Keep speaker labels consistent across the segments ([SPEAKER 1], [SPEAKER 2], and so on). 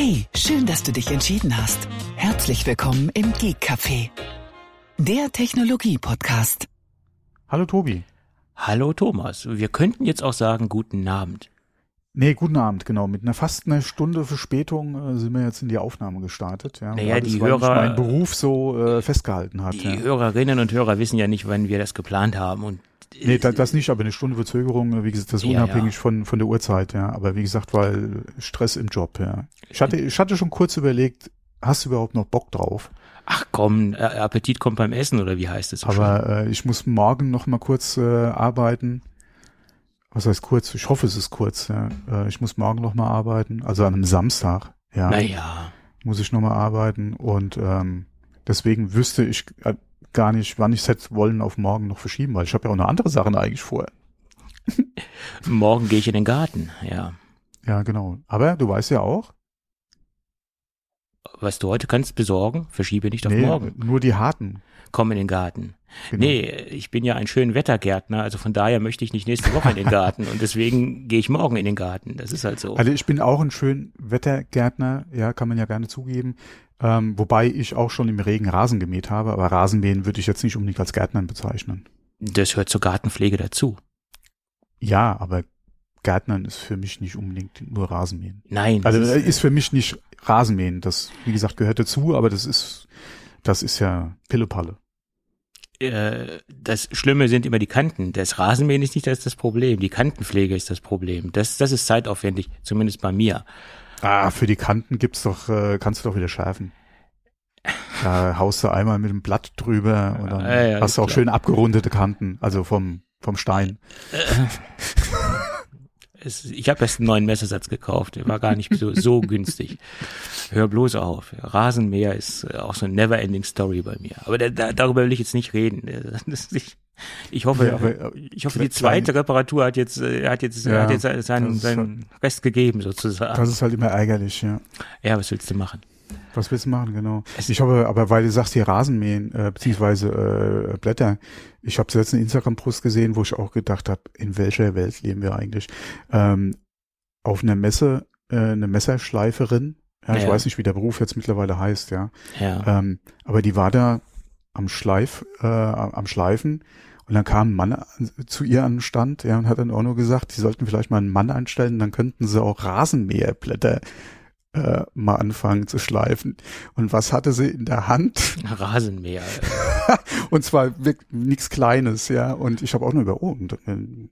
[SPEAKER 1] Hey, schön, dass du dich entschieden hast. Herzlich willkommen im Geek Café, der Technologie-Podcast.
[SPEAKER 2] Hallo Tobi.
[SPEAKER 3] Hallo Thomas. Wir könnten jetzt auch sagen guten Abend.
[SPEAKER 2] Nee, guten Abend, genau. Mit einer fast einer Stunde Verspätung äh, sind wir jetzt in die Aufnahme gestartet. Ja,
[SPEAKER 3] Naja, die Hörer-
[SPEAKER 2] mein Beruf so äh, festgehalten hat.
[SPEAKER 3] Die
[SPEAKER 2] ja.
[SPEAKER 3] Hörerinnen und Hörer wissen ja nicht, wann wir das geplant haben. Und
[SPEAKER 2] Nee, da, das nicht, aber eine Stunde Verzögerung, wie gesagt, das ist
[SPEAKER 3] Ja,
[SPEAKER 2] unabhängig
[SPEAKER 3] ja.
[SPEAKER 2] Von, von der Uhrzeit, ja. Aber wie gesagt, weil Stress im Job, ja. Ich hatte, ich hatte schon kurz überlegt, hast du überhaupt noch Bock drauf?
[SPEAKER 3] ach komm, äh, Appetit kommt beim Essen oder wie heißt es? so?
[SPEAKER 2] Aber äh, ich muss morgen noch mal kurz äh, arbeiten. Was heißt kurz? Ich hoffe, es ist kurz, ja. Äh, ich muss morgen noch mal arbeiten, also an einem Samstag, ja.
[SPEAKER 3] naja,
[SPEAKER 2] muss ich nochmal arbeiten und ähm, deswegen wüsste ich äh, gar nicht, wann ich es hätte wollen auf morgen noch verschieben, weil ich habe ja auch noch andere Sachen eigentlich vor.
[SPEAKER 3] morgen gehe ich in den Garten. Ja,
[SPEAKER 2] Ja, genau. Aber du weißt ja auch,
[SPEAKER 3] was du heute kannst besorgen, verschiebe nicht auf
[SPEAKER 2] nee,
[SPEAKER 3] morgen.
[SPEAKER 2] nur die harten.
[SPEAKER 3] Komm in den Garten.
[SPEAKER 2] Genau.
[SPEAKER 3] Nee, ich bin ja ein schön Wettergärtner, also von daher möchte ich nicht nächste Woche in den Garten und deswegen gehe ich morgen in den Garten. Das ist halt so.
[SPEAKER 2] Also ich bin auch ein schön Wettergärtner, ja, kann man ja gerne zugeben. Ähm, wobei ich auch schon im Regen Rasen gemäht habe, aber Rasenmähen würde ich jetzt nicht unbedingt als Gärtnern bezeichnen.
[SPEAKER 3] Das hört zur Gartenpflege dazu.
[SPEAKER 2] Ja, aber Gärtnern ist für mich nicht unbedingt nur Rasenmähen.
[SPEAKER 3] Nein,
[SPEAKER 2] Also
[SPEAKER 3] ist,
[SPEAKER 2] ist für mich nicht Rasenmähen. Das, wie gesagt, gehört dazu, aber das ist, das ist ja Pillepalle.
[SPEAKER 3] äh, das Schlimme sind immer die Kanten. Das Rasenmähen ist nicht das, das Problem. Die Kantenpflege ist das Problem. Das, das ist zeitaufwendig, zumindest bei mir.
[SPEAKER 2] Ah, für die Kanten gibt's doch, äh, kannst du doch wieder schärfen. Da haust du einmal mit dem Blatt drüber und dann
[SPEAKER 3] Ja, ja,
[SPEAKER 2] hast du auch
[SPEAKER 3] klar.
[SPEAKER 2] schön abgerundete Kanten, also vom, vom Stein.
[SPEAKER 3] Es, ich habe erst einen neuen Messersatz gekauft. Der war gar nicht so, so günstig. Hör bloß auf. Rasenmäher ist äh, auch so eine never-ending Story bei mir. Aber da, da, darüber will ich jetzt nicht reden. Das, ich, ich hoffe,
[SPEAKER 2] Ja, aber, äh,
[SPEAKER 3] ich hoffe, die zweite Reparatur hat jetzt, äh, hat jetzt,
[SPEAKER 2] Ja,
[SPEAKER 3] hat jetzt seinen, seinen Rest gegeben sozusagen.
[SPEAKER 2] Das ist halt immer ärgerlich, ja.
[SPEAKER 3] ja, was willst du machen?
[SPEAKER 2] Was willst du machen, genau. Ich habe, aber weil du sagst hier Rasenmähen, äh, beziehungsweise äh, Blätter, ich habe jetzt einen Instagram-Post gesehen, wo ich auch gedacht habe, in welcher Welt leben wir eigentlich? Ähm, auf einer Messe, äh, eine Messerschleiferin, ja, ich
[SPEAKER 3] Ja.
[SPEAKER 2] weiß nicht, wie der Beruf jetzt mittlerweile heißt, ja.
[SPEAKER 3] Ja.
[SPEAKER 2] Ähm, aber die war da am Schleif, äh, am Schleifen und dann kam ein Mann an- zu ihr an den Stand, ja, und hat dann auch nur gesagt, sie sollten vielleicht mal einen Mann einstellen, dann könnten sie auch Rasenmäherblätter äh, mal anfangen zu schleifen. Und was hatte sie in der Hand?
[SPEAKER 3] Rasenmäher.
[SPEAKER 2] Und zwar nichts Kleines, ja. Und ich habe auch nur über, oh, und,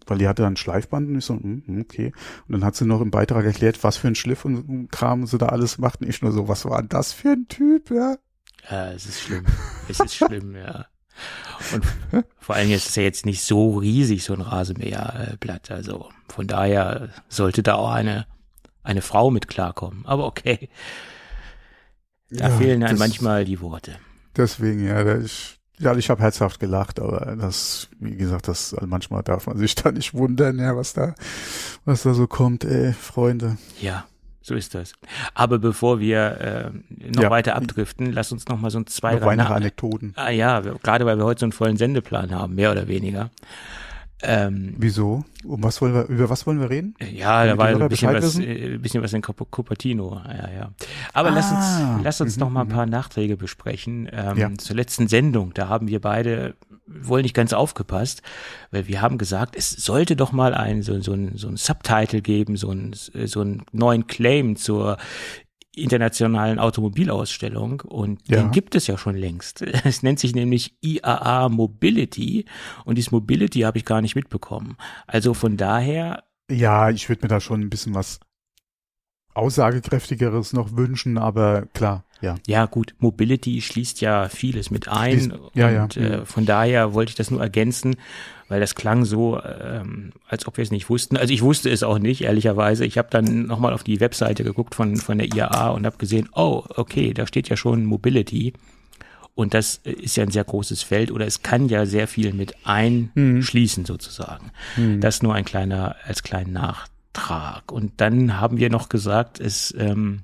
[SPEAKER 2] weil die hatte dann Schleifband und ich so, hm, hm, okay. Und dann hat sie noch im Beitrag erklärt, was für ein Schliff und Kram sie da alles macht. Und ich nur so, was war das für ein Typ, ja?
[SPEAKER 3] Ja, es ist schlimm. Es ist schlimm, ja. Und vor allen Dingen ist es ja jetzt nicht so riesig, so ein Rasenmäherblatt. Also von daher sollte da auch eine, eine Frau mit klarkommen. Aber okay, da
[SPEAKER 2] Ja,
[SPEAKER 3] fehlen
[SPEAKER 2] das-
[SPEAKER 3] manchmal die Worte.
[SPEAKER 2] Deswegen, ja, da ich, ja, ich habe herzhaft gelacht, aber das, wie gesagt, das manchmal darf man sich da nicht wundern, ja, was da, was da so kommt, ey, Freunde.
[SPEAKER 3] Ja, so ist das. Aber bevor wir äh, noch
[SPEAKER 2] Ja.
[SPEAKER 3] weiter abdriften, lass uns noch mal so ein zwei
[SPEAKER 2] Noch weitere Anekdoten.
[SPEAKER 3] Ah ja, gerade weil wir heute so einen vollen Sendeplan haben, mehr oder weniger. Ähm,
[SPEAKER 2] Wieso? Um was wollen wir, über was wollen wir reden?
[SPEAKER 3] Ja, da war ein bisschen
[SPEAKER 2] Bescheid
[SPEAKER 3] was,
[SPEAKER 2] wissen?
[SPEAKER 3] äh, ein bisschen was in Cup- Cupertino. Ja, ja. Aber lass
[SPEAKER 2] Ah,
[SPEAKER 3] uns, lass uns
[SPEAKER 2] mhm,
[SPEAKER 3] noch mal ein
[SPEAKER 2] mhm.
[SPEAKER 3] paar Nachträge besprechen. Ähm,
[SPEAKER 2] Ja.
[SPEAKER 3] Zur letzten Sendung, da haben wir beide wohl nicht ganz aufgepasst, weil wir haben gesagt, es sollte doch mal ein, so, so ein, so ein Subtitle geben, so ein, so einen neuen Claim zur internationalen Automobilausstellung und
[SPEAKER 2] Ja.
[SPEAKER 3] den gibt es ja schon längst. Es nennt sich nämlich IAA Mobility und dieses Mobility habe ich gar nicht mitbekommen. Also von daher
[SPEAKER 2] Ja, ich würde mir da schon ein bisschen was Aussagekräftigeres noch wünschen, aber klar, ja.
[SPEAKER 3] Ja, gut, Mobility schließt ja vieles mit ein.
[SPEAKER 2] Schließt- ja, ja.
[SPEAKER 3] und Äh, von daher wollte ich das nur ergänzen, weil das klang so, ähm, als ob wir es nicht wussten. Also ich wusste es auch nicht, ehrlicherweise. Ich habe dann nochmal auf die Webseite geguckt von, von der IAA und habe gesehen, oh, okay, da steht ja schon Mobility. Und das ist ja ein sehr großes Feld oder es kann ja sehr viel mit einschließen sozusagen. Das nur ein kleiner, als kleinen Nachtrag. Und dann haben wir noch gesagt, es, ähm,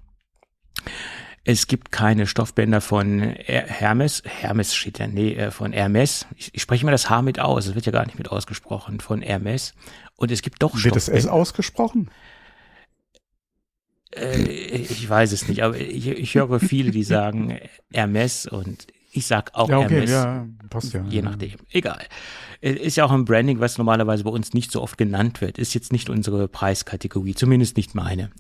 [SPEAKER 3] es gibt keine Stoffbänder von Her- Hermes. Hermes steht ja, nee, äh, von Hermes. Ich, ich spreche mal das H mit aus. Es wird ja gar nicht mit ausgesprochen. Von Hermes. Und es gibt doch
[SPEAKER 2] Wird das S
[SPEAKER 3] Stoffbänder.
[SPEAKER 2] ausgesprochen?
[SPEAKER 3] Äh, ich weiß es nicht, aber ich, ich höre viele, die sagen Hermes und ich sag auch
[SPEAKER 2] ja, okay,
[SPEAKER 3] Hermes.
[SPEAKER 2] Ja, passt ja.
[SPEAKER 3] Je nachdem. Egal. Ist ja auch ein Branding, was normalerweise bei uns nicht so oft genannt wird. Ist jetzt nicht unsere Preiskategorie, zumindest nicht meine.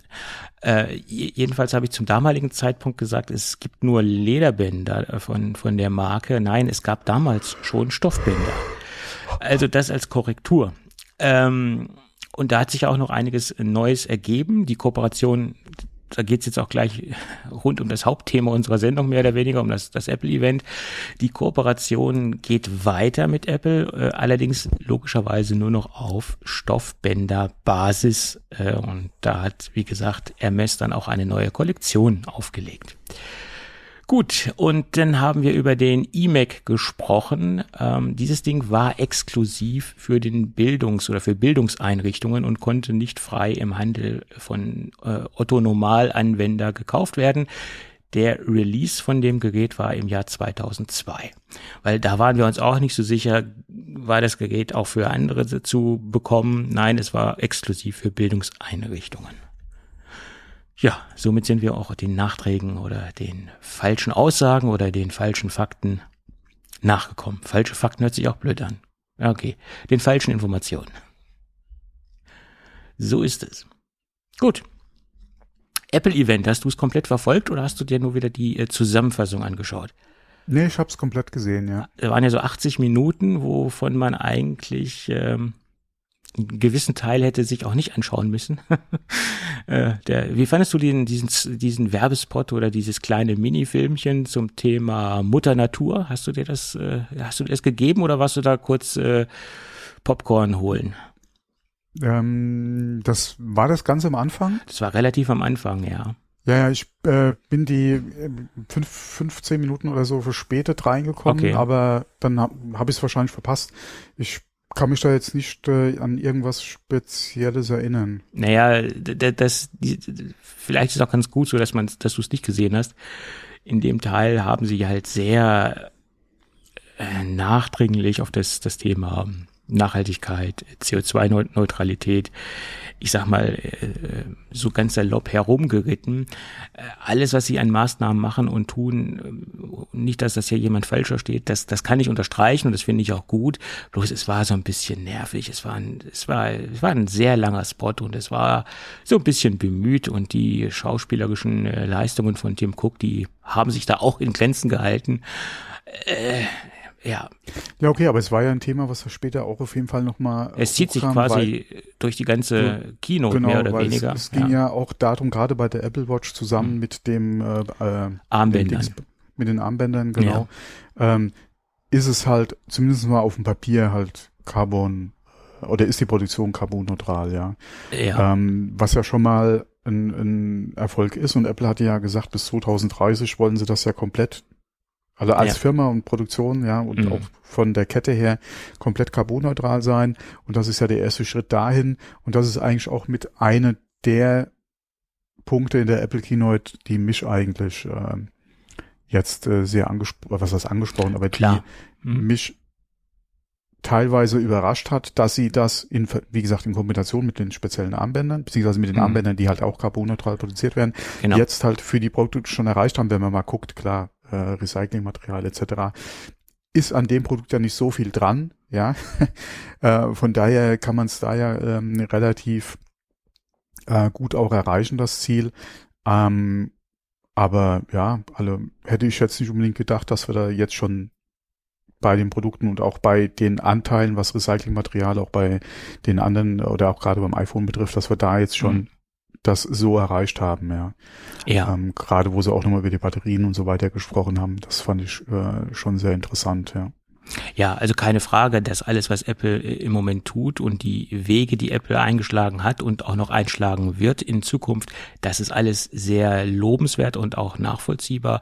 [SPEAKER 3] Äh, jedenfalls habe ich zum damaligen Zeitpunkt gesagt, es gibt nur Lederbänder von, von der Marke. Nein, es gab damals schon Stoffbänder. Also das als Korrektur. Ähm, und da hat sich auch noch einiges Neues ergeben. Die Kooperation da geht's jetzt auch gleich rund um das Hauptthema unserer Sendung, mehr oder weniger, um das, das Apple-Event. Die Kooperation geht weiter mit Apple, äh, allerdings logischerweise nur noch auf Stoffbänderbasis. Äh, und da hat, wie gesagt, Hermes dann auch eine neue Kollektion aufgelegt. Gut, und dann haben wir über den iMac gesprochen. Ähm, dieses Ding war exklusiv für den Bildungs- oder für Bildungseinrichtungen und konnte nicht frei im Handel von äh, Otto Normalanwender gekauft werden. Der Release von dem Gerät war im Jahr 2002, weil da waren wir uns auch nicht so sicher, war das Gerät auch für andere zu bekommen. Nein, es war exklusiv für Bildungseinrichtungen. Ja, somit sind wir auch den Nachträgen oder den falschen Aussagen oder den falschen Fakten nachgekommen. Falsche Fakten hört sich auch blöd an. Okay, den falschen Informationen. So ist es. Gut. Apple Event, hast du es komplett verfolgt oder hast du dir nur wieder die äh, Zusammenfassung angeschaut?
[SPEAKER 2] Nee, ich habe es komplett gesehen, ja.
[SPEAKER 3] Da waren ja so 80 Minuten, wovon man eigentlich ähm, einen gewissen Teil hätte sich auch nicht anschauen müssen. äh, der, wie fandest du den, diesen, diesen Werbespot oder dieses kleine Minifilmchen zum Thema Mutter Natur? Hast du dir das, äh, hast du dir das gegeben oder warst du da kurz äh, Popcorn holen?
[SPEAKER 2] Ähm, das war das ganz am Anfang?
[SPEAKER 3] Das war relativ am Anfang, ja.
[SPEAKER 2] Ja, ja, ich äh, bin die äh, fünf, 15 Minuten oder so verspätet reingekommen,
[SPEAKER 3] Okay.
[SPEAKER 2] aber dann habe hab ich es wahrscheinlich verpasst. Ich kann mich da jetzt nicht äh, an irgendwas Spezielles erinnern.
[SPEAKER 3] Naja, das, die, vielleicht ist es auch ganz gut so, dass dass du es nicht gesehen hast. In dem Teil haben sie halt sehr äh, nachdringlich auf das, das Thema Nachhaltigkeit, CO2-Neutralität, ich sag mal, äh, so ganz salopp herumgeritten. Äh, Alles, was sie an Maßnahmen machen und tun, äh, nicht, dass das hier jemand falsch versteht, das, das kann ich unterstreichen und das finde ich auch gut. Bloß es war so ein bisschen nervig. Es war ein, es war, es war ein sehr langer Spot und es war so ein bisschen bemüht und die schauspielerischen Leistungen von Tim Cook, die haben sich da auch in Grenzen gehalten. Äh, ja,
[SPEAKER 2] Ja, okay, aber es war ja ein Thema, was wir später auch auf jeden Fall nochmal
[SPEAKER 3] es zieht sich quasi durch die ganze Kino
[SPEAKER 2] Genau,
[SPEAKER 3] mehr oder
[SPEAKER 2] weil
[SPEAKER 3] weniger.
[SPEAKER 2] Es, es ging ja. auch darum, gerade bei der Apple Watch zusammen
[SPEAKER 3] Mhm.
[SPEAKER 2] mit dem äh, äh,
[SPEAKER 3] Armbändern.
[SPEAKER 2] dem mit den Armbändern, genau, ähm, ist es halt zumindest mal auf dem Papier halt Carbon oder ist die Produktion carbonneutral, ja.
[SPEAKER 3] Ja,
[SPEAKER 2] Ähm, was ja schon mal ein, ein Erfolg ist und Apple hatte ja gesagt, bis 2030 wollen sie das ja komplett, also als
[SPEAKER 3] Ja.
[SPEAKER 2] Firma und Produktion, ja, und
[SPEAKER 3] Mhm.
[SPEAKER 2] auch von der Kette her komplett carbonneutral sein. Und das ist ja der erste Schritt dahin. Und das ist eigentlich auch mit einer der Punkte in der Apple Keynote, die mich eigentlich ähm, jetzt äh, sehr angesprochen, was heißt angesprochen, aber
[SPEAKER 3] klar.
[SPEAKER 2] die
[SPEAKER 3] Mhm.
[SPEAKER 2] mich teilweise überrascht hat, dass sie das in, wie gesagt, in Kombination mit den speziellen Armbändern, beziehungsweise mit den
[SPEAKER 3] Mhm.
[SPEAKER 2] Armbändern, die halt auch carbonneutral produziert werden,
[SPEAKER 3] Genau.
[SPEAKER 2] jetzt halt für die Produkte schon erreicht haben, wenn man mal guckt, klar, äh, Recyclingmaterial etc., ist an dem Produkt ja nicht so viel dran, ja. äh, von daher kann man es da ja ähm, relativ äh, gut auch erreichen, das Ziel. Ähm, aber ja, alle hätte ich jetzt nicht unbedingt gedacht, dass wir da jetzt schon bei den Produkten und auch bei den Anteilen, was Recyclingmaterial auch bei den anderen oder auch gerade beim iPhone betrifft, dass wir da jetzt schon
[SPEAKER 3] Mhm.
[SPEAKER 2] Das so erreicht haben, ja.
[SPEAKER 3] Ja,
[SPEAKER 2] Ähm, gerade wo sie auch nochmal über die Batterien und so weiter gesprochen haben, das fand ich äh, schon sehr interessant, ja.
[SPEAKER 3] ja, also keine Frage, dass alles, was Apple äh, im Moment tut und die Wege, die Apple eingeschlagen hat und auch noch einschlagen wird in Zukunft, das ist alles sehr lobenswert und auch nachvollziehbar.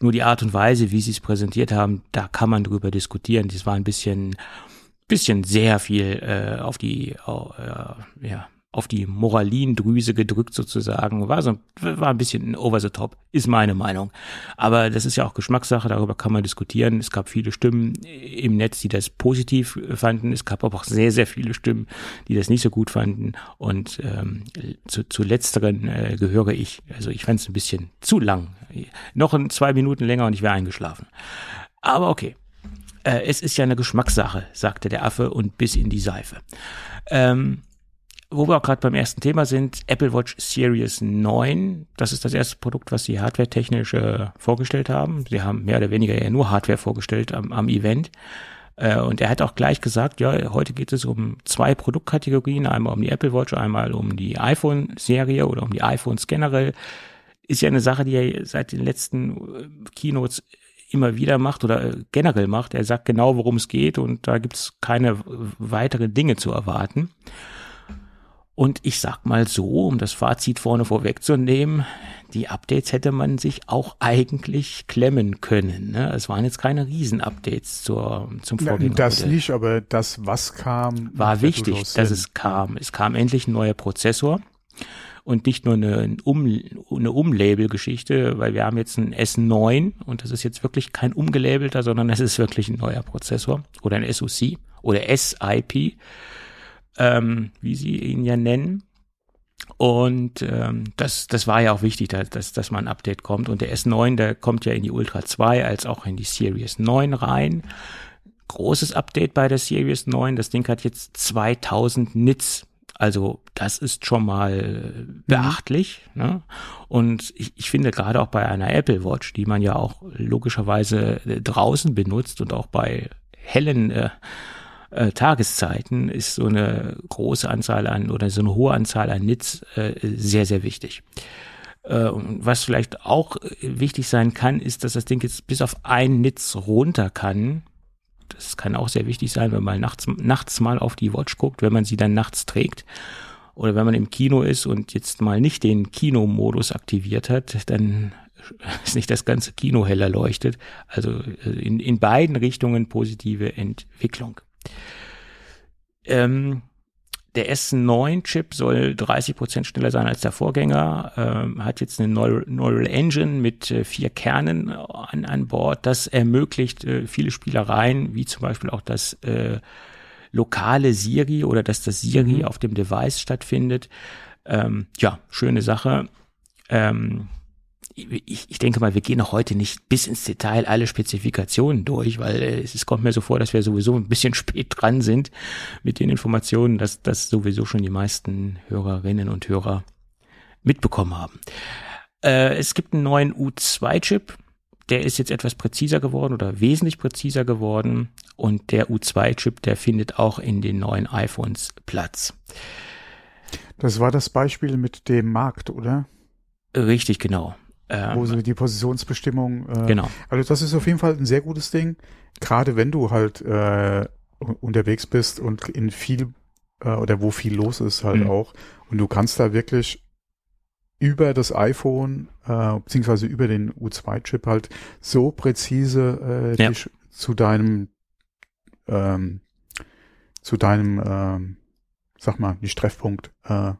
[SPEAKER 3] Nur die Art und Weise, wie sie es präsentiert haben, da kann man drüber diskutieren. Das war ein bisschen, bisschen sehr viel äh, auf die, äh, ja, auf die Moralindrüse gedrückt sozusagen. War so, war ein bisschen over the top, ist meine Meinung. Aber das ist ja auch Geschmackssache, darüber kann man diskutieren. Es gab viele Stimmen im Netz, die das positiv fanden. Es gab aber auch sehr, sehr viele Stimmen, die das nicht so gut fanden. Und ähm, zu, zu letzteren äh, gehöre ich. Also ich fand es ein bisschen zu lang. Noch in zwei Minuten länger und ich wäre eingeschlafen. Aber okay. Äh, es ist ja eine Geschmackssache, sagte der Affe und biss in die Seife. Ähm, wo wir auch gerade beim ersten Thema sind, Apple Watch Series 9. Das ist das erste Produkt, was sie hardwaretechnisch äh, vorgestellt haben. Sie haben mehr oder weniger ja nur Hardware vorgestellt am, am Event. Äh, und er hat auch gleich gesagt, ja, heute geht es um zwei Produktkategorien, einmal um die Apple Watch, einmal um die iPhone-Serie oder um die iPhones generell. Ist ja eine Sache, die er seit den letzten äh, Keynotes immer wieder macht oder äh, generell macht. Er sagt genau, worum es geht und da gibt es keine weiteren Dinge zu erwarten. Und ich sag mal so, um das Fazit vorne vorwegzunehmen, die Updates hätte man sich auch eigentlich klemmen können. Ne? Es waren jetzt keine Riesen-Updates zur, zum Vorgänger.
[SPEAKER 2] Das nicht, aber das, was kam,
[SPEAKER 3] war wichtig, dass es kam. Es kam endlich ein neuer Prozessor und nicht nur eine, um, eine Umlabel-Geschichte, weil wir haben jetzt ein S9 und das ist jetzt wirklich kein umgelabelter, sondern es ist wirklich ein neuer Prozessor oder ein SoC oder SIP ähm, wie sie ihn ja nennen. Und ähm, das, das war ja auch wichtig, dass, dass mal ein Update kommt. Und der S9, der kommt ja in die Ultra 2 als auch in die Series 9 rein. Großes Update bei der Series 9. Das Ding hat jetzt 2000 Nits. Also das ist schon mal mhm. beachtlich. Mhm. Ne? Und ich, ich finde gerade auch bei einer Apple Watch, die man ja auch logischerweise draußen benutzt und auch bei hellen äh, äh, Tageszeiten ist so eine große Anzahl an oder so eine hohe Anzahl an Nits äh, sehr, sehr wichtig. Äh, was vielleicht auch wichtig sein kann, ist, dass das Ding jetzt bis auf ein Nitz runter kann. Das kann auch sehr wichtig sein, wenn man nachts, nachts mal auf die Watch guckt, wenn man sie dann nachts trägt. Oder wenn man im Kino ist und jetzt mal nicht den Kinomodus aktiviert hat, dann ist nicht das ganze Kino heller leuchtet. Also äh, in, in beiden Richtungen positive Entwicklung. Ähm, der S9-Chip soll 30 Prozent schneller sein als der Vorgänger, ähm, hat jetzt eine Neural, Neural Engine mit äh, vier Kernen an, an Bord. Das ermöglicht äh, viele Spielereien, wie zum Beispiel auch das äh, lokale Siri oder dass das Siri mhm. auf dem Device stattfindet. Ähm, ja, schöne Sache. Ähm, ich, ich denke mal, wir gehen auch heute nicht bis ins Detail alle Spezifikationen durch, weil äh, es kommt mir so vor, dass wir sowieso ein bisschen spät dran sind mit den Informationen, dass das sowieso schon die meisten Hörerinnen und Hörer mitbekommen haben. Äh, es gibt einen neuen U2-Chip, der ist jetzt etwas präziser geworden oder wesentlich präziser geworden und der U2-Chip, der findet auch in den neuen iPhones Platz.
[SPEAKER 2] Das war das Beispiel mit dem Markt, oder?
[SPEAKER 3] Richtig, genau.
[SPEAKER 2] Ähm, Wo sie die Positionsbestimmung.
[SPEAKER 3] Äh, genau.
[SPEAKER 2] Also das ist auf jeden Fall ein sehr gutes Ding. Gerade wenn du halt äh, unterwegs bist und in viel äh, oder wo viel los ist halt mhm. auch. Und du kannst da wirklich über das iPhone äh, beziehungsweise über den U2-Chip halt so präzise äh, ja. dich zu deinem ähm, zu deinem ähm, sag mal nicht Treffpunkt äh,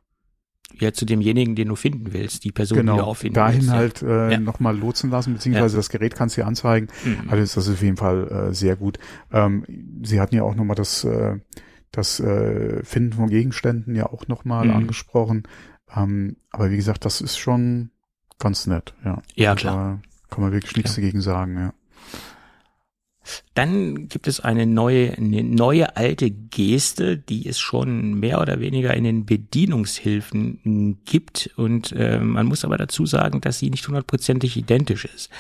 [SPEAKER 3] ja zu demjenigen, den du finden willst, die Person,
[SPEAKER 2] genau,
[SPEAKER 3] die
[SPEAKER 2] du auffinden dahin willst. halt äh, ja. nochmal lotsen lassen, beziehungsweise ja. das Gerät kannst du dir anzeigen. Mhm. Also ist das auf jeden Fall äh, sehr gut. Ähm, sie hatten ja auch nochmal das, äh, das äh, Finden von Gegenständen ja auch nochmal mhm. angesprochen. Ähm, aber wie gesagt, das ist schon ganz nett, ja.
[SPEAKER 3] Ja, klar.
[SPEAKER 2] Da kann man wirklich nichts dagegen sagen, ja.
[SPEAKER 3] Dann gibt es eine neue, eine neue alte Geste, die es schon mehr oder weniger in den Bedienungshilfen gibt. Und äh, man muss aber dazu sagen, dass sie nicht hundertprozentig identisch ist.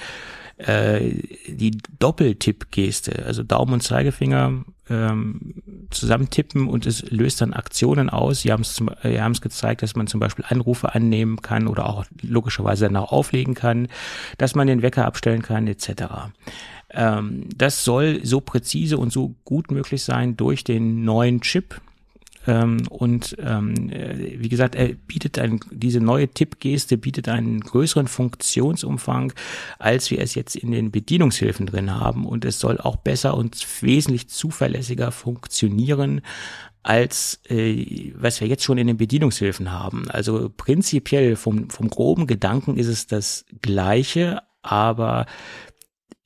[SPEAKER 3] Äh, die Doppeltipp-Geste, also Daumen und Zeigefinger ähm, zusammentippen und es löst dann Aktionen aus. Sie haben es äh, haben es gezeigt, dass man zum Beispiel Anrufe annehmen kann oder auch logischerweise dann auch auflegen kann, dass man den Wecker abstellen kann etc. Ähm, das soll so präzise und so gut möglich sein durch den neuen Chip. Ähm, und ähm, äh, wie gesagt, er bietet ein, diese neue Tippgeste bietet einen größeren Funktionsumfang, als wir es jetzt in den Bedienungshilfen drin haben. Und es soll auch besser und wesentlich zuverlässiger funktionieren als äh, was wir jetzt schon in den Bedienungshilfen haben. Also prinzipiell vom, vom groben Gedanken ist es das gleiche, aber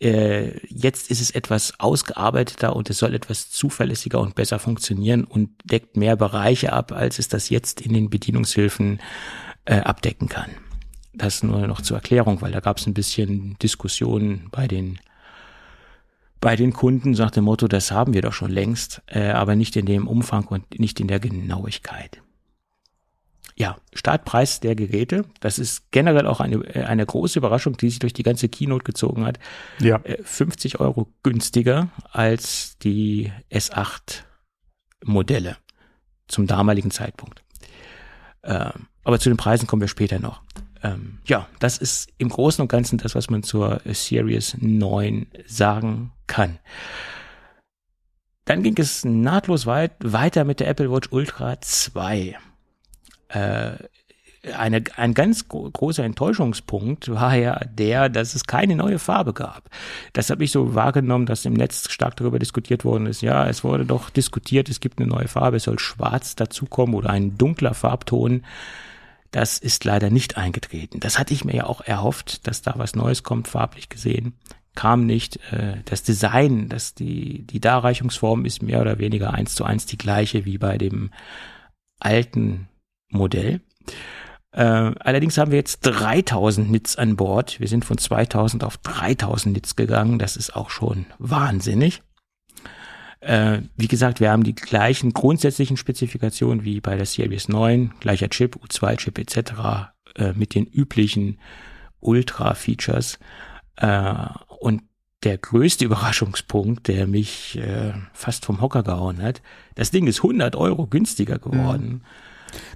[SPEAKER 3] äh, jetzt ist es etwas ausgearbeiteter und es soll etwas zuverlässiger und besser funktionieren und deckt mehr Bereiche ab, als es das jetzt in den Bedienungshilfen äh, abdecken kann. Das nur noch zur Erklärung, weil da gab es ein bisschen Diskussionen bei den bei den Kunden nach dem Motto, das haben wir doch schon längst, äh, aber nicht in dem Umfang und nicht in der Genauigkeit. Ja, Startpreis der Geräte, das ist generell auch eine, äh, eine große Überraschung, die sich durch die ganze Keynote gezogen hat.
[SPEAKER 2] Ja.
[SPEAKER 3] 50 äh, Euro günstiger als die S8 Modelle zum damaligen Zeitpunkt. Ähm, aber zu den Preisen kommen wir später noch. Ähm, ja, das ist im Großen und Ganzen das, was man zur Series 9 sagen kann. Dann ging es nahtlos weit, weiter mit der Apple Watch Ultra 2. Äh, eine, ein ganz großer Enttäuschungspunkt war ja der, dass es keine neue Farbe gab. Das habe ich so wahrgenommen, dass im Netz stark darüber diskutiert worden ist. Ja, es wurde doch diskutiert, es gibt eine neue Farbe, es soll schwarz dazukommen oder ein dunkler Farbton. Das ist leider nicht eingetreten. Das hatte ich mir ja auch erhofft, dass da was Neues kommt, farblich gesehen. Kam nicht. Äh, das Design, das die, die Darreichungsform ist mehr oder weniger eins zu eins die gleiche wie bei dem alten Modell. Äh, allerdings haben wir jetzt 3000 Nits an Bord. Wir sind von 2000 auf 3000 Nits gegangen. Das ist auch schon wahnsinnig. Äh, wie gesagt, wir haben die gleichen grundsätzlichen Spezifikationen wie bei der Series 9, gleicher Chip, U2-Chip etc. Äh, mit den üblichen Ultra-Features. Äh, und der größte Überraschungspunkt, der mich äh, fast vom Hocker gehauen hat, das Ding ist 100 Euro günstiger geworden.
[SPEAKER 2] Mhm.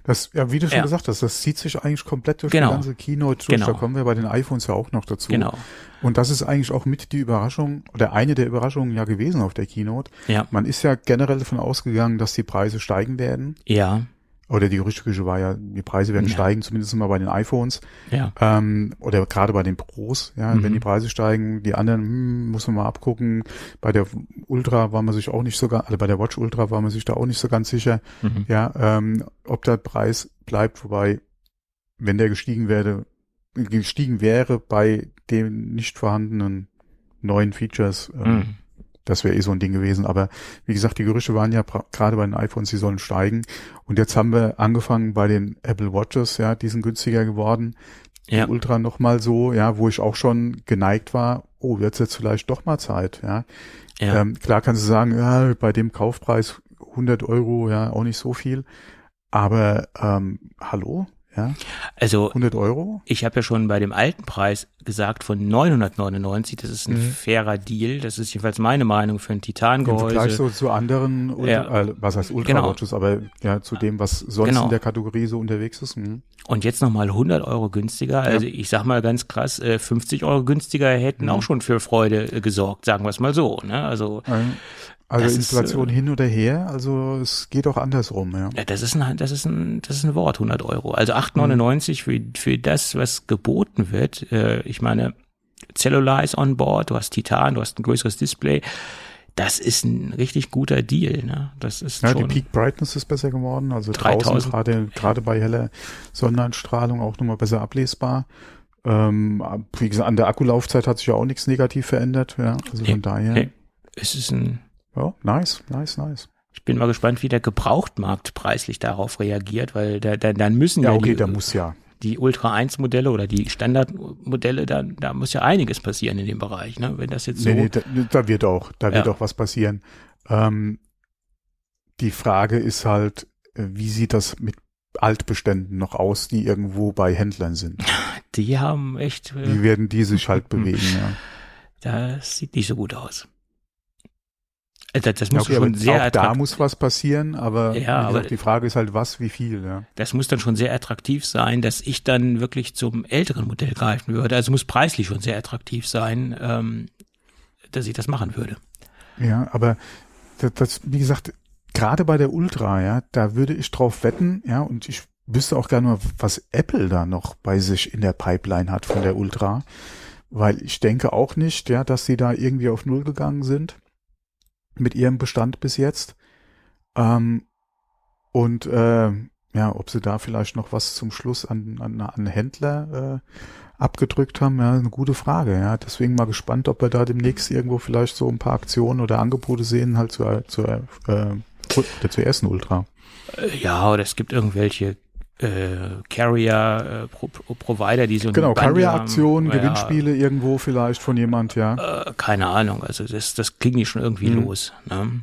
[SPEAKER 2] Das, ja, wie du schon ja. gesagt hast, das zieht sich eigentlich komplett durch
[SPEAKER 3] genau.
[SPEAKER 2] die ganze Keynote durch.
[SPEAKER 3] Genau.
[SPEAKER 2] Da kommen wir bei den iPhones ja auch noch dazu.
[SPEAKER 3] Genau.
[SPEAKER 2] Und das ist eigentlich auch mit die Überraschung oder eine der Überraschungen ja gewesen auf der Keynote.
[SPEAKER 3] Ja.
[SPEAKER 2] Man ist ja generell davon ausgegangen, dass die Preise steigen werden.
[SPEAKER 3] Ja
[SPEAKER 2] oder die Gerüchteküche war ja, die Preise werden ja. steigen, zumindest mal bei den iPhones.
[SPEAKER 3] Ja.
[SPEAKER 2] Ähm, oder gerade bei den Pros, ja, mhm. wenn die Preise steigen, die anderen hm, muss man mal abgucken. Bei der Ultra war man sich auch nicht so ganz, also bei der Watch Ultra war man sich da auch nicht so ganz sicher, mhm. ja, ähm, ob der Preis bleibt, wobei, wenn der gestiegen werde, gestiegen wäre bei den nicht vorhandenen neuen Features, ähm, mhm das wäre eh so ein Ding gewesen. Aber wie gesagt, die Gerüchte waren ja gerade bei den iPhones, sie sollen steigen. Und jetzt haben wir angefangen bei den Apple Watches, ja, die sind günstiger geworden.
[SPEAKER 3] Ja.
[SPEAKER 2] Die Ultra nochmal so, ja, wo ich auch schon geneigt war, oh, jetzt jetzt vielleicht doch mal Zeit, ja.
[SPEAKER 3] ja.
[SPEAKER 2] Ähm, klar kannst du sagen, ja, bei dem Kaufpreis 100 Euro, ja, auch nicht so viel. Aber ähm, hallo, ja?
[SPEAKER 3] Also
[SPEAKER 2] 100 Euro?
[SPEAKER 3] Ich habe ja schon bei dem alten Preis gesagt von 999, das ist ein mhm. fairer Deal. Das ist jedenfalls meine Meinung für ein Titangehäuse. Im
[SPEAKER 2] Vergleich so zu anderen, ja. äh, was heißt Ultra genau. aber ja zu dem, was sonst genau. in der Kategorie so unterwegs ist. Mhm.
[SPEAKER 3] Und jetzt nochmal 100 Euro günstiger. Also ja. ich sag mal ganz krass, 50 äh, Euro günstiger hätten mhm. auch schon für Freude äh, gesorgt, sagen wir es mal so. Ne? Also
[SPEAKER 2] also das Inflation ist, äh, hin oder her, also es geht auch andersrum, ja.
[SPEAKER 3] ja. Das ist ein, das ist ein, das ist ein Wort, 100 Euro. Also 8,99 mhm. für, für das, was geboten wird. Äh, ich meine, Cellular ist on board, du hast Titan, du hast ein größeres Display. Das ist ein richtig guter Deal, ne? Das ist
[SPEAKER 2] ja,
[SPEAKER 3] schon
[SPEAKER 2] die Peak Brightness ist besser geworden, also 3000. draußen gerade, gerade bei heller Sonneneinstrahlung auch nochmal besser ablesbar. Ähm, wie gesagt, an der Akkulaufzeit hat sich ja auch nichts negativ verändert, ja. Also von hey, daher. Hey,
[SPEAKER 3] es ist ein
[SPEAKER 2] ja, nice, nice, nice.
[SPEAKER 3] Ich bin mal gespannt, wie der Gebrauchtmarkt preislich darauf reagiert, weil da, da, dann müssen
[SPEAKER 2] ja,
[SPEAKER 3] ja
[SPEAKER 2] okay,
[SPEAKER 3] die,
[SPEAKER 2] da muss ja
[SPEAKER 3] die Ultra 1 Modelle oder die Standardmodelle, da, da muss ja einiges passieren in dem Bereich, ne? Wenn das jetzt so. Nee, nee
[SPEAKER 2] da, da wird auch, da wird auch was passieren. Ähm, die Frage ist halt, äh, wie sieht das mit Altbeständen noch aus, die irgendwo bei Händlern sind?
[SPEAKER 3] Die haben echt.
[SPEAKER 2] Äh, wie werden die sich halt bewegen, ja?
[SPEAKER 3] Das sieht nicht so gut aus. Äh, das, muss
[SPEAKER 2] okay,
[SPEAKER 3] schon sehr
[SPEAKER 2] auch da muss was passieren, aber,
[SPEAKER 3] ja, aber
[SPEAKER 2] die Frage ist halt was, wie viel. Ja.
[SPEAKER 3] Das muss dann schon sehr attraktiv sein, dass ich dann wirklich zum älteren Modell greifen würde. Also muss preislich schon sehr attraktiv sein, ähm, dass ich das machen würde.
[SPEAKER 2] Ja, aber das, das, wie gesagt, gerade bei der Ultra, ja, da würde ich drauf wetten, ja, und ich wüsste auch gerne mal, was Apple da noch bei sich in der Pipeline hat von der Ultra, weil ich denke auch nicht, ja, dass sie da irgendwie auf Null gegangen sind mit ihrem Bestand bis jetzt. Ähm, Und äh, ja, ob sie da vielleicht noch was zum Schluss an, an, an Händler äh, abgedrückt haben, ja, eine gute Frage. Ja, deswegen mal gespannt, ob wir da demnächst irgendwo vielleicht so ein paar Aktionen oder Angebote sehen, halt zur, zur, äh, zur ersten Ultra.
[SPEAKER 3] Äh, ja, oder es gibt irgendwelche äh, Carrier äh, Pro Provider, die so
[SPEAKER 2] ein genau Carrier-Aktionen, Gewinnspiele ja, irgendwo vielleicht von jemand, ja.
[SPEAKER 3] Äh, keine Ahnung, also das das klingt nicht schon irgendwie mhm. los. Ne?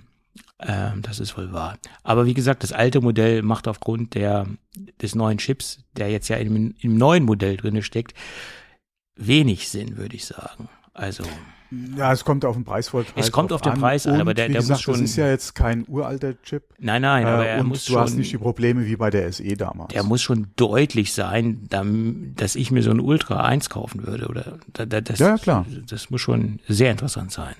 [SPEAKER 3] Ähm, das ist wohl wahr. Aber wie gesagt, das alte Modell macht aufgrund der des neuen Chips, der jetzt ja im, im neuen Modell drinne steckt, wenig Sinn, würde ich sagen. Also
[SPEAKER 2] ja, es kommt auf den Preis voll
[SPEAKER 3] Es kommt auf den an. Preis an, aber der, der
[SPEAKER 2] gesagt,
[SPEAKER 3] muss schon.
[SPEAKER 2] Das ist ja jetzt kein uralter Chip.
[SPEAKER 3] Nein, nein, aber äh, er
[SPEAKER 2] und
[SPEAKER 3] muss
[SPEAKER 2] du
[SPEAKER 3] schon.
[SPEAKER 2] hast nicht die Probleme wie bei der SE damals.
[SPEAKER 3] Der muss schon deutlich sein, dass ich mir so ein Ultra 1 kaufen würde, oder? Das,
[SPEAKER 2] ja, klar.
[SPEAKER 3] Das muss schon sehr interessant sein.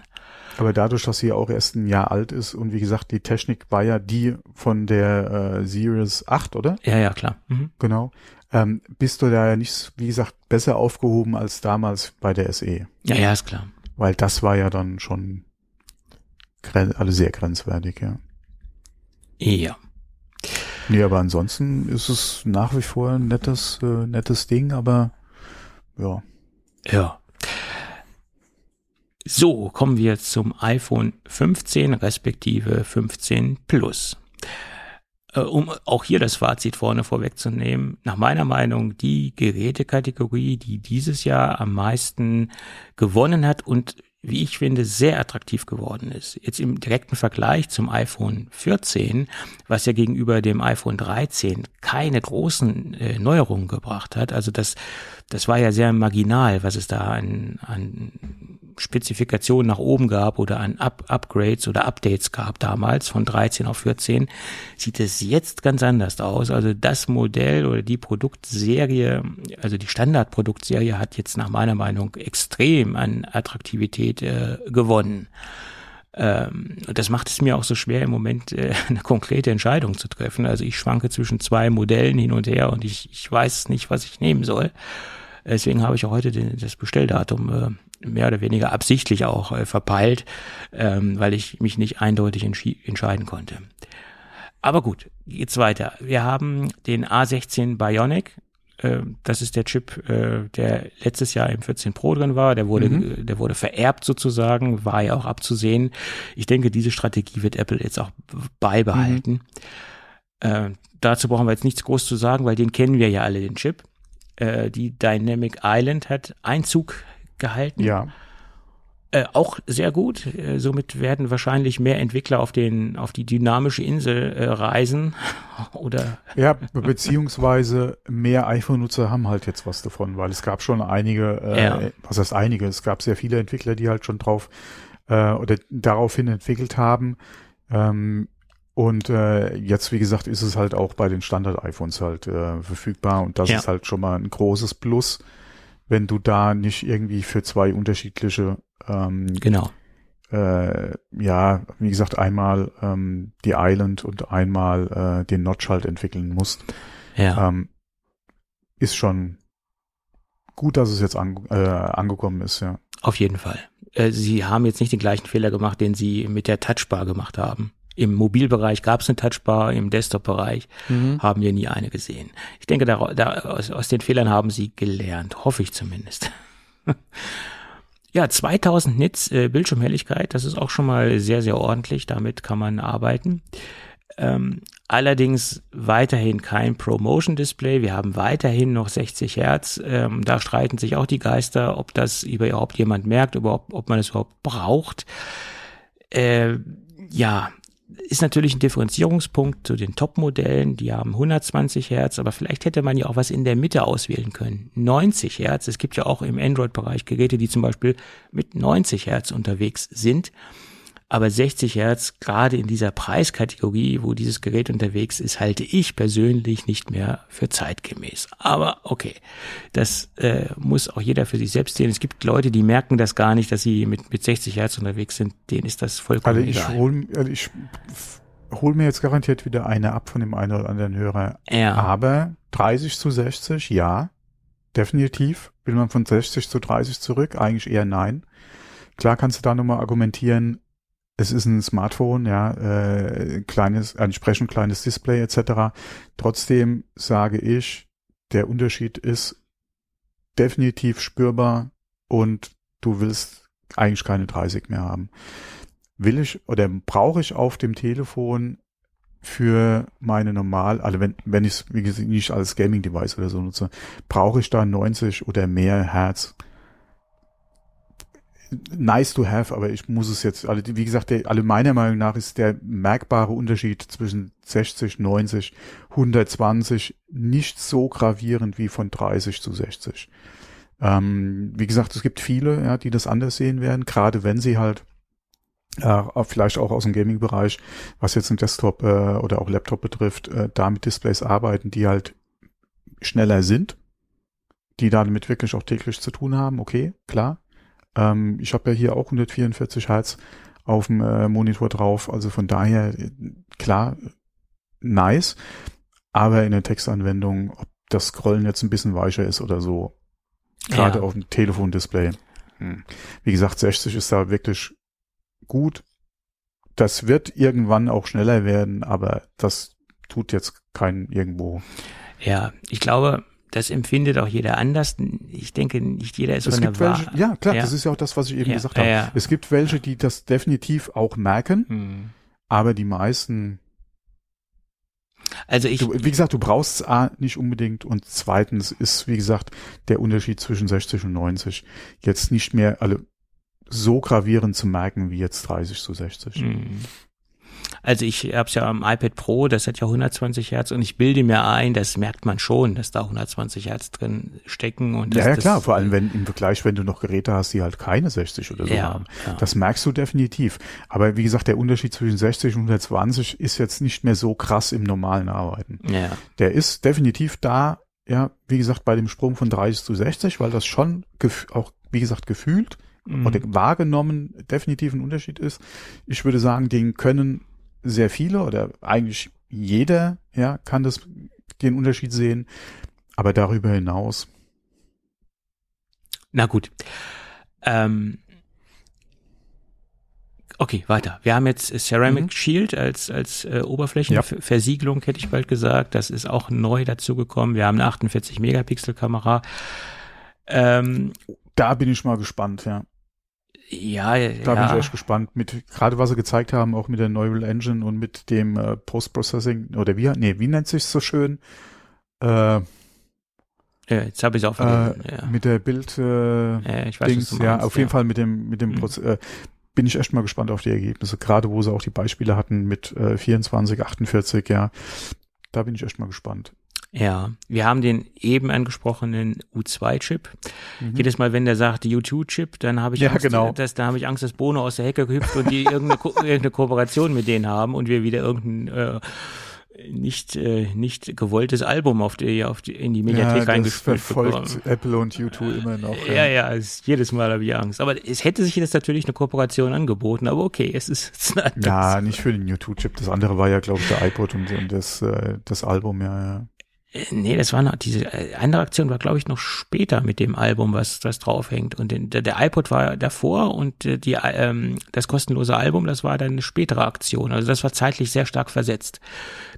[SPEAKER 2] Aber dadurch, dass sie auch erst ein Jahr alt ist und wie gesagt, die Technik war ja die von der äh, Series 8, oder?
[SPEAKER 3] Ja, ja, klar. Mhm.
[SPEAKER 2] Genau. Ähm, bist du da ja nicht, wie gesagt, besser aufgehoben als damals bei der SE.
[SPEAKER 3] Ja, ja, ist klar.
[SPEAKER 2] Weil das war ja dann schon alle sehr grenzwertig, ja.
[SPEAKER 3] Ja.
[SPEAKER 2] Nee, aber ansonsten ist es nach wie vor ein nettes, äh, nettes Ding, aber ja.
[SPEAKER 3] Ja. So, kommen wir zum iPhone 15 respektive 15 Plus. Äh, um auch hier das Fazit vorne vorwegzunehmen, nach meiner Meinung die Gerätekategorie, die dieses Jahr am meisten gewonnen hat und wie ich finde, sehr attraktiv geworden ist. Jetzt im direkten Vergleich zum iPhone 14, was ja gegenüber dem iPhone 13 keine großen äh, Neuerungen gebracht hat. Also das, das war ja sehr marginal, was es da an, an Spezifikationen nach oben gab oder an Up Upgrades oder Updates gab damals von 13 auf 14, sieht es jetzt ganz anders aus. Also das Modell oder die Produktserie, also die Standardproduktserie hat jetzt nach meiner Meinung extrem an Attraktivität äh, gewonnen. Ähm, das macht es mir auch so schwer im Moment äh, eine konkrete Entscheidung zu treffen. Also ich schwanke zwischen zwei Modellen hin und her und ich, ich weiß nicht, was ich nehmen soll. Deswegen habe ich auch heute den, das Bestelldatum äh, mehr oder weniger absichtlich auch äh, verpeilt, ähm, weil ich mich nicht eindeutig entscheiden konnte. Aber gut, geht's weiter. Wir haben den A16 Bionic. Äh, das ist der Chip, äh, der letztes Jahr im 14 Pro drin war. Der wurde, mhm. der wurde vererbt sozusagen, war ja auch abzusehen. Ich denke, diese Strategie wird Apple jetzt auch beibehalten. Mhm. Äh, dazu brauchen wir jetzt nichts groß zu sagen, weil den kennen wir ja alle, den Chip äh, die Dynamic Island hat Einzug gehalten.
[SPEAKER 2] Ja.
[SPEAKER 3] Äh, auch sehr gut. Äh, somit werden wahrscheinlich mehr Entwickler auf den auf die dynamische Insel äh, reisen oder
[SPEAKER 2] ja beziehungsweise mehr iPhone-Nutzer haben halt jetzt was davon, weil es gab schon einige, äh, ja. was heißt einige? Es gab sehr viele Entwickler, die halt schon drauf äh, oder daraufhin entwickelt haben. Ähm, und äh, jetzt, wie gesagt, ist es halt auch bei den Standard-iPhones halt verfügbar und das ja. ist halt schon mal ein großes Plus, wenn du da nicht irgendwie für zwei unterschiedliche ähm,
[SPEAKER 3] genau
[SPEAKER 2] äh, ja, wie gesagt, einmal ähm, die Island und einmal äh, den Notch halt entwickeln musst.
[SPEAKER 3] Ja.
[SPEAKER 2] Ähm, ist schon gut, dass es jetzt an, äh, angekommen ist, ja.
[SPEAKER 3] Auf jeden Fall. Äh, sie haben jetzt nicht den gleichen Fehler gemacht, den sie mit der Touchbar gemacht haben. Im Mobilbereich gab es eine Touchbar, im Desktop-Bereich mhm. haben wir nie eine gesehen. Ich denke, da, da, aus, aus den Fehlern haben sie gelernt, hoffe ich zumindest. ja, 2000 Nits äh, Bildschirmhelligkeit, das ist auch schon mal sehr, sehr ordentlich. Damit kann man arbeiten. Ähm, allerdings weiterhin kein Promotion-Display. Wir haben weiterhin noch 60 Hertz. Ähm, da streiten sich auch die Geister, ob das überhaupt jemand merkt, ob, ob man es überhaupt braucht. Äh, ja, ist natürlich ein Differenzierungspunkt zu den Top-Modellen, die haben 120 Hertz, aber vielleicht hätte man ja auch was in der Mitte auswählen können. 90 Hertz, es gibt ja auch im Android-Bereich Geräte, die zum Beispiel mit 90 Hertz unterwegs sind. Aber 60 Hertz, gerade in dieser Preiskategorie, wo dieses Gerät unterwegs ist, halte ich persönlich nicht mehr für zeitgemäß. Aber okay, das äh, muss auch jeder für sich selbst sehen. Es gibt Leute, die merken das gar nicht, dass sie mit, mit 60 Hertz unterwegs sind. Denen ist das vollkommen
[SPEAKER 2] also ich
[SPEAKER 3] egal.
[SPEAKER 2] Hol, also ich hol mir jetzt garantiert wieder eine ab von dem einen oder anderen Hörer.
[SPEAKER 3] Ja.
[SPEAKER 2] Aber 30 zu 60, ja, definitiv. Will man von 60 zu 30 zurück? Eigentlich eher nein. Klar kannst du da nochmal argumentieren, es ist ein Smartphone, ja, äh, kleines, entsprechend kleines Display etc. Trotzdem sage ich, der Unterschied ist definitiv spürbar und du willst eigentlich keine 30 mehr haben. Will ich oder brauche ich auf dem Telefon für meine normal, also wenn, wenn ich es, wie gesagt, nicht als Gaming-Device oder so nutze, brauche ich da 90 oder mehr Hertz nice to have, aber ich muss es jetzt, also wie gesagt, der, alle meiner Meinung nach ist der merkbare Unterschied zwischen 60, 90, 120 nicht so gravierend wie von 30 zu 60. Ähm, wie gesagt, es gibt viele, ja, die das anders sehen werden, gerade wenn sie halt äh, vielleicht auch aus dem Gaming-Bereich, was jetzt ein Desktop äh, oder auch Laptop betrifft, äh, da mit Displays arbeiten, die halt schneller sind, die damit wirklich auch täglich zu tun haben, okay, klar. Ähm, ich habe ja hier auch 144 Hertz auf dem äh, Monitor drauf, also von daher klar, nice. Aber in der Textanwendung, ob das Scrollen jetzt ein bisschen weicher ist oder so, gerade ja. auf dem Telefondisplay. Hm. Wie gesagt, 60 ist da wirklich gut. Das wird irgendwann auch schneller werden, aber das tut jetzt keinen irgendwo.
[SPEAKER 3] Ja, ich glaube, das empfindet auch jeder anders. Ich denke, nicht jeder ist
[SPEAKER 2] es
[SPEAKER 3] von
[SPEAKER 2] gibt
[SPEAKER 3] der
[SPEAKER 2] welche, Ja, klar, ja. das ist ja auch das, was ich eben
[SPEAKER 3] ja.
[SPEAKER 2] gesagt habe.
[SPEAKER 3] Ja,
[SPEAKER 2] es gibt welche, die das definitiv auch merken,
[SPEAKER 3] hm.
[SPEAKER 2] aber die meisten.
[SPEAKER 3] Also ich,
[SPEAKER 2] du, wie gesagt, du brauchst es A nicht unbedingt und zweitens ist, wie gesagt, der Unterschied zwischen 60 und 90 jetzt nicht mehr alle so gravierend zu merken wie jetzt 30 zu 60.
[SPEAKER 3] Hm. Also ich habe es ja am iPad Pro, das hat ja 120 Hertz und ich bilde mir ein, das merkt man schon, dass da 120 Hertz drin stecken. Und
[SPEAKER 2] ja,
[SPEAKER 3] ja
[SPEAKER 2] klar, das, vor allem wenn im Vergleich, wenn du noch Geräte hast, die halt keine 60 oder so
[SPEAKER 3] ja,
[SPEAKER 2] haben.
[SPEAKER 3] Ja.
[SPEAKER 2] Das merkst du definitiv. Aber wie gesagt, der Unterschied zwischen 60 und 120 ist jetzt nicht mehr so krass im normalen Arbeiten.
[SPEAKER 3] Ja.
[SPEAKER 2] Der ist definitiv da, ja, wie gesagt, bei dem Sprung von 30 zu 60, weil das schon auch, wie gesagt, gefühlt
[SPEAKER 3] Mhm.
[SPEAKER 2] oder wahrgenommen definitiv ein Unterschied ist. Ich würde sagen, den können sehr viele oder eigentlich jeder, ja, kann das, den Unterschied sehen. Aber darüber hinaus.
[SPEAKER 3] Na gut. Ähm, okay, weiter. Wir haben jetzt Ceramic
[SPEAKER 2] Mhm.
[SPEAKER 3] Shield als, als äh, Oberflächenversiegelung, hätte ich bald gesagt. Das ist auch neu dazugekommen. Wir haben eine 48 Megapixel Kamera. Ähm,
[SPEAKER 2] Da bin ich mal gespannt, ja.
[SPEAKER 3] Ja,
[SPEAKER 2] Da bin
[SPEAKER 3] ja.
[SPEAKER 2] ich echt gespannt. Mit, gerade was sie gezeigt haben, auch mit der Neural Engine und mit dem äh, Post-Processing, oder wie, nee, wie nennt sich so schön? Äh,
[SPEAKER 3] ja, jetzt habe ich es auch vergessen.
[SPEAKER 2] äh,
[SPEAKER 3] ja.
[SPEAKER 2] mit der Bild, äh,
[SPEAKER 3] ja, ich weiß,
[SPEAKER 2] Dings,
[SPEAKER 3] du
[SPEAKER 2] ja,
[SPEAKER 3] meinst,
[SPEAKER 2] auf jeden Fall mit dem, mit dem
[SPEAKER 3] Mhm.
[SPEAKER 2] Proz äh, bin ich echt mal gespannt auf die Ergebnisse, gerade wo sie auch die Beispiele hatten mit äh, 24, 48, ja. Da bin ich echt mal gespannt.
[SPEAKER 3] Ja, wir haben den eben angesprochenen U2-Chip.
[SPEAKER 2] Mhm.
[SPEAKER 3] Jedes Mal, wenn der sagt U2-Chip, dann habe ich
[SPEAKER 2] Ja,
[SPEAKER 3] Angst,
[SPEAKER 2] genau.
[SPEAKER 3] dass da habe ich Angst, dass Bono aus der Hecke hüpft und die irgendeine, Ko irgendeine Kooperation mit denen haben und wir wieder irgendein äh, nicht äh, nicht gewolltes Album auf die, auf die in die Mediathek
[SPEAKER 2] ja, das verfolgt
[SPEAKER 3] bekommen.
[SPEAKER 2] Apple und U2 immer noch.
[SPEAKER 3] Ja, ja, es, jedes Mal habe ich Angst. Aber es hätte sich jetzt natürlich eine Kooperation angeboten, aber okay, es ist, es ist ein anderes.
[SPEAKER 2] Ja, nicht für den U2-Chip. Das andere war ja, glaube ich, der iPod und, und das, äh, das Album, ja, ja.
[SPEAKER 3] Äh, Nee, das war noch, diese äh, andere Aktion war, glaube ich, noch später mit dem Album, was, was draufhängt. Und den, der, der iPod war davor und äh, die, ähm, das kostenlose Album, das war dann eine spätere Aktion. Also das war zeitlich sehr stark versetzt.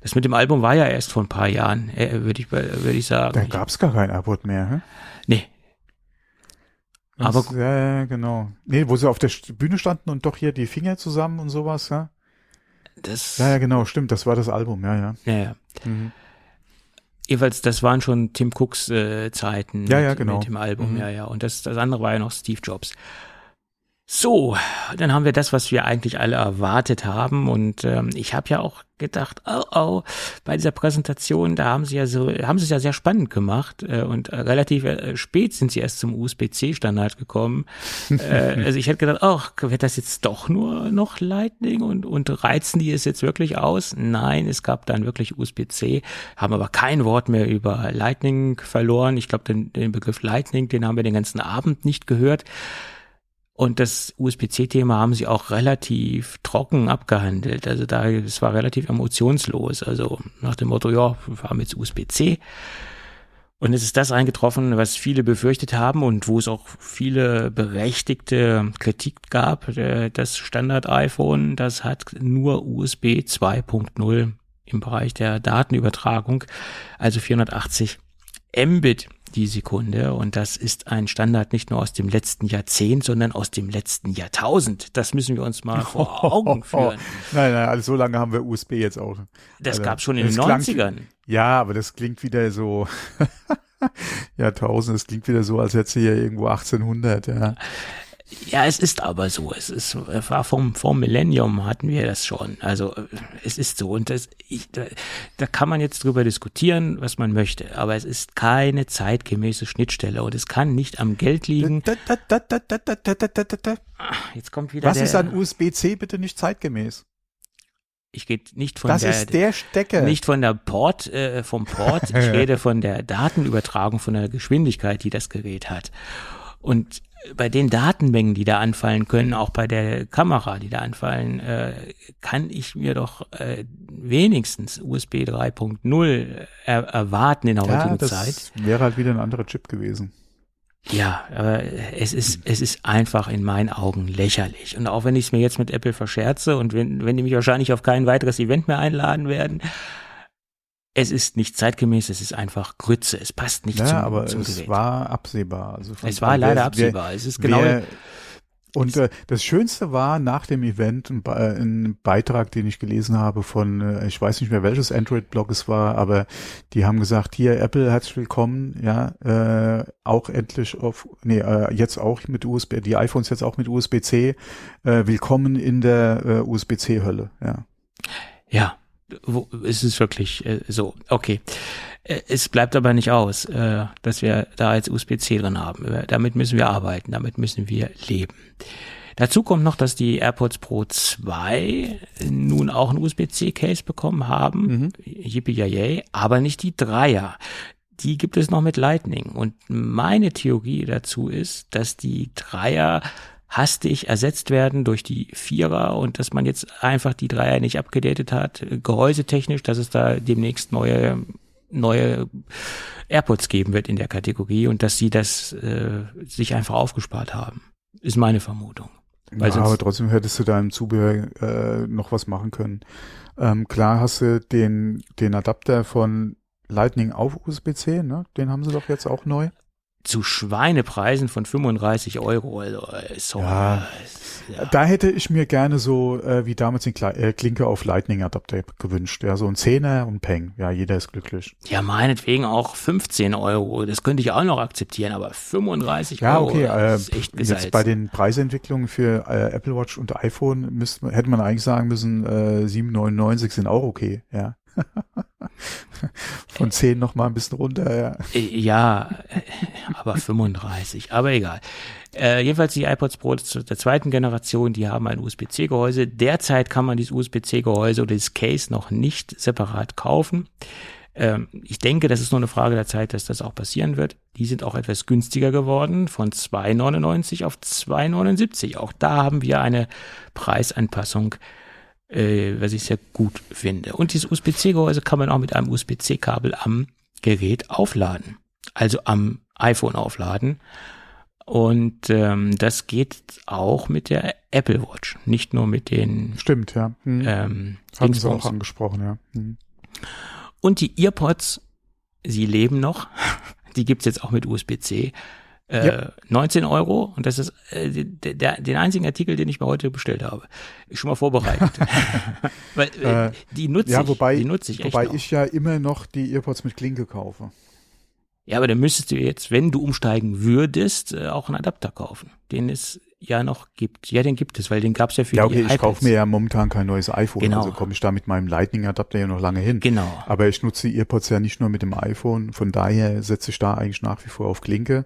[SPEAKER 3] Das mit dem Album war ja erst vor ein paar Jahren, äh, würde ich, würde ich sagen.
[SPEAKER 2] Da gab's gar kein iPod mehr, hä?
[SPEAKER 3] nee, Aber-
[SPEAKER 2] Das, ja, ja, genau. Nee, wo sie auf der Bühne standen und doch hier die Finger zusammen und sowas, ja?
[SPEAKER 3] das,
[SPEAKER 2] Ja, ja, genau, stimmt, das war das Album, ja, ja.
[SPEAKER 3] ja, ja.
[SPEAKER 2] Mhm.
[SPEAKER 3] Jeweils, das waren schon Tim Cooks äh, Zeiten
[SPEAKER 2] Ja, ja,
[SPEAKER 3] mit,
[SPEAKER 2] genau.
[SPEAKER 3] mit dem Album,
[SPEAKER 2] Mhm.
[SPEAKER 3] ja, ja. Und das, das andere war ja noch Steve Jobs. So, dann haben wir das, was wir eigentlich alle erwartet haben. Und ähm, ich habe ja auch gedacht, oh, oh, bei dieser Präsentation, da haben sie ja so, haben sie es ja sehr spannend gemacht. Äh, und äh, relativ äh, spät sind sie erst zum USB-C-Standard gekommen. äh, also ich hätte gedacht, ach, wird das jetzt doch nur noch Lightning und, und reizen die es jetzt wirklich aus? Nein, es gab dann wirklich USB-C, haben aber kein Wort mehr über Lightning verloren. Ich glaube, den, den Begriff Lightning, den haben wir den ganzen Abend nicht gehört. Und das USB-C-Thema haben sie auch relativ trocken abgehandelt. Also da, es war relativ emotionslos. Also nach dem Motto, ja, wir haben jetzt USB-C. Und es ist das eingetroffen, was viele befürchtet haben und wo es auch viele berechtigte Kritik gab. Äh, Das Standard-iPhone, das hat nur USB 2.0 im Bereich der Datenübertragung, also 480 Mbit die Sekunde. Und das ist ein Standard nicht nur aus dem letzten Jahrzehnt, sondern aus dem letzten Jahrtausend. Das müssen wir uns mal vor Augen führen.
[SPEAKER 2] Nein, nein, also so lange haben wir USB jetzt auch.
[SPEAKER 3] Das
[SPEAKER 2] Also,
[SPEAKER 3] gab's schon in den
[SPEAKER 2] das klang-
[SPEAKER 3] 90ern.
[SPEAKER 2] Ja, aber das klingt wieder so, Jahrtausend, das klingt wieder so, als hätte sie ja irgendwo 1800, ja.
[SPEAKER 3] Ja, es ist aber so. Es ist äh, war vom, vom Millennium hatten wir das schon. Also äh, es ist so. Und das, ich, da, da kann man jetzt drüber diskutieren, was man möchte. Aber es ist keine zeitgemäße Schnittstelle und es kann nicht am Geld liegen. Jetzt kommt wieder.
[SPEAKER 2] Was
[SPEAKER 3] der,
[SPEAKER 2] ist an USB-C bitte nicht zeitgemäß?
[SPEAKER 3] Ich rede nicht von
[SPEAKER 2] das
[SPEAKER 3] der,
[SPEAKER 2] ist der Stecker.
[SPEAKER 3] nicht von der Port äh, vom Port. ich rede von der Datenübertragung, von der Geschwindigkeit, die das Gerät hat. Und bei den Datenmengen, die da anfallen können, auch bei der Kamera, die da anfallen, äh, kann ich mir doch äh, wenigstens USB 3.0 er erwarten in der
[SPEAKER 2] ja,
[SPEAKER 3] heutigen
[SPEAKER 2] das
[SPEAKER 3] Zeit.
[SPEAKER 2] wäre halt wieder ein anderer Chip gewesen.
[SPEAKER 3] Ja, aber es ist, es ist einfach in meinen Augen lächerlich. Und auch wenn ich es mir jetzt mit Apple verscherze und wenn, wenn die mich wahrscheinlich auf kein weiteres Event mehr einladen werden, es ist nicht zeitgemäß, es ist einfach Grütze. Es passt nicht
[SPEAKER 2] Ja,
[SPEAKER 3] zum,
[SPEAKER 2] aber
[SPEAKER 3] zum
[SPEAKER 2] es
[SPEAKER 3] Gerät.
[SPEAKER 2] war absehbar. Also
[SPEAKER 3] es war
[SPEAKER 2] wer-
[SPEAKER 3] leider
[SPEAKER 2] wer-
[SPEAKER 3] absehbar. es ist genau,
[SPEAKER 2] Wer, und äh, das Schönste war nach dem Event ein, Be äh, ein Beitrag, den ich gelesen habe von, äh, ich weiß nicht mehr welches Android-Blog es war, aber die haben gesagt, hier Apple, herzlich willkommen, ja, äh, auch endlich auf, nee, äh, jetzt auch mit USB, die iPhones jetzt auch mit USB-C, äh, willkommen in der äh, USB-C-Hölle, ja.
[SPEAKER 3] ja, wo, es ist wirklich äh, so. Okay. Äh, Es bleibt aber nicht aus, äh, dass wir da jetzt USB-C drin haben. Äh, Damit müssen wir arbeiten, damit müssen wir leben. Dazu kommt noch, dass die AirPods Pro 2 nun auch ein USB-C-Case bekommen haben.
[SPEAKER 2] Mhm.
[SPEAKER 3] Yippie yay, aber nicht die Dreier. Die gibt es noch mit Lightning. Und meine Theorie dazu ist, dass die Dreier hastig ersetzt werden durch die Vierer und dass man jetzt einfach die Dreier nicht abgedatet hat, gehäusetechnisch, dass es da demnächst neue neue AirPods geben wird in der Kategorie und dass sie das äh, sich einfach aufgespart haben. Ist meine Vermutung. Weil
[SPEAKER 2] ja, aber trotzdem hättest du da im Zubehör äh, noch was machen können. Ähm, klar hast du den, den Adapter von Lightning auf USB-C, ne? Den haben sie doch jetzt auch neu.
[SPEAKER 3] Zu Schweinepreisen von 35 Euro. Also, äh, sorry.
[SPEAKER 2] Ja.
[SPEAKER 3] Ja.
[SPEAKER 2] Da hätte ich mir gerne so äh, wie damals den Kle äh, Klinke auf Lightning Adapter gewünscht. Ja, so ein Zehner und Peng. Ja, jeder ist glücklich.
[SPEAKER 3] Ja, meinetwegen auch 15 Euro. Das könnte ich auch noch akzeptieren, aber 35
[SPEAKER 2] Ja,
[SPEAKER 3] Euro.
[SPEAKER 2] okay. Äh,
[SPEAKER 3] das ist echt
[SPEAKER 2] jetzt
[SPEAKER 3] gesalzen.
[SPEAKER 2] bei den Preisentwicklungen für äh, Apple Watch und iPhone müsste, hätte man eigentlich sagen müssen, äh, 7,99 sind auch okay. Ja. Von 10 noch mal ein bisschen runter. Ja.
[SPEAKER 3] Äh, Ja, äh, aber 35, aber egal. Äh, jedenfalls die iPods Pro der zweiten Generation, die haben ein USB-C-Gehäuse. Derzeit kann man dieses USB-C-Gehäuse oder dieses Case noch nicht separat kaufen. Ähm, ich denke, das ist nur eine Frage der Zeit, dass das auch passieren wird. Die sind auch etwas günstiger geworden, von 2,99 auf 2,79. Auch da haben wir eine Preisanpassung, äh, was ich sehr gut finde. Und dieses USB-C-Gehäuse kann man auch mit einem USB-C-Kabel am Gerät aufladen, also am iPhone aufladen. Und ähm, das geht auch mit der Apple Watch, nicht nur mit den
[SPEAKER 2] Stimmt, ja. Hm.
[SPEAKER 3] ähm,
[SPEAKER 2] Haben sie auch angesprochen, ja. Hm.
[SPEAKER 3] Und die Earpods, sie leben noch. Die gibt's jetzt auch mit USB-C. Äh,
[SPEAKER 2] Ja.
[SPEAKER 3] 19 Euro und das ist äh, der, der, den einzigen Artikel, den ich mir heute bestellt habe. Schon mal vorbereitet. Weil äh,
[SPEAKER 2] Äh,
[SPEAKER 3] die nutze
[SPEAKER 2] Ja,
[SPEAKER 3] ich,
[SPEAKER 2] wobei,
[SPEAKER 3] die nutze ich echt
[SPEAKER 2] wobei ich ja immer noch die Earpods mit Klinke kaufe.
[SPEAKER 3] Ja, aber dann müsstest du jetzt, wenn du umsteigen würdest, äh, auch einen Adapter kaufen, den es ja noch gibt. Ja, den gibt es, weil den gab's ja für
[SPEAKER 2] Ja, okay,
[SPEAKER 3] die
[SPEAKER 2] ich
[SPEAKER 3] iPads.
[SPEAKER 2] kaufe mir ja momentan kein neues iPhone,
[SPEAKER 3] Genau.
[SPEAKER 2] also komme ich da mit meinem Lightning-Adapter ja noch lange hin.
[SPEAKER 3] Genau.
[SPEAKER 2] Aber ich nutze die Earpods ja nicht nur mit dem iPhone, von daher setze ich da eigentlich nach wie vor auf Klinke.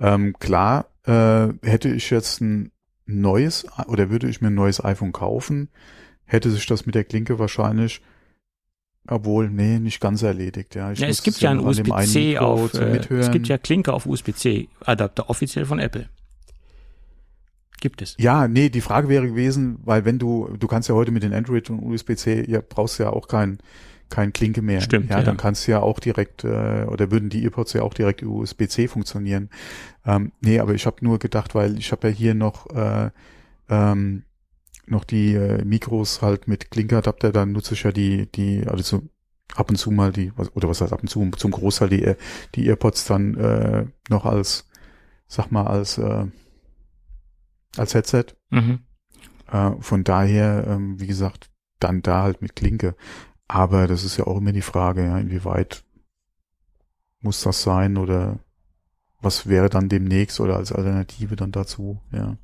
[SPEAKER 2] Ähm, klar, äh, hätte ich jetzt ein neues oder würde ich mir ein neues iPhone kaufen, hätte sich das mit der Klinke wahrscheinlich, obwohl, nee, nicht ganz erledigt. Ja, ich
[SPEAKER 3] Ja, es gibt ja einen USB-C auf, äh, es gibt ja Klinke auf USB-C Adapter, offiziell von Apple. Gibt es.
[SPEAKER 2] Ja, nee, die Frage wäre gewesen, weil wenn du, du kannst ja heute mit den Android und USB-C, ja, brauchst ja auch kein, kein Klinke mehr.
[SPEAKER 3] Stimmt,
[SPEAKER 2] Ja,
[SPEAKER 3] ja.
[SPEAKER 2] dann kannst du ja auch direkt, äh, oder würden die Earpods ja auch direkt über USB-C funktionieren. Ähm, nee, aber ich habe nur gedacht, weil ich habe ja hier noch, äh, ähm, noch die äh, Mikros halt mit Klinkeadapter, dann nutze ich ja die, die, also so ab und zu mal die, oder was heißt ab und zu, zum Großteil die, Air- die Earpods dann äh, noch als, sag mal, als, äh, als Headset.
[SPEAKER 3] Mhm.
[SPEAKER 2] Äh, von daher, ähm, wie gesagt, dann da halt mit Klinke. Aber das ist ja auch immer die Frage, ja, inwieweit muss das sein oder was wäre dann demnächst oder als Alternative dann dazu, ja.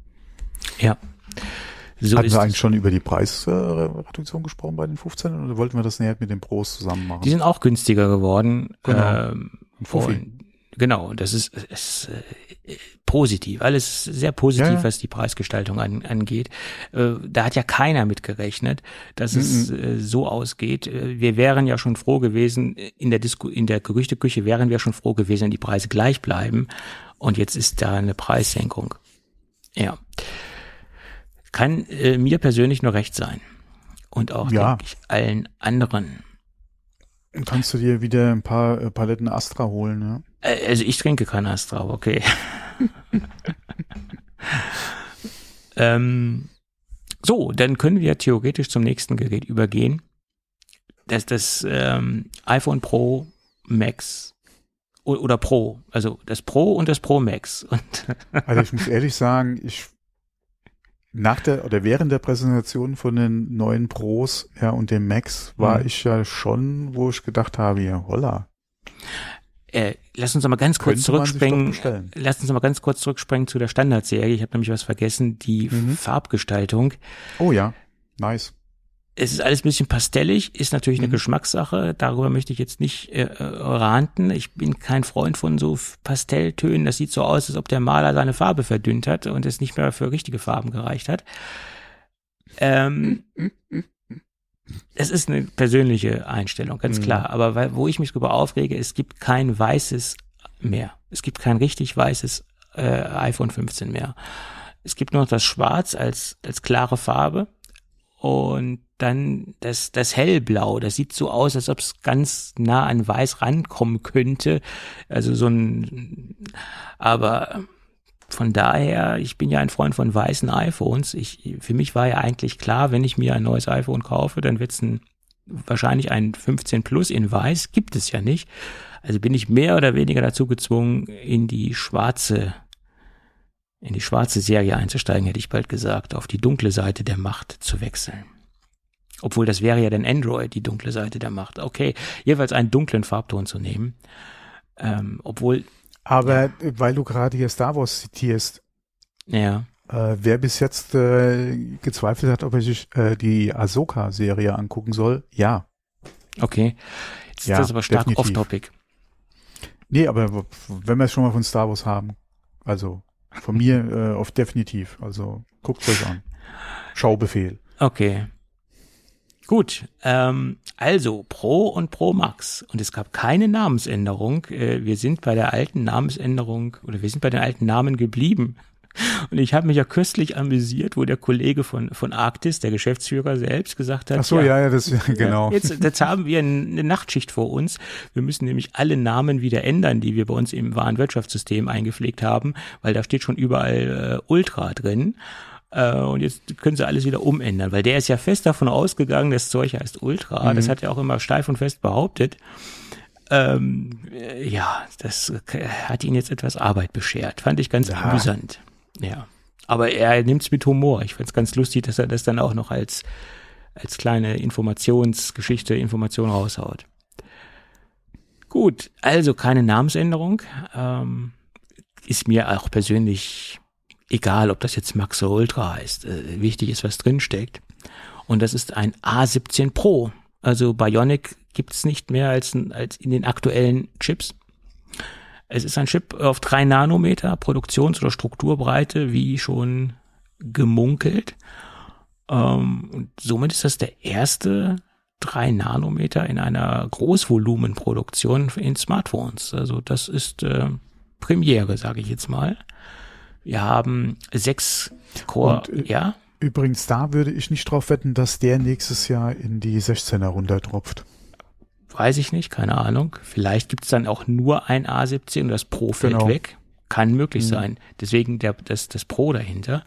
[SPEAKER 3] So
[SPEAKER 2] Hatten wir eigentlich schon über die Preisreduktion gesprochen bei den 15 oder wollten wir das näher mit den Pros zusammen machen?
[SPEAKER 3] Die sind auch günstiger geworden.
[SPEAKER 2] Genau.
[SPEAKER 3] Ähm, genau, das ist, ist äh, positiv. Alles sehr positiv,
[SPEAKER 2] Ja,
[SPEAKER 3] was die Preisgestaltung an, angeht. Äh, da hat ja keiner mit gerechnet, dass es
[SPEAKER 2] Mhm.
[SPEAKER 3] äh, so ausgeht. Äh, wir wären ja schon froh gewesen, in der Disku in der Gerüchteküche wären wir schon froh gewesen, wenn die Preise gleich bleiben. Und jetzt ist da eine Preissenkung. Ja. Kann äh, mir persönlich nur recht sein. Und auch,
[SPEAKER 2] Ja.
[SPEAKER 3] denke ich, allen anderen.
[SPEAKER 2] Kannst du dir wieder ein paar äh, Paletten Astra holen, ja?
[SPEAKER 3] Äh, Also ich trinke kein Astra, aber okay. ähm, so, dann können wir theoretisch zum nächsten Gerät übergehen. Das ist das ähm, iPhone Pro Max oder Pro, also das Pro und das Pro Max. Und
[SPEAKER 2] Also ich muss ehrlich sagen, ich nach der oder während der Präsentation von den neuen Pros ja, und dem Max war
[SPEAKER 3] Mhm.
[SPEAKER 2] ich ja schon, wo ich gedacht habe, ja, holla,
[SPEAKER 3] äh, lass uns mal ganz kurz zurückspringen.
[SPEAKER 2] bestellen.
[SPEAKER 3] Lass uns mal ganz kurz zurückspringen zu der Standardserie. Ich habe nämlich was vergessen, die
[SPEAKER 2] Mhm.
[SPEAKER 3] Farbgestaltung.
[SPEAKER 2] Oh ja, nice.
[SPEAKER 3] es ist alles ein bisschen pastellig, ist natürlich eine
[SPEAKER 2] Mhm.
[SPEAKER 3] Geschmackssache. Darüber möchte ich jetzt nicht äh, äh, ranten. Ich bin kein Freund von so Pastelltönen. Das sieht so aus, als ob der Maler seine Farbe verdünnt hat und es nicht mehr für richtige Farben gereicht hat. Ähm, es ist eine persönliche Einstellung, ganz
[SPEAKER 2] Mhm.
[SPEAKER 3] klar. Aber weil, wo ich mich darüber aufrege, es gibt kein weißes mehr. Es gibt kein richtig weißes äh, iPhone 15 mehr. Es gibt nur noch das Schwarz als, als klare Farbe und dann das, das Hellblau, das sieht so aus, als ob es ganz nah an Weiß rankommen könnte. Also so ein, aber von daher, ich bin ja ein Freund von weißen iPhones. Ich, für mich war ja eigentlich klar, wenn ich mir ein neues iPhone kaufe, dann wird es ein, wahrscheinlich ein 15 Plus in Weiß. Gibt es ja nicht. Also bin ich mehr oder weniger dazu gezwungen, in die schwarze, in die schwarze Serie einzusteigen, hätte ich bald gesagt, auf die dunkle Seite der Macht zu wechseln. Obwohl das wäre ja dann Android, die dunkle Seite der Macht. Okay, jeweils einen dunklen Farbton zu nehmen. Ähm, obwohl,
[SPEAKER 2] Aber weil du gerade hier Star Wars zitierst,
[SPEAKER 3] ja,
[SPEAKER 2] äh, wer bis jetzt äh, gezweifelt hat, ob er sich äh, die Ahsoka-Serie angucken soll, ja.
[SPEAKER 3] okay. Jetzt
[SPEAKER 2] Ja,
[SPEAKER 3] ist das aber stark off-topic.
[SPEAKER 2] Nee, aber wenn wir es schon mal von Star Wars haben, also von mir äh, auf definitiv, also guckt euch an. Schaubefehl.
[SPEAKER 3] Okay. Gut, ähm, also Pro und Pro Max. Und es gab keine Namensänderung. Äh, wir sind bei der alten Namensänderung oder wir sind bei den alten Namen geblieben. Und ich habe mich ja kürzlich amüsiert, wo der Kollege von, von Arktis, der Geschäftsführer selbst, gesagt hat,
[SPEAKER 2] Ach so, ja, ja, das genau.
[SPEAKER 3] Ja, jetzt, jetzt haben wir eine Nachtschicht vor uns. Wir müssen nämlich alle Namen wieder ändern, die wir bei uns im Warenwirtschaftssystem eingepflegt haben, weil da steht schon überall äh, Ultra drin. Äh, und jetzt können sie alles wieder umändern, weil der ist ja fest davon ausgegangen, das Zeug heißt Ultra.
[SPEAKER 2] Mhm.
[SPEAKER 3] Das hat er auch immer steif und fest behauptet. Ähm, äh, ja, das hat ihn jetzt etwas Arbeit beschert. Fand ich ganz
[SPEAKER 2] Ja.
[SPEAKER 3] amüsant. Ja. Aber er nimmt's mit Humor. Ich fand's ganz lustig, dass er das dann auch noch als als kleine Informationsgeschichte, Information raushaut. Gut, also keine Namensänderung. Ähm, ist mir auch persönlich egal, ob das jetzt Max oder Ultra heißt. Äh, wichtig ist, was drinsteckt. Und das ist ein A17 Pro. Also Bionic gibt's nicht mehr als, als in den aktuellen Chips. Es ist ein Chip auf drei Nanometer Produktions- oder Strukturbreite, wie schon gemunkelt. Ähm, und somit ist das der erste drei Nanometer in einer Großvolumenproduktion in Smartphones. Also das ist äh, Premiere, sage ich jetzt mal. Wir haben sechs Core,
[SPEAKER 2] Und, äh,
[SPEAKER 3] ja,
[SPEAKER 2] Übrigens, da würde ich nicht drauf wetten, dass der nächstes Jahr in die 16er runtertropft.
[SPEAKER 3] weiß ich nicht, keine Ahnung. Vielleicht gibt's dann auch nur ein A17 und das Pro fällt
[SPEAKER 2] Genau.
[SPEAKER 3] weg. Kann möglich
[SPEAKER 2] Mhm.
[SPEAKER 3] sein. Deswegen der, das, das Pro dahinter.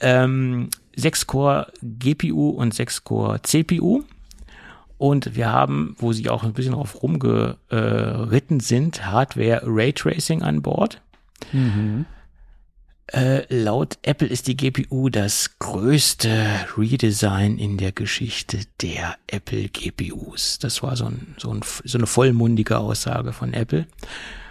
[SPEAKER 3] Ähm, 6-Core GPU und 6-Core CPU. Und wir haben, wo sie auch ein bisschen drauf rumgeritten sind, Hardware Raytracing an Bord. Äh, laut Apple ist die GPU das größte Redesign in der Geschichte der Apple GPUs. Das war so, ein, so, ein, so eine vollmundige Aussage von Apple.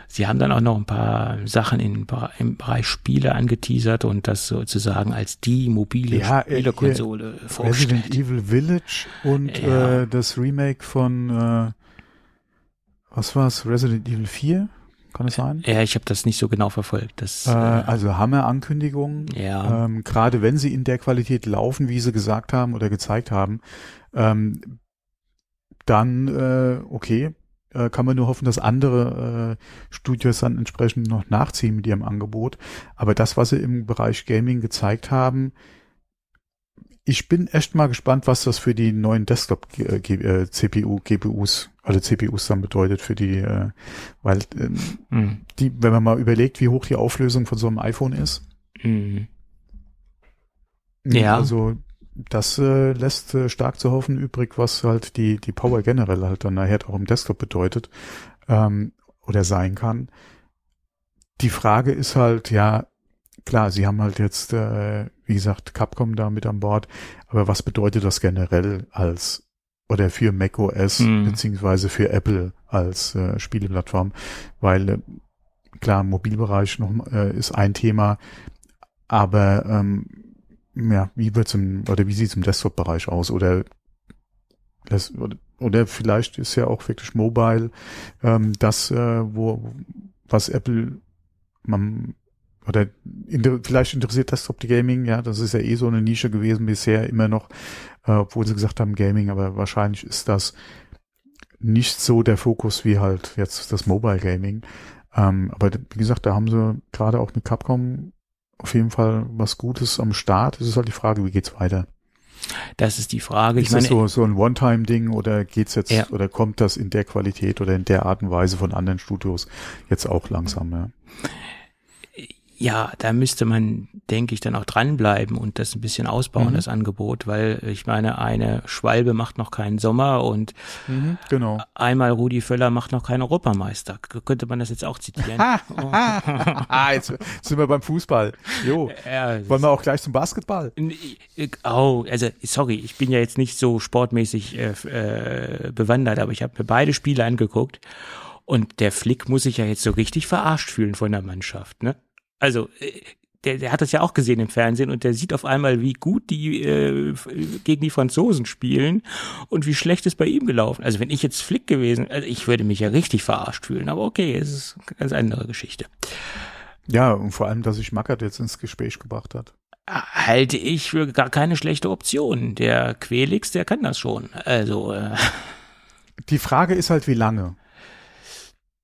[SPEAKER 3] Sie haben dann auch noch ein paar Sachen in, im Bereich Spiele angeteasert und das sozusagen als die mobile
[SPEAKER 2] Ja, äh,
[SPEAKER 3] Spielekonsole
[SPEAKER 2] Resident
[SPEAKER 3] vorgestellt.
[SPEAKER 2] Evil Village und
[SPEAKER 3] Ja.
[SPEAKER 2] äh, das Remake von äh, was war's? Resident Evil 4? Kann es sein?
[SPEAKER 3] Ja, ich habe das nicht so genau verfolgt. Das,
[SPEAKER 2] Äh,
[SPEAKER 3] äh,
[SPEAKER 2] also Hammer-Ankündigungen.
[SPEAKER 3] ja,
[SPEAKER 2] Ähm, Gerade wenn sie in der Qualität laufen, wie sie gesagt haben oder gezeigt haben, ähm, dann äh, okay, äh, kann man nur hoffen, dass andere äh, Studios dann entsprechend noch nachziehen mit ihrem Angebot. Aber das, was sie im Bereich Gaming gezeigt haben, ich bin echt mal gespannt, was das für die neuen Desktop äh, äh, GPUs, also CPUs dann bedeutet für die, äh, weil ähm,
[SPEAKER 3] hm,
[SPEAKER 2] die, wenn man mal überlegt, wie hoch die Auflösung von so einem iPhone ist,
[SPEAKER 3] hm. Ja.
[SPEAKER 2] Also das äh, lässt äh, stark zu hoffen übrig, was halt die, die Power generell halt dann nachher auch im Desktop bedeutet ähm, oder sein kann. Die Frage ist halt, ja, klar, sie haben halt jetzt, äh, wie gesagt, Capcom da mit an Bord, aber was bedeutet das generell als oder für macOS
[SPEAKER 3] Hm.
[SPEAKER 2] beziehungsweise für Apple als äh, Spieleplattform? Weil äh, klar, im Mobilbereich noch äh, ist ein Thema, aber ähm, ja, wie wird's im, oder wie sieht's im Desktop-Bereich aus? Oder, das, oder, oder vielleicht ist ja auch wirklich Mobile ähm, das, äh, wo, was Apple man, oder inter, vielleicht interessiert Desktop die Gaming, ja, das ist ja eh so eine Nische gewesen bisher immer noch, äh, obwohl sie gesagt haben Gaming, aber wahrscheinlich ist das nicht so der Fokus wie halt jetzt das Mobile Gaming. Ähm, aber wie gesagt, da haben sie gerade auch mit Capcom auf jeden Fall was Gutes am Start. Es ist halt die Frage, wie geht's weiter?
[SPEAKER 3] Das ist die Frage. Ich
[SPEAKER 2] ist
[SPEAKER 3] meine,
[SPEAKER 2] das so, so ein One-Time-Ding oder geht's jetzt
[SPEAKER 3] Ja.
[SPEAKER 2] oder kommt das in der Qualität oder in der Art und Weise von anderen Studios jetzt auch langsam? Ja.
[SPEAKER 3] Ja, da müsste man, denke ich, dann auch dranbleiben und das ein bisschen ausbauen,
[SPEAKER 2] Mhm.
[SPEAKER 3] das Angebot, weil ich meine, eine Schwalbe macht noch keinen Sommer und
[SPEAKER 2] Genau.
[SPEAKER 3] einmal Rudi Völler macht noch keinen Europameister. Könnte man das jetzt auch zitieren?
[SPEAKER 2] ah, jetzt sind wir beim Fußball. Jo.
[SPEAKER 3] Ja,
[SPEAKER 2] Wollen wir auch gleich zum Basketball?
[SPEAKER 3] Oh, also sorry, ich bin ja jetzt nicht so sportmäßig äh, äh, bewandert, aber ich habe mir beide Spiele angeguckt und der Flick muss sich ja jetzt so richtig verarscht fühlen von der Mannschaft, ne? Also äh, der, der hat das ja auch gesehen im Fernsehen und der sieht auf einmal, wie gut die äh, gegen die Franzosen spielen und wie schlecht es bei ihm gelaufen. Also wenn ich jetzt Flick gewesen, also ich würde mich ja richtig verarscht fühlen, aber okay, es ist eine ganz andere Geschichte.
[SPEAKER 2] Ja, und vor allem, dass sich Mackert jetzt ins Gespräch gebracht hat.
[SPEAKER 3] halte ich für gar keine schlechte Option. Der Quelix, der kann das schon. Also, äh,
[SPEAKER 2] Die Frage ist halt, wie lange.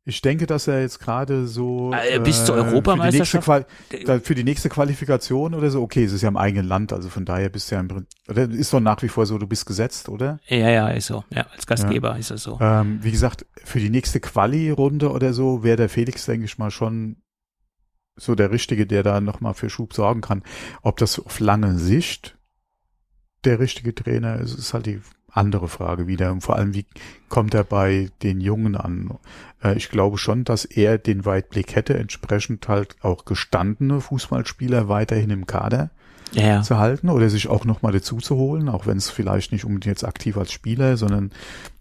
[SPEAKER 2] Ich denke, dass er jetzt gerade so
[SPEAKER 3] Äh, bis zur
[SPEAKER 2] für die nächste
[SPEAKER 3] Europameisterschaft?
[SPEAKER 2] Qual- da- für die nächste Qualifikation oder so. Okay, es ist ja im eigenen Land, also von daher bist du ja im oder ist doch nach wie vor so, du bist gesetzt, oder?
[SPEAKER 3] ja, ja, ist so. Ja, als Gastgeber ist das so.
[SPEAKER 2] Ähm, wie gesagt, für die nächste Quali-Runde oder so wäre der Felix, denke ich mal, schon so der Richtige, der da nochmal für Schub sorgen kann. Ob das auf lange Sicht der richtige Trainer ist, ist halt die andere Frage wieder. Und vor allem, wie kommt er bei den Jungen an? Äh, ich glaube schon, dass er den Weitblick hätte, entsprechend halt auch gestandene Fußballspieler weiterhin im Kader
[SPEAKER 3] Ja,
[SPEAKER 2] zu halten oder sich auch nochmal dazu zu holen, auch wenn es vielleicht nicht unbedingt jetzt aktiv als Spieler, sondern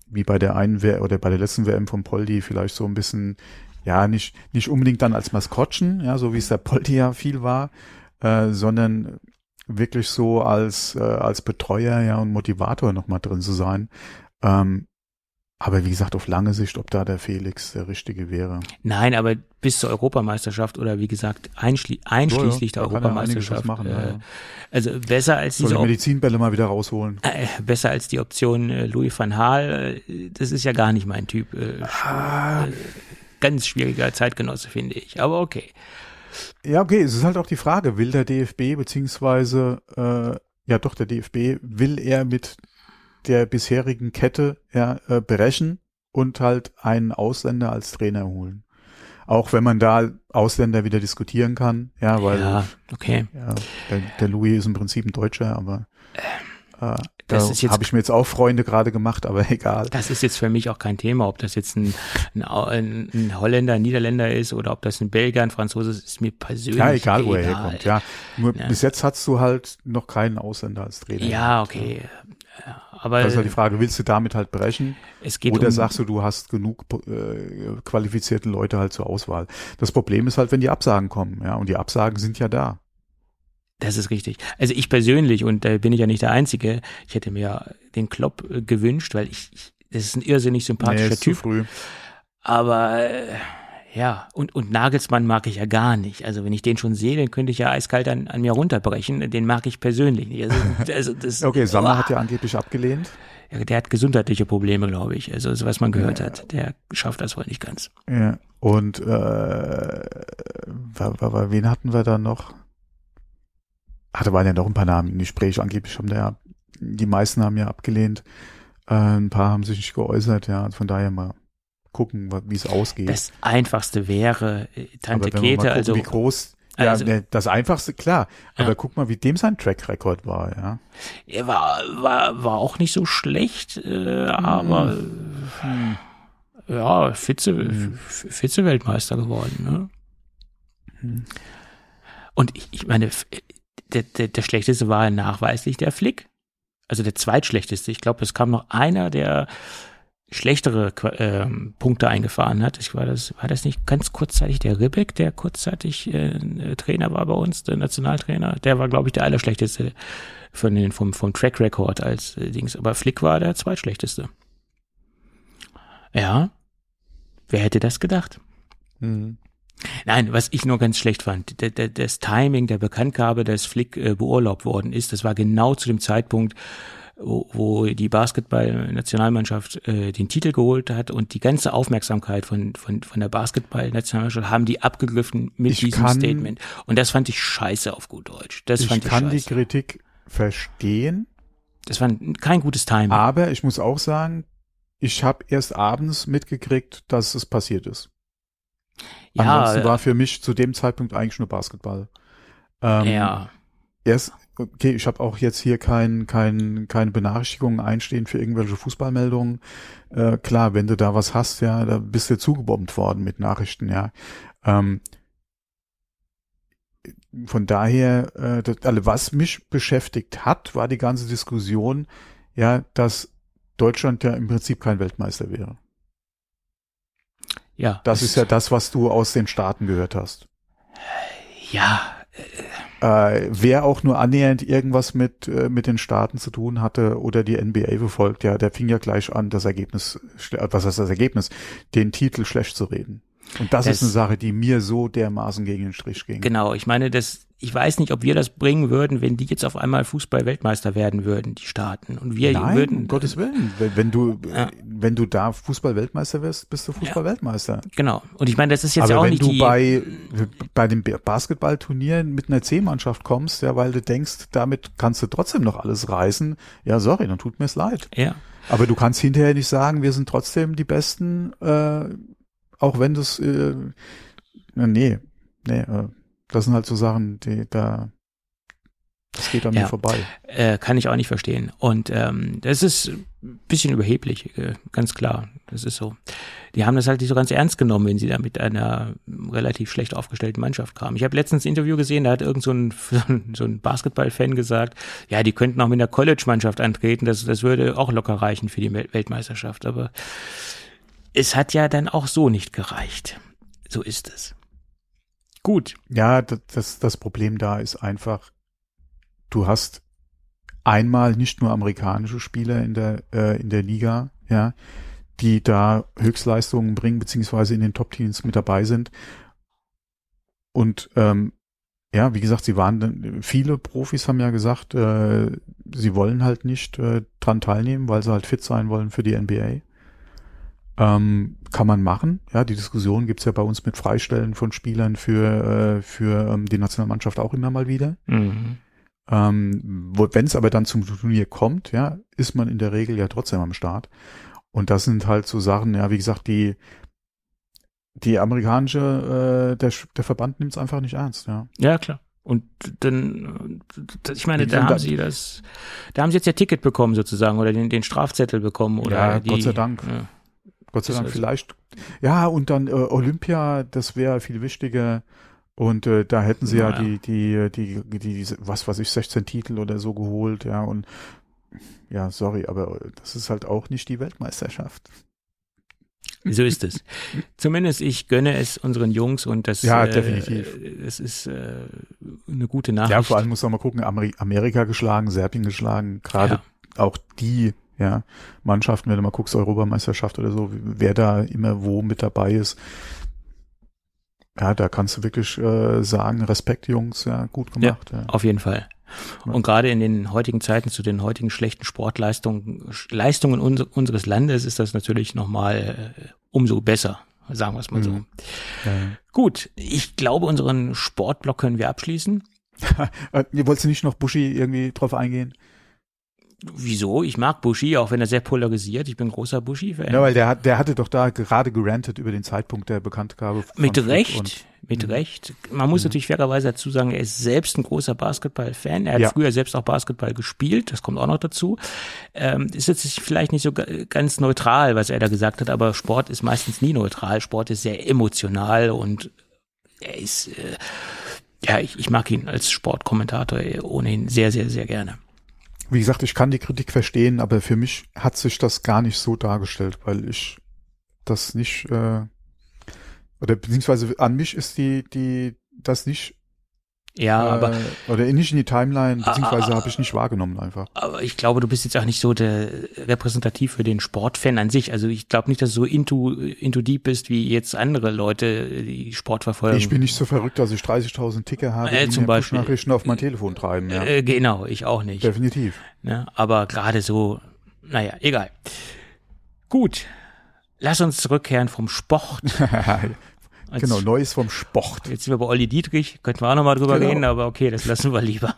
[SPEAKER 2] wie bei der einen W oder bei der letzten WM von Poldi vielleicht so ein bisschen, ja, nicht, nicht unbedingt dann als Maskottchen, ja, so wie es der Poldi ja viel war, äh, sondern wirklich so als, äh, als Betreuer, ja, und Motivator nochmal drin zu sein. Ähm, aber wie gesagt, auf lange Sicht, ob da der Felix der Richtige wäre.
[SPEAKER 3] Nein, aber bis zur Europameisterschaft oder wie gesagt, einschli einschließlich
[SPEAKER 2] Ja, ja,
[SPEAKER 3] der
[SPEAKER 2] er
[SPEAKER 3] Europameisterschaft.
[SPEAKER 2] machen,
[SPEAKER 3] äh,
[SPEAKER 2] ja.
[SPEAKER 3] Also besser als
[SPEAKER 2] Soll
[SPEAKER 3] diese
[SPEAKER 2] die Medizinbälle mal wieder rausholen.
[SPEAKER 3] äh, besser als die Option äh, Louis van Gaal, äh, das ist ja gar nicht mein Typ. Äh,
[SPEAKER 2] Ah,
[SPEAKER 3] ganz schwieriger Zeitgenosse, finde ich. Aber okay.
[SPEAKER 2] Ja, okay, es ist halt auch die Frage, will der DFB beziehungsweise, äh, ja doch, der DFB, will er mit der bisherigen Kette ja, äh, brechen und halt einen Ausländer als Trainer holen. Auch wenn man da Ausländer wieder diskutieren kann, ja, weil
[SPEAKER 3] ja, okay.
[SPEAKER 2] ja, der, der Louis ist im Prinzip ein Deutscher, aber äh,
[SPEAKER 3] Das
[SPEAKER 2] da
[SPEAKER 3] ist jetzt-
[SPEAKER 2] habe ich mir jetzt auch Freunde gerade gemacht, aber egal.
[SPEAKER 3] Das ist jetzt für mich auch kein Thema, ob das jetzt ein, ein, ein, Holländer, ein Niederländer ist oder ob das ein Belgier, ein Franzose ist, ist mir persönlich
[SPEAKER 2] Ja, egal, wo er
[SPEAKER 3] egal.
[SPEAKER 2] herkommt. Ja, nur
[SPEAKER 3] Ja.
[SPEAKER 2] bis jetzt hast du halt noch keinen Ausländer als Trainer.
[SPEAKER 3] Ja, okay. Ja, aber
[SPEAKER 2] Das ist halt die Frage, willst du damit halt brechen?
[SPEAKER 3] es geht
[SPEAKER 2] Oder
[SPEAKER 3] um,
[SPEAKER 2] sagst du, du hast genug äh, qualifizierte Leute halt zur Auswahl? Das Problem ist halt, wenn die Absagen kommen, ja, und die Absagen sind ja da.
[SPEAKER 3] Das ist richtig. Also ich persönlich, und da bin ich ja nicht der Einzige, ich hätte mir den Klopp äh, gewünscht, weil ich, ich das ist ein irrsinnig sympathischer
[SPEAKER 2] ist zu
[SPEAKER 3] Typ.
[SPEAKER 2] früh.
[SPEAKER 3] Aber äh, ja, und, und Nagelsmann mag ich ja gar nicht. Also wenn ich den schon sehe, dann könnte ich ja eiskalt an, an mir runterbrechen. Den mag ich persönlich nicht. Also, also das,
[SPEAKER 2] Okay, Sammer hat ja angeblich abgelehnt.
[SPEAKER 3] Ja, der hat gesundheitliche Probleme, glaube ich. Also so was man gehört hat. Der schafft das wohl nicht ganz.
[SPEAKER 2] Ja. Und äh, wen hatten wir da noch? Da waren ja noch ein paar Namen im Gespräch. Angeblich haben da ja, die meisten haben ja abgelehnt. Äh, ein paar haben sich nicht geäußert, ja. Von daher mal gucken, wie es ausgeht.
[SPEAKER 3] Das Einfachste wäre äh, Tante Käthe,
[SPEAKER 2] gucken,
[SPEAKER 3] also
[SPEAKER 2] wie groß, ja,
[SPEAKER 3] also-
[SPEAKER 2] ne, das einfachste, klar. Aber
[SPEAKER 3] Ja.
[SPEAKER 2] guck mal, wie dem sein Track Record war, ja.
[SPEAKER 3] er war, war, war auch nicht so schlecht, äh, aber
[SPEAKER 2] Hm.
[SPEAKER 3] ja, Vize, Vize-Weltmeister geworden. Ne?
[SPEAKER 2] Hm.
[SPEAKER 3] Und ich, ich meine, der, der, der schlechteste war nachweislich der Flick. Also der zweitschlechteste. Ich glaube, es kam noch einer, der schlechtere ähm, Punkte eingefahren hat. Ich war das, war das nicht ganz kurzzeitig der Ribbeck, der kurzzeitig äh, äh, Trainer war bei uns, der Nationaltrainer. Der war, glaube ich, der allerschlechteste von den, vom, vom Track Record als äh, Dings. Aber Flick war der zweitschlechteste. Ja. Wer hätte das gedacht?
[SPEAKER 2] Mhm.
[SPEAKER 3] Nein, was ich nur ganz schlecht fand, das Timing der Bekanntgabe, dass Flick äh, beurlaubt worden ist, das war genau zu dem Zeitpunkt, wo, wo die Basketball-Nationalmannschaft äh, den Titel geholt hat und die ganze Aufmerksamkeit von, von, von der Basketball-Nationalmannschaft haben die abgegriffen mit
[SPEAKER 2] Ich
[SPEAKER 3] diesem
[SPEAKER 2] kann-
[SPEAKER 3] Statement. Und das fand ich scheiße auf gut Deutsch. Das
[SPEAKER 2] Ich
[SPEAKER 3] fand ich
[SPEAKER 2] kann die
[SPEAKER 3] scheiße.
[SPEAKER 2] Kritik verstehen,
[SPEAKER 3] Das war ein- kein gutes Timing.
[SPEAKER 2] aber ich muss auch sagen, ich habe erst abends mitgekriegt, dass es passiert ist. Ansonsten
[SPEAKER 3] ja,
[SPEAKER 2] war für mich zu dem Zeitpunkt eigentlich nur Basketball. Ähm,
[SPEAKER 3] ja.
[SPEAKER 2] Erst, okay, ich habe auch jetzt hier kein, kein, keine Benachrichtigungen einstehen für irgendwelche Fußballmeldungen. Äh, klar, wenn du da was hast, ja, da bist du zugebombt worden mit Nachrichten, ja. Ähm, von daher, äh, das, also was mich beschäftigt hat, war die ganze Diskussion, ja, dass Deutschland ja im Prinzip kein Weltmeister wäre.
[SPEAKER 3] Ja.
[SPEAKER 2] Das ist ja das, was du aus den Staaten gehört hast.
[SPEAKER 3] Ja,
[SPEAKER 2] äh, wer auch nur annähernd irgendwas mit, äh, mit den Staaten zu tun hatte oder die NBA verfolgt, ja, der fing ja gleich an, das Ergebnis, äh, was heißt das Ergebnis, den Titel schlecht zu reden. Und das,
[SPEAKER 3] Das-
[SPEAKER 2] ist eine Sache, die mir so dermaßen gegen den Strich ging.
[SPEAKER 3] Genau, ich meine, das, ich weiß nicht, ob wir das bringen würden, wenn die jetzt auf einmal Fußball-Weltmeister werden würden, die Staaten. Und wir
[SPEAKER 2] Nein,
[SPEAKER 3] würden.
[SPEAKER 2] um Gottes Willen. Wenn, wenn du,
[SPEAKER 3] Ja.
[SPEAKER 2] wenn du da Fußball-Weltmeister wirst, bist du Fußball-Weltmeister.
[SPEAKER 3] Genau. Und ich meine, das ist jetzt
[SPEAKER 2] Aber
[SPEAKER 3] ja auch
[SPEAKER 2] wenn
[SPEAKER 3] nicht
[SPEAKER 2] du
[SPEAKER 3] die.
[SPEAKER 2] bei, bei dem Basketballturnier mit einer C-Mannschaft kommst, ja, weil du denkst, damit kannst du trotzdem noch alles reißen, ja, sorry, dann tut mir's leid.
[SPEAKER 3] ja,
[SPEAKER 2] Aber du kannst hinterher nicht sagen, wir sind trotzdem die Besten, äh, auch wenn das, äh, nee, nee, äh, das sind halt so Sachen, die da, das geht an
[SPEAKER 3] Ja.
[SPEAKER 2] mir vorbei.
[SPEAKER 3] äh, kann ich auch nicht verstehen. Und ähm, das ist ein bisschen überheblich, äh, ganz klar. Das ist so. Die haben das halt nicht so ganz ernst genommen, wenn sie da mit einer relativ schlecht aufgestellten Mannschaft kamen. Ich habe letztens ein Interview gesehen, da hat irgend so ein, so ein Basketball-Fan gesagt, ja, die könnten auch mit einer College-Mannschaft antreten, das, das würde auch locker reichen für die Wel- Weltmeisterschaft. Aber es hat ja dann auch so nicht gereicht. So ist es. Gut.
[SPEAKER 2] Ja, das, das, Problem da ist einfach, du hast einmal nicht nur amerikanische Spieler in der, äh, in der Liga, ja, die da Höchstleistungen bringen, beziehungsweise in den Top-Teams mit dabei sind. Und ähm, ja, wie gesagt, sie waren dann, viele Profis haben ja gesagt, äh, sie wollen halt nicht äh, dran teilnehmen, weil sie halt fit sein wollen für die NBA. Ähm, kann man machen. Ja, die Diskussion gibt's ja bei uns mit Freistellen von Spielern für, äh, für ähm, die Nationalmannschaft auch immer mal wieder.
[SPEAKER 3] Mhm.
[SPEAKER 2] Ähm, Wenn es aber dann zum Turnier kommt, ja, ist man in der Regel ja trotzdem am Start. Und das sind halt so Sachen, ja, wie gesagt, die die amerikanische, äh, der, der Verband nimmt es einfach nicht ernst, ja.
[SPEAKER 3] Ja, klar. Und dann, äh, ich meine, da haben sie das, da haben sie jetzt ja Ticket bekommen sozusagen oder den, den Strafzettel bekommen oder
[SPEAKER 2] ja,
[SPEAKER 3] die,
[SPEAKER 2] Gott sei Dank.
[SPEAKER 3] Ja.
[SPEAKER 2] Gott sei
[SPEAKER 3] Das
[SPEAKER 2] Dank
[SPEAKER 3] heißt-
[SPEAKER 2] vielleicht. Ja, und dann äh, Olympia, das wäre viel wichtiger. Und äh, da hätten sie ja
[SPEAKER 3] Naja.
[SPEAKER 2] die, die, die, die, die, was weiß ich, 16 Titel oder so geholt, ja. Und ja, sorry, aber das ist halt auch nicht die Weltmeisterschaft.
[SPEAKER 3] So ist es. Zumindest ich gönne es unseren Jungs und das,
[SPEAKER 2] Ja,
[SPEAKER 3] äh,
[SPEAKER 2] definitiv.
[SPEAKER 3] es ist äh, eine gute Nachricht.
[SPEAKER 2] Ja, vor allem muss man mal gucken, Ameri Amerika geschlagen, Serbien geschlagen, gerade
[SPEAKER 3] Ja.
[SPEAKER 2] auch die, ja, Mannschaften, wenn du mal guckst, Europameisterschaft oder so, wer da immer wo mit dabei ist. Ja, da kannst du wirklich äh, sagen, Respekt, Jungs, ja, gut gemacht. Ja.
[SPEAKER 3] Auf jeden Fall.
[SPEAKER 2] Ja.
[SPEAKER 3] Und gerade in den heutigen Zeiten zu den heutigen schlechten Sportleistungen Leistungen uns, unseres Landes ist das natürlich nochmal äh, umso besser, sagen wir es mal so.
[SPEAKER 2] Mhm. Ja.
[SPEAKER 3] Gut, ich glaube, unseren Sportblock können wir abschließen.
[SPEAKER 2] Äh, ihr wolltest nicht noch Buschi irgendwie drauf eingehen?
[SPEAKER 3] Wieso? Ich mag Bushi, auch wenn er sehr polarisiert. Ich bin ein großer Bushi-Fan.
[SPEAKER 2] Ja, weil der hat, der hatte doch da gerade gerantet über den Zeitpunkt der Bekanntgabe. von
[SPEAKER 3] Mit Recht, mit
[SPEAKER 2] Mhm.
[SPEAKER 3] Recht. Man muss natürlich fairerweise dazu sagen, er ist selbst ein großer Basketball-Fan. Er hat
[SPEAKER 2] Ja.
[SPEAKER 3] früher selbst auch Basketball gespielt, das kommt auch noch dazu. Ähm, ist jetzt vielleicht nicht so ga- ganz neutral, was er da gesagt hat, aber Sport ist meistens nie neutral. Sport ist sehr emotional und er ist, äh, ja, ich, ich mag ihn als Sportkommentator ohnehin sehr, sehr, sehr gerne.
[SPEAKER 2] Wie gesagt, ich kann die Kritik verstehen, aber für mich hat sich das gar nicht so dargestellt, weil ich das nicht, äh, oder beziehungsweise an mich ist die, die, das nicht,
[SPEAKER 3] Ja,
[SPEAKER 2] äh,
[SPEAKER 3] aber
[SPEAKER 2] oder nicht in die Timeline, beziehungsweise habe ich nicht wahrgenommen einfach.
[SPEAKER 3] Aber ich glaube, du bist jetzt auch nicht so der repräsentativ für den Sportfan an sich. Also ich glaube nicht, dass du so into, into deep bist wie jetzt andere Leute, die Sport verfolgen.
[SPEAKER 2] Ich bin nicht so verrückt, dass ich 30.000 Ticker habe,
[SPEAKER 3] Äh,
[SPEAKER 2] die
[SPEAKER 3] zum Beispiel.
[SPEAKER 2] Push-Nachrichten auf mein Telefon treiben, ja.
[SPEAKER 3] äh, genau, ich auch nicht.
[SPEAKER 2] Definitiv.
[SPEAKER 3] Ne? Aber gerade so, naja, egal. Gut, lass uns zurückkehren vom Sport. Als-
[SPEAKER 2] genau, Neues vom Sport.
[SPEAKER 3] Jetzt sind wir bei Olli Dietrich, könnten wir auch nochmal drüber
[SPEAKER 2] Genau.
[SPEAKER 3] reden, aber okay, das lassen wir lieber.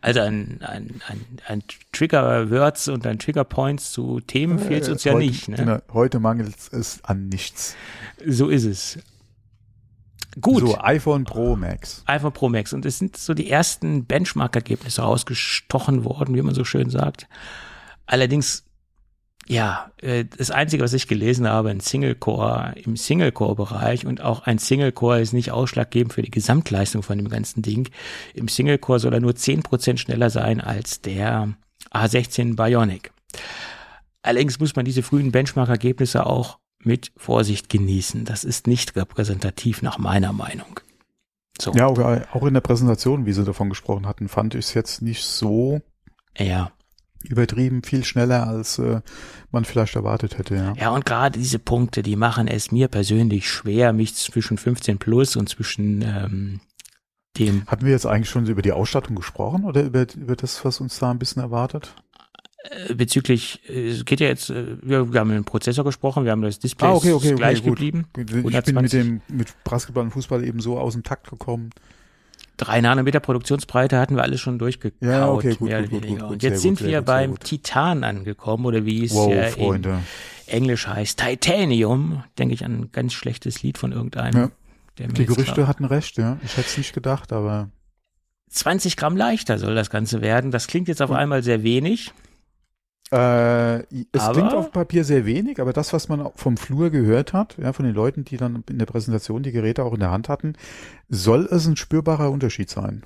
[SPEAKER 3] Also ein, ein, ein, ein Trigger-Words und ein Trigger-Points zu Themen fehlt uns ja
[SPEAKER 2] Äh, heute,
[SPEAKER 3] nicht. Ne?
[SPEAKER 2] Genau, heute mangelt es an nichts.
[SPEAKER 3] So ist es. Gut.
[SPEAKER 2] So, iPhone Pro Max.
[SPEAKER 3] iPhone Pro Max. Und es sind so die ersten Benchmark-Ergebnisse rausgestochen worden, wie man so schön sagt. Allerdings, ja, äh, das Einzige, was ich gelesen habe, ein Single-Core im Single-Core-Bereich und auch ein Single-Core ist nicht ausschlaggebend für die Gesamtleistung von dem ganzen Ding. Im Single-Core soll er nur 10% schneller sein als der A16 Bionic. Allerdings muss man diese frühen Benchmark-Ergebnisse auch mit Vorsicht genießen. Das ist nicht repräsentativ nach meiner Meinung. So.
[SPEAKER 2] Ja, auch in der Präsentation, wie sie davon gesprochen hatten, fand ich es jetzt nicht so
[SPEAKER 3] Ja.
[SPEAKER 2] Übertrieben viel schneller, als äh, man vielleicht erwartet hätte, ja.
[SPEAKER 3] Ja, und gerade diese Punkte, die machen es mir persönlich schwer, mich zwischen 15 plus und zwischen ähm, dem
[SPEAKER 2] Hatten wir jetzt eigentlich schon über die Ausstattung gesprochen oder über, über das, was uns da ein bisschen erwartet?
[SPEAKER 3] äh, bezüglich, äh, es geht ja jetzt, äh, wir, wir haben den Prozessor gesprochen, wir haben das Display
[SPEAKER 2] Ah, okay, okay, okay,
[SPEAKER 3] gleich
[SPEAKER 2] gut.
[SPEAKER 3] geblieben.
[SPEAKER 2] Ich bin mit
[SPEAKER 3] 120.
[SPEAKER 2] dem mit Basketball und Fußball eben so aus dem Takt gekommen.
[SPEAKER 3] Drei Nanometer Produktionsbreite hatten wir alles schon durchgekaut,
[SPEAKER 2] Ja, okay, gut,
[SPEAKER 3] mehr
[SPEAKER 2] gut,
[SPEAKER 3] oder weniger.
[SPEAKER 2] gut,
[SPEAKER 3] und jetzt sind wir beim. Titan angekommen, oder wie es
[SPEAKER 2] Wow,
[SPEAKER 3] ja in
[SPEAKER 2] Freunde.
[SPEAKER 3] Englisch heißt, Titanium, denke ich an ein ganz schlechtes Lied von irgendeinem.
[SPEAKER 2] Ja. Die Gerüchte
[SPEAKER 3] gerade-
[SPEAKER 2] hatten recht, ja. Ich hätte es nicht gedacht, aber
[SPEAKER 3] 20 Gramm leichter soll das Ganze werden. Das klingt jetzt auf
[SPEAKER 2] Hm.
[SPEAKER 3] einmal sehr wenig.
[SPEAKER 2] Äh, es
[SPEAKER 3] Aber-
[SPEAKER 2] klingt auf Papier sehr wenig, aber das, was man vom Flur gehört hat, ja, von den Leuten, die dann in der Präsentation die Geräte auch in der Hand hatten, soll es ein spürbarer Unterschied sein.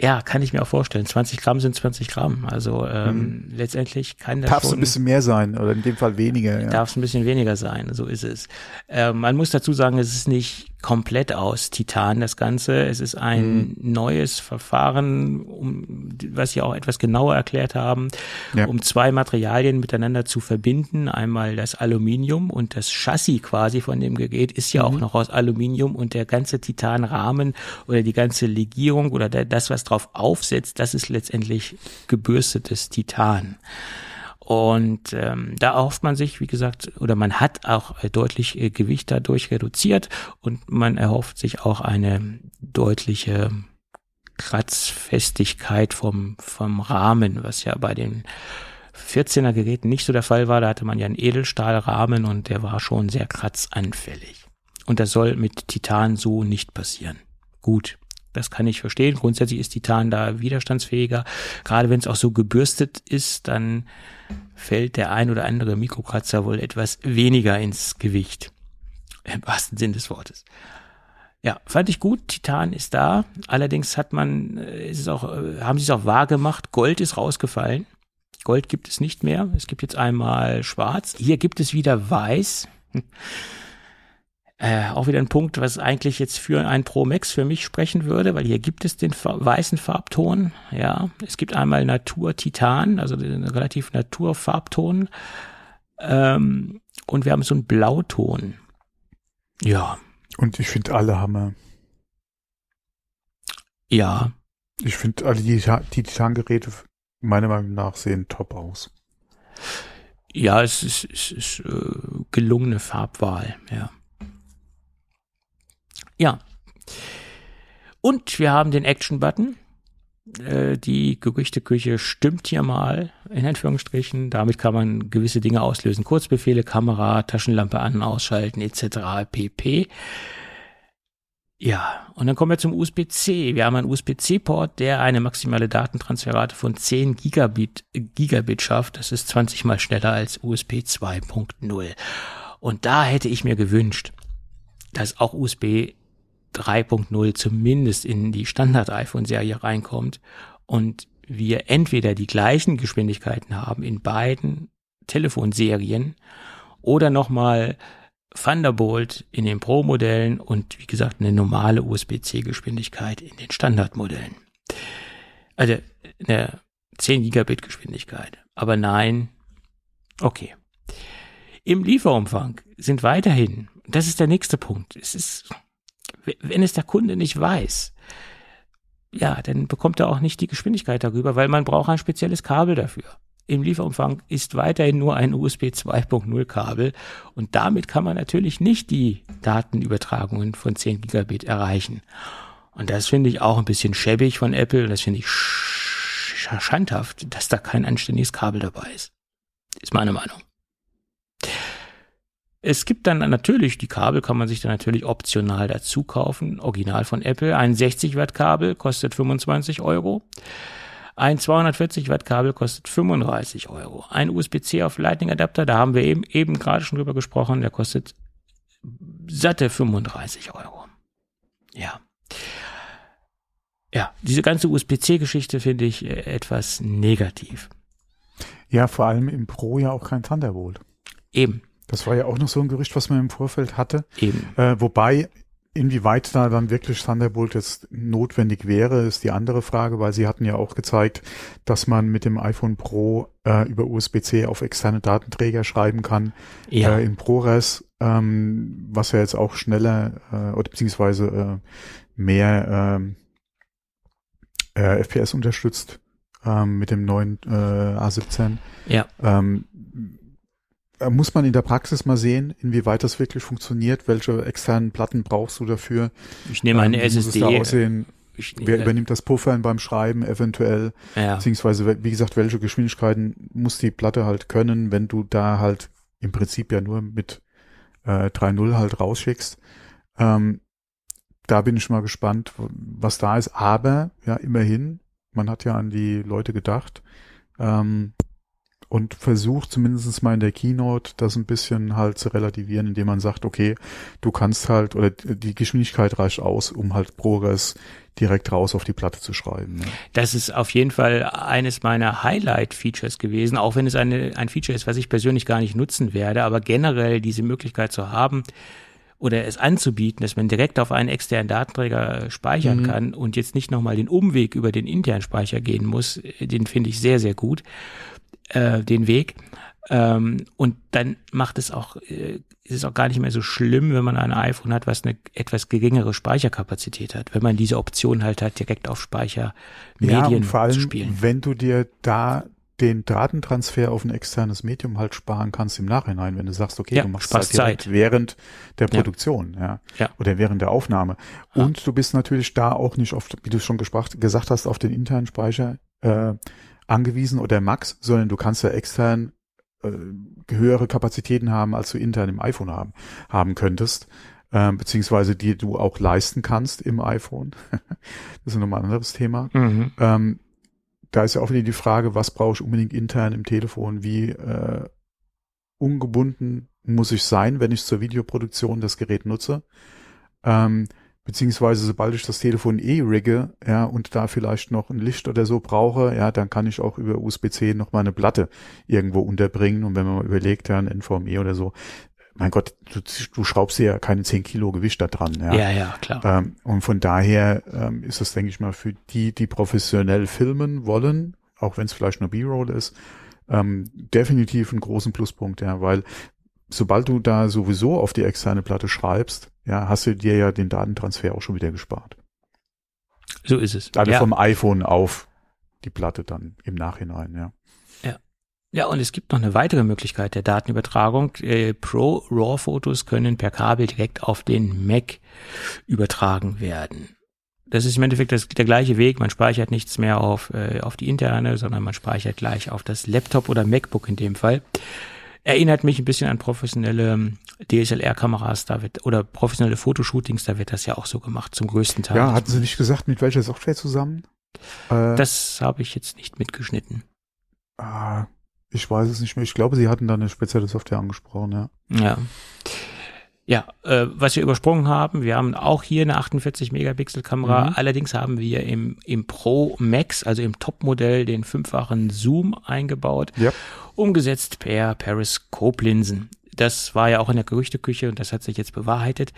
[SPEAKER 3] Ja, kann ich mir auch vorstellen. 20 Gramm sind 20 Gramm. Also ähm, letztendlich kann das
[SPEAKER 2] Darf es ein bisschen mehr sein oder in dem Fall weniger. Ja.
[SPEAKER 3] darf es ein bisschen weniger sein. So ist es. Äh, man muss dazu sagen, es ist nicht komplett aus Titan das Ganze. Es ist ein neues Verfahren, um, was sie auch etwas genauer erklärt haben,
[SPEAKER 2] Ja.
[SPEAKER 3] um zwei Materialien miteinander zu verbinden. Einmal das Aluminium und das Chassis quasi von dem Gerät ist ja auch noch aus Aluminium und der ganze Titanrahmen oder die ganze Legierung oder der, das, was drauf aufsetzt, das ist letztendlich gebürstetes Titan. Und ähm, da erhofft man sich, wie gesagt, oder man hat auch äh, deutlich äh, Gewicht dadurch reduziert und man erhofft sich auch eine deutliche Kratzfestigkeit vom, vom Rahmen, was ja bei den 14er Geräten nicht so der Fall war. Da hatte man ja einen Edelstahlrahmen und der war schon sehr kratzanfällig. Und das soll mit Titan so nicht passieren. Gut, das kann ich verstehen. Grundsätzlich ist Titan da widerstandsfähiger. Gerade wenn es auch so gebürstet ist, dann fällt der ein oder andere Mikrokratzer wohl etwas weniger ins Gewicht. Im wahrsten Sinn des Wortes. Ja, fand ich gut. Titan ist da. Allerdings hat man, äh, ist es auch, äh, haben sie es auch wahr gemacht. Gold ist rausgefallen. Gold gibt es nicht mehr. Es gibt jetzt einmal schwarz. Hier gibt es wieder weiß. Äh, auch wieder ein Punkt, was eigentlich jetzt für ein Pro Max für mich sprechen würde, weil hier gibt es den weißen Farbton. Ja, es gibt einmal Natur Titan, also den relativ Naturfarbton. Ähm, und wir haben so einen Blauton. Ja.
[SPEAKER 2] Und ich finde alle Hammer.
[SPEAKER 3] Ja.
[SPEAKER 2] Ich finde alle die, die Titan-Geräte meiner Meinung nach sehen top aus.
[SPEAKER 3] Ja, es ist, es ist äh, gelungene Farbwahl, ja. Ja. Und wir haben den Action-Button. Äh, die Gerüchteküche stimmt hier mal, in Anführungsstrichen. Damit kann man gewisse Dinge auslösen. Kurzbefehle, Kamera, Taschenlampe an, ausschalten, etc. pp. Ja, und dann kommen wir zum USB-C. Wir haben einen USB-C-Port, der eine maximale Datentransferrate von 10 Gigabit, Gigabit schafft. Das ist 20 mal schneller als USB 2.0. Und da hätte ich mir gewünscht, dass auch USB 3.0 zumindest in die Standard-iPhone-Serie reinkommt und wir entweder die gleichen Geschwindigkeiten haben in beiden Telefonserien oder nochmal Thunderbolt in den Pro-Modellen und wie gesagt eine normale USB-C-Geschwindigkeit in den Standardmodellen. Also eine 10 Gigabit Geschwindigkeit. Aber nein, okay. Im Lieferumfang sind weiterhin, das ist der nächste Punkt, es ist wenn es der Kunde nicht weiß, ja, dann bekommt er auch nicht die Geschwindigkeit darüber, weil man braucht ein spezielles Kabel dafür. Im Lieferumfang ist weiterhin nur ein USB 2.0 Kabel und damit kann man natürlich nicht die Datenübertragungen von 10 Gigabit erreichen. Und das finde ich auch ein bisschen schäbig von Apple und das finde ich schandhaft, dass da kein anständiges Kabel dabei ist. Ist meine Meinung. Es gibt dann natürlich, die Kabel kann man sich dann natürlich optional dazu kaufen, original von Apple. Ein 60 Watt Kabel kostet 25 Euro. Ein 240 Watt Kabel kostet 35 Euro. Ein USB-C auf Lightning Adapter, da haben wir eben, eben gerade schon drüber gesprochen, der kostet satte 35 Euro. Ja. Ja, diese ganze USB-C-Geschichte finde ich äh, etwas negativ.
[SPEAKER 2] Ja, vor allem im Pro ja auch kein Thunderbolt.
[SPEAKER 3] Eben.
[SPEAKER 2] Das war ja auch noch so ein Gerücht, was man im Vorfeld hatte.
[SPEAKER 3] Eben.
[SPEAKER 2] Äh, wobei, inwieweit da dann wirklich Thunderbolt jetzt notwendig wäre, ist die andere Frage, weil sie hatten ja auch gezeigt, dass man mit dem iPhone Pro äh, über USB-C auf externe Datenträger schreiben kann.
[SPEAKER 3] Ja.
[SPEAKER 2] Äh, in ProRes, ähm, was ja jetzt auch schneller äh, oder beziehungsweise äh, mehr ähm, äh, FPS unterstützt ähm, mit dem neuen äh, A17.
[SPEAKER 3] Ja.
[SPEAKER 2] Ähm, äh, muss man in der Praxis mal sehen, inwieweit das wirklich funktioniert, welche externen Platten brauchst du dafür.
[SPEAKER 3] Ich nehme eine
[SPEAKER 2] ähm,
[SPEAKER 3] SSD.
[SPEAKER 2] Muss es da aussehen,
[SPEAKER 3] Ich
[SPEAKER 2] wer übernimmt das Puffern beim Schreiben eventuell,
[SPEAKER 3] ja.
[SPEAKER 2] beziehungsweise wie gesagt, welche Geschwindigkeiten muss die Platte halt können, wenn du da halt im Prinzip ja nur mit äh, 3.0 halt rausschickst. Ähm, da bin ich mal gespannt, was da ist. Aber ja, immerhin, man hat ja an die Leute gedacht. Ähm, und versucht zumindest mal in der Keynote das ein bisschen halt zu relativieren, indem man sagt, okay, du kannst halt, oder die Geschwindigkeit reicht aus, um halt ProRes direkt raus auf die Platte zu schreiben. Ne?
[SPEAKER 3] Das ist auf jeden Fall eines meiner Highlight-Features gewesen, auch wenn es eine, ein Feature ist, was ich persönlich gar nicht nutzen werde, aber generell diese Möglichkeit zu haben oder es anzubieten, dass man direkt auf einen externen Datenträger speichern
[SPEAKER 2] Mhm.
[SPEAKER 3] kann und jetzt nicht nochmal den Umweg über den internen Speicher gehen muss, den finde ich sehr, sehr gut, äh, den Weg. Ähm, und dann macht es auch, äh, ist es auch gar nicht mehr so schlimm, wenn man ein iPhone hat, was eine etwas geringere Speicherkapazität hat, wenn man diese Option halt hat, direkt auf Speicher
[SPEAKER 2] Ja,
[SPEAKER 3] Medien
[SPEAKER 2] und vor allem,
[SPEAKER 3] zu spielen.
[SPEAKER 2] wenn du dir da den Datentransfer auf ein externes Medium halt sparen kannst im Nachhinein, wenn du sagst, okay,
[SPEAKER 3] Ja,
[SPEAKER 2] du machst das
[SPEAKER 3] Zeit.
[SPEAKER 2] während der
[SPEAKER 3] Ja.
[SPEAKER 2] Produktion, ja.
[SPEAKER 3] Ja.
[SPEAKER 2] Oder während der Aufnahme.
[SPEAKER 3] Ja.
[SPEAKER 2] Und du bist natürlich da auch nicht auf, wie du schon gesprach, gesagt hast, auf den internen Speicher äh, angewiesen oder Max, sondern du kannst ja extern äh, höhere Kapazitäten haben, als du intern im iPhone haben, haben könntest, ähm, beziehungsweise die du auch leisten kannst im iPhone. das ist nochmal ein anderes Thema.
[SPEAKER 3] Mhm.
[SPEAKER 2] Ähm, da ist ja auch wieder die Frage, was brauche ich unbedingt intern im Telefon? Wie äh, ungebunden muss ich sein, wenn ich zur Videoproduktion das Gerät nutze? Ähm, beziehungsweise sobald ich das Telefon eh rigge, ja, und da vielleicht noch ein Licht oder so brauche, ja, dann kann ich auch über USB-C noch mal eine Platte irgendwo unterbringen. Und wenn man mal überlegt, ja, ein NVMe oder so, mein Gott, du, du schraubst ja keine 10 Kilo Gewicht da dran, ja.
[SPEAKER 3] Ja, ja, klar.
[SPEAKER 2] Ähm, und von daher ähm, ist das, denke ich mal, für die, die professionell filmen wollen, auch wenn es vielleicht nur B-Roll ist, ähm, definitiv einen großen Pluspunkt, ja, weil sobald du da sowieso auf die externe Platte schreibst, ja, hast du dir ja den Datentransfer auch schon wieder gespart.
[SPEAKER 3] So ist es.
[SPEAKER 2] Also
[SPEAKER 3] ja.
[SPEAKER 2] vom iPhone auf die Platte dann im Nachhinein, ja.
[SPEAKER 3] Ja, und es gibt noch eine weitere Möglichkeit der Datenübertragung. Äh, Pro RAW Fotos können per Kabel direkt auf den Mac übertragen werden. Das ist im Endeffekt das, der gleiche Weg. Man speichert nichts mehr auf, äh, auf die interne, sondern man speichert gleich auf das Laptop oder MacBook in dem Fall. Erinnert mich ein bisschen an professionelle ähm, DSLR-Kameras, da wird, oder professionelle Fotoshootings, da wird das ja auch so gemacht, zum größten Teil.
[SPEAKER 2] Ja, hatten Sie nicht gesagt, mit welcher Software zusammen? Äh,
[SPEAKER 3] das habe ich jetzt nicht mitgeschnitten.
[SPEAKER 2] ah, ich weiß es nicht mehr. Ich glaube, Sie hatten da eine spezielle Software angesprochen, ja.
[SPEAKER 3] Ja. Ja, äh, was wir übersprungen haben, wir haben auch hier eine 48 Megapixel Kamera.
[SPEAKER 2] Mhm.
[SPEAKER 3] Allerdings haben wir im, im Pro Max, also im Topmodell, den fünffachen Zoom eingebaut,
[SPEAKER 2] Ja.
[SPEAKER 3] umgesetzt per Periskop-Linsen. Das war ja auch in der Gerüchteküche und das hat sich jetzt bewahrheitet.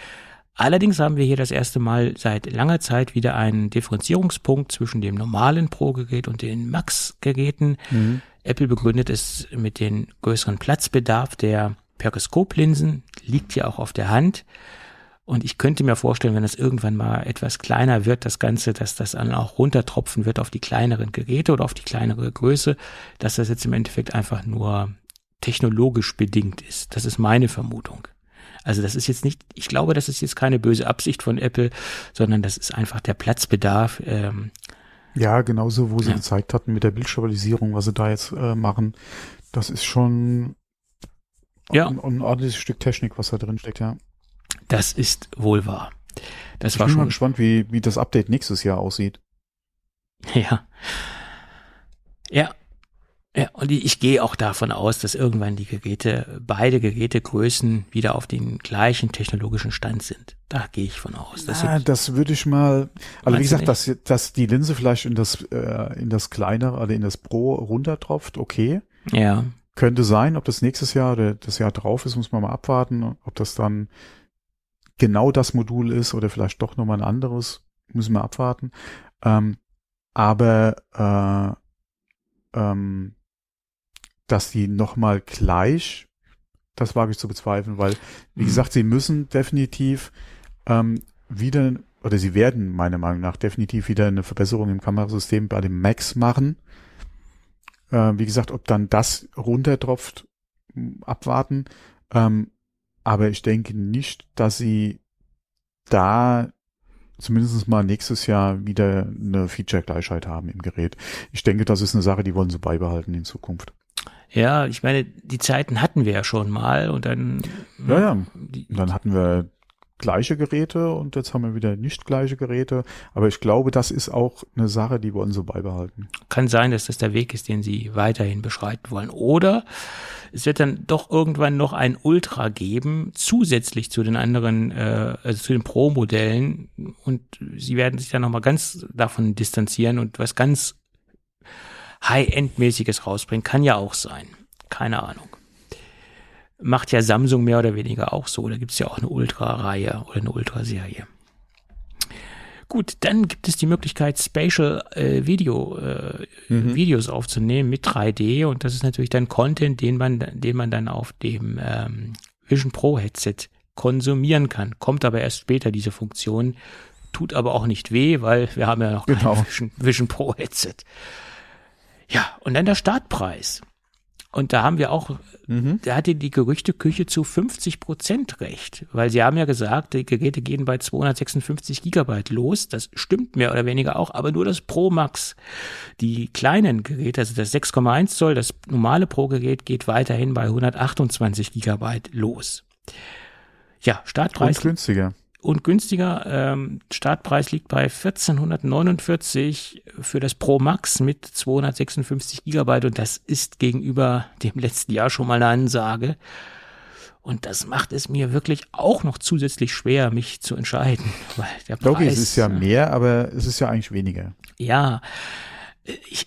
[SPEAKER 3] Allerdings haben wir hier das erste Mal seit langer Zeit wieder einen Differenzierungspunkt zwischen dem normalen Pro-Gerät und den Max-Geräten.
[SPEAKER 2] Mhm.
[SPEAKER 3] Apple begründet es mit dem größeren Platzbedarf der Periskoplinsen, liegt ja auch auf der Hand. Und ich könnte mir vorstellen, wenn das irgendwann mal etwas kleiner wird, das Ganze, dass das dann auch runtertropfen wird auf die kleineren Geräte oder auf die kleinere Größe, dass das jetzt im Endeffekt einfach nur technologisch bedingt ist. Das ist meine Vermutung. Also das ist jetzt nicht, ich glaube, das ist jetzt keine böse Absicht von Apple, sondern das ist einfach der Platzbedarf. Ähm,
[SPEAKER 2] Ja, genauso, wo sie
[SPEAKER 3] Ja.
[SPEAKER 2] gezeigt hatten mit der Bildstabilisierung, was sie da jetzt äh, machen. Das ist schon
[SPEAKER 3] Ja.
[SPEAKER 2] ein, ein ordentliches Stück Technik, was da drin steckt, ja.
[SPEAKER 3] das ist wohl wahr. Das
[SPEAKER 2] Ich
[SPEAKER 3] war
[SPEAKER 2] bin mal
[SPEAKER 3] schon,
[SPEAKER 2] gespannt, wie, wie das Update nächstes Jahr aussieht.
[SPEAKER 3] Ja. Ja. Ja, und ich gehe auch davon aus, dass irgendwann die Geräte, beide Gerätegrößen wieder auf den gleichen technologischen Stand sind. Da gehe ich von aus. Das wird,
[SPEAKER 2] das würde ich mal, also wie gesagt, dass, dass die Linse vielleicht in das, äh, in das kleinere, also in das Pro runtertropft, okay.
[SPEAKER 3] ja,
[SPEAKER 2] Könnte sein, ob das nächstes Jahr oder das Jahr drauf ist, muss man mal abwarten. Ob das dann genau das Modul ist oder vielleicht doch nochmal ein anderes, müssen wir abwarten. Ähm, aber äh, ähm, dass die nochmal gleich, das wage ich zu bezweifeln, weil, wie
[SPEAKER 3] Mhm.
[SPEAKER 2] gesagt, sie müssen definitiv ähm, wieder, oder sie werden meiner Meinung nach definitiv wieder eine Verbesserung im Kamerasystem bei dem Max machen. Äh, wie gesagt, ob dann das runtertropft, abwarten. Ähm, aber ich denke nicht, dass sie da zumindest mal nächstes Jahr wieder eine Feature-Gleichheit haben im Gerät. Ich denke, das ist eine Sache, die wollen sie beibehalten in Zukunft.
[SPEAKER 3] ja, ich meine, die Zeiten hatten wir ja schon mal und dann,
[SPEAKER 2] Ja, ja.
[SPEAKER 3] Die,
[SPEAKER 2] dann hatten wir gleiche Geräte und jetzt haben wir wieder nicht gleiche Geräte. Aber ich glaube, das ist auch eine Sache, die wollen sie beibehalten.
[SPEAKER 3] kann sein, dass das der Weg ist, den sie weiterhin beschreiten wollen. Oder es wird dann doch irgendwann noch ein Ultra geben, zusätzlich zu den anderen, äh, also zu den Pro-Modellen. Und sie werden sich dann nochmal ganz davon distanzieren und was ganz High-End-mäßiges rausbringen. Kann ja auch sein. Keine Ahnung. Macht ja Samsung mehr oder weniger auch so. Da gibt's ja auch eine Ultra-Reihe oder eine Ultra-Serie. Gut, dann gibt es die Möglichkeit, Spatial äh, Video, äh, Videos aufzunehmen mit 3D und das ist natürlich dann Content, den man, den man dann auf dem ähm, Vision Pro Headset konsumieren kann. Kommt aber erst später diese Funktion, tut aber auch nicht weh, weil wir haben ja noch
[SPEAKER 2] Genau.
[SPEAKER 3] kein Vision, Vision Pro Headset. Ja, und dann der Startpreis. Und da haben wir auch,
[SPEAKER 2] Mhm.
[SPEAKER 3] da hatte die Gerüchteküche zu 50 Prozent recht, weil sie haben ja gesagt, die Geräte gehen bei 256 Gigabyte los. Das stimmt mehr oder weniger auch, aber nur das Pro Max. Die kleinen Geräte, also das 6,1 Zoll, das normale Pro-Gerät geht weiterhin bei 128 Gigabyte los. Ja, Startpreis
[SPEAKER 2] Und günstiger.
[SPEAKER 3] Und günstiger. Ähm, Startpreis liegt bei 1449 für das Pro Max mit 256 Gigabyte und das ist gegenüber dem letzten Jahr schon mal eine Ansage. Und das macht es mir wirklich auch noch zusätzlich schwer, mich zu entscheiden, weil der Preis.
[SPEAKER 2] Okay, es ist ja mehr, aber es ist ja eigentlich weniger.
[SPEAKER 3] Ja, ich,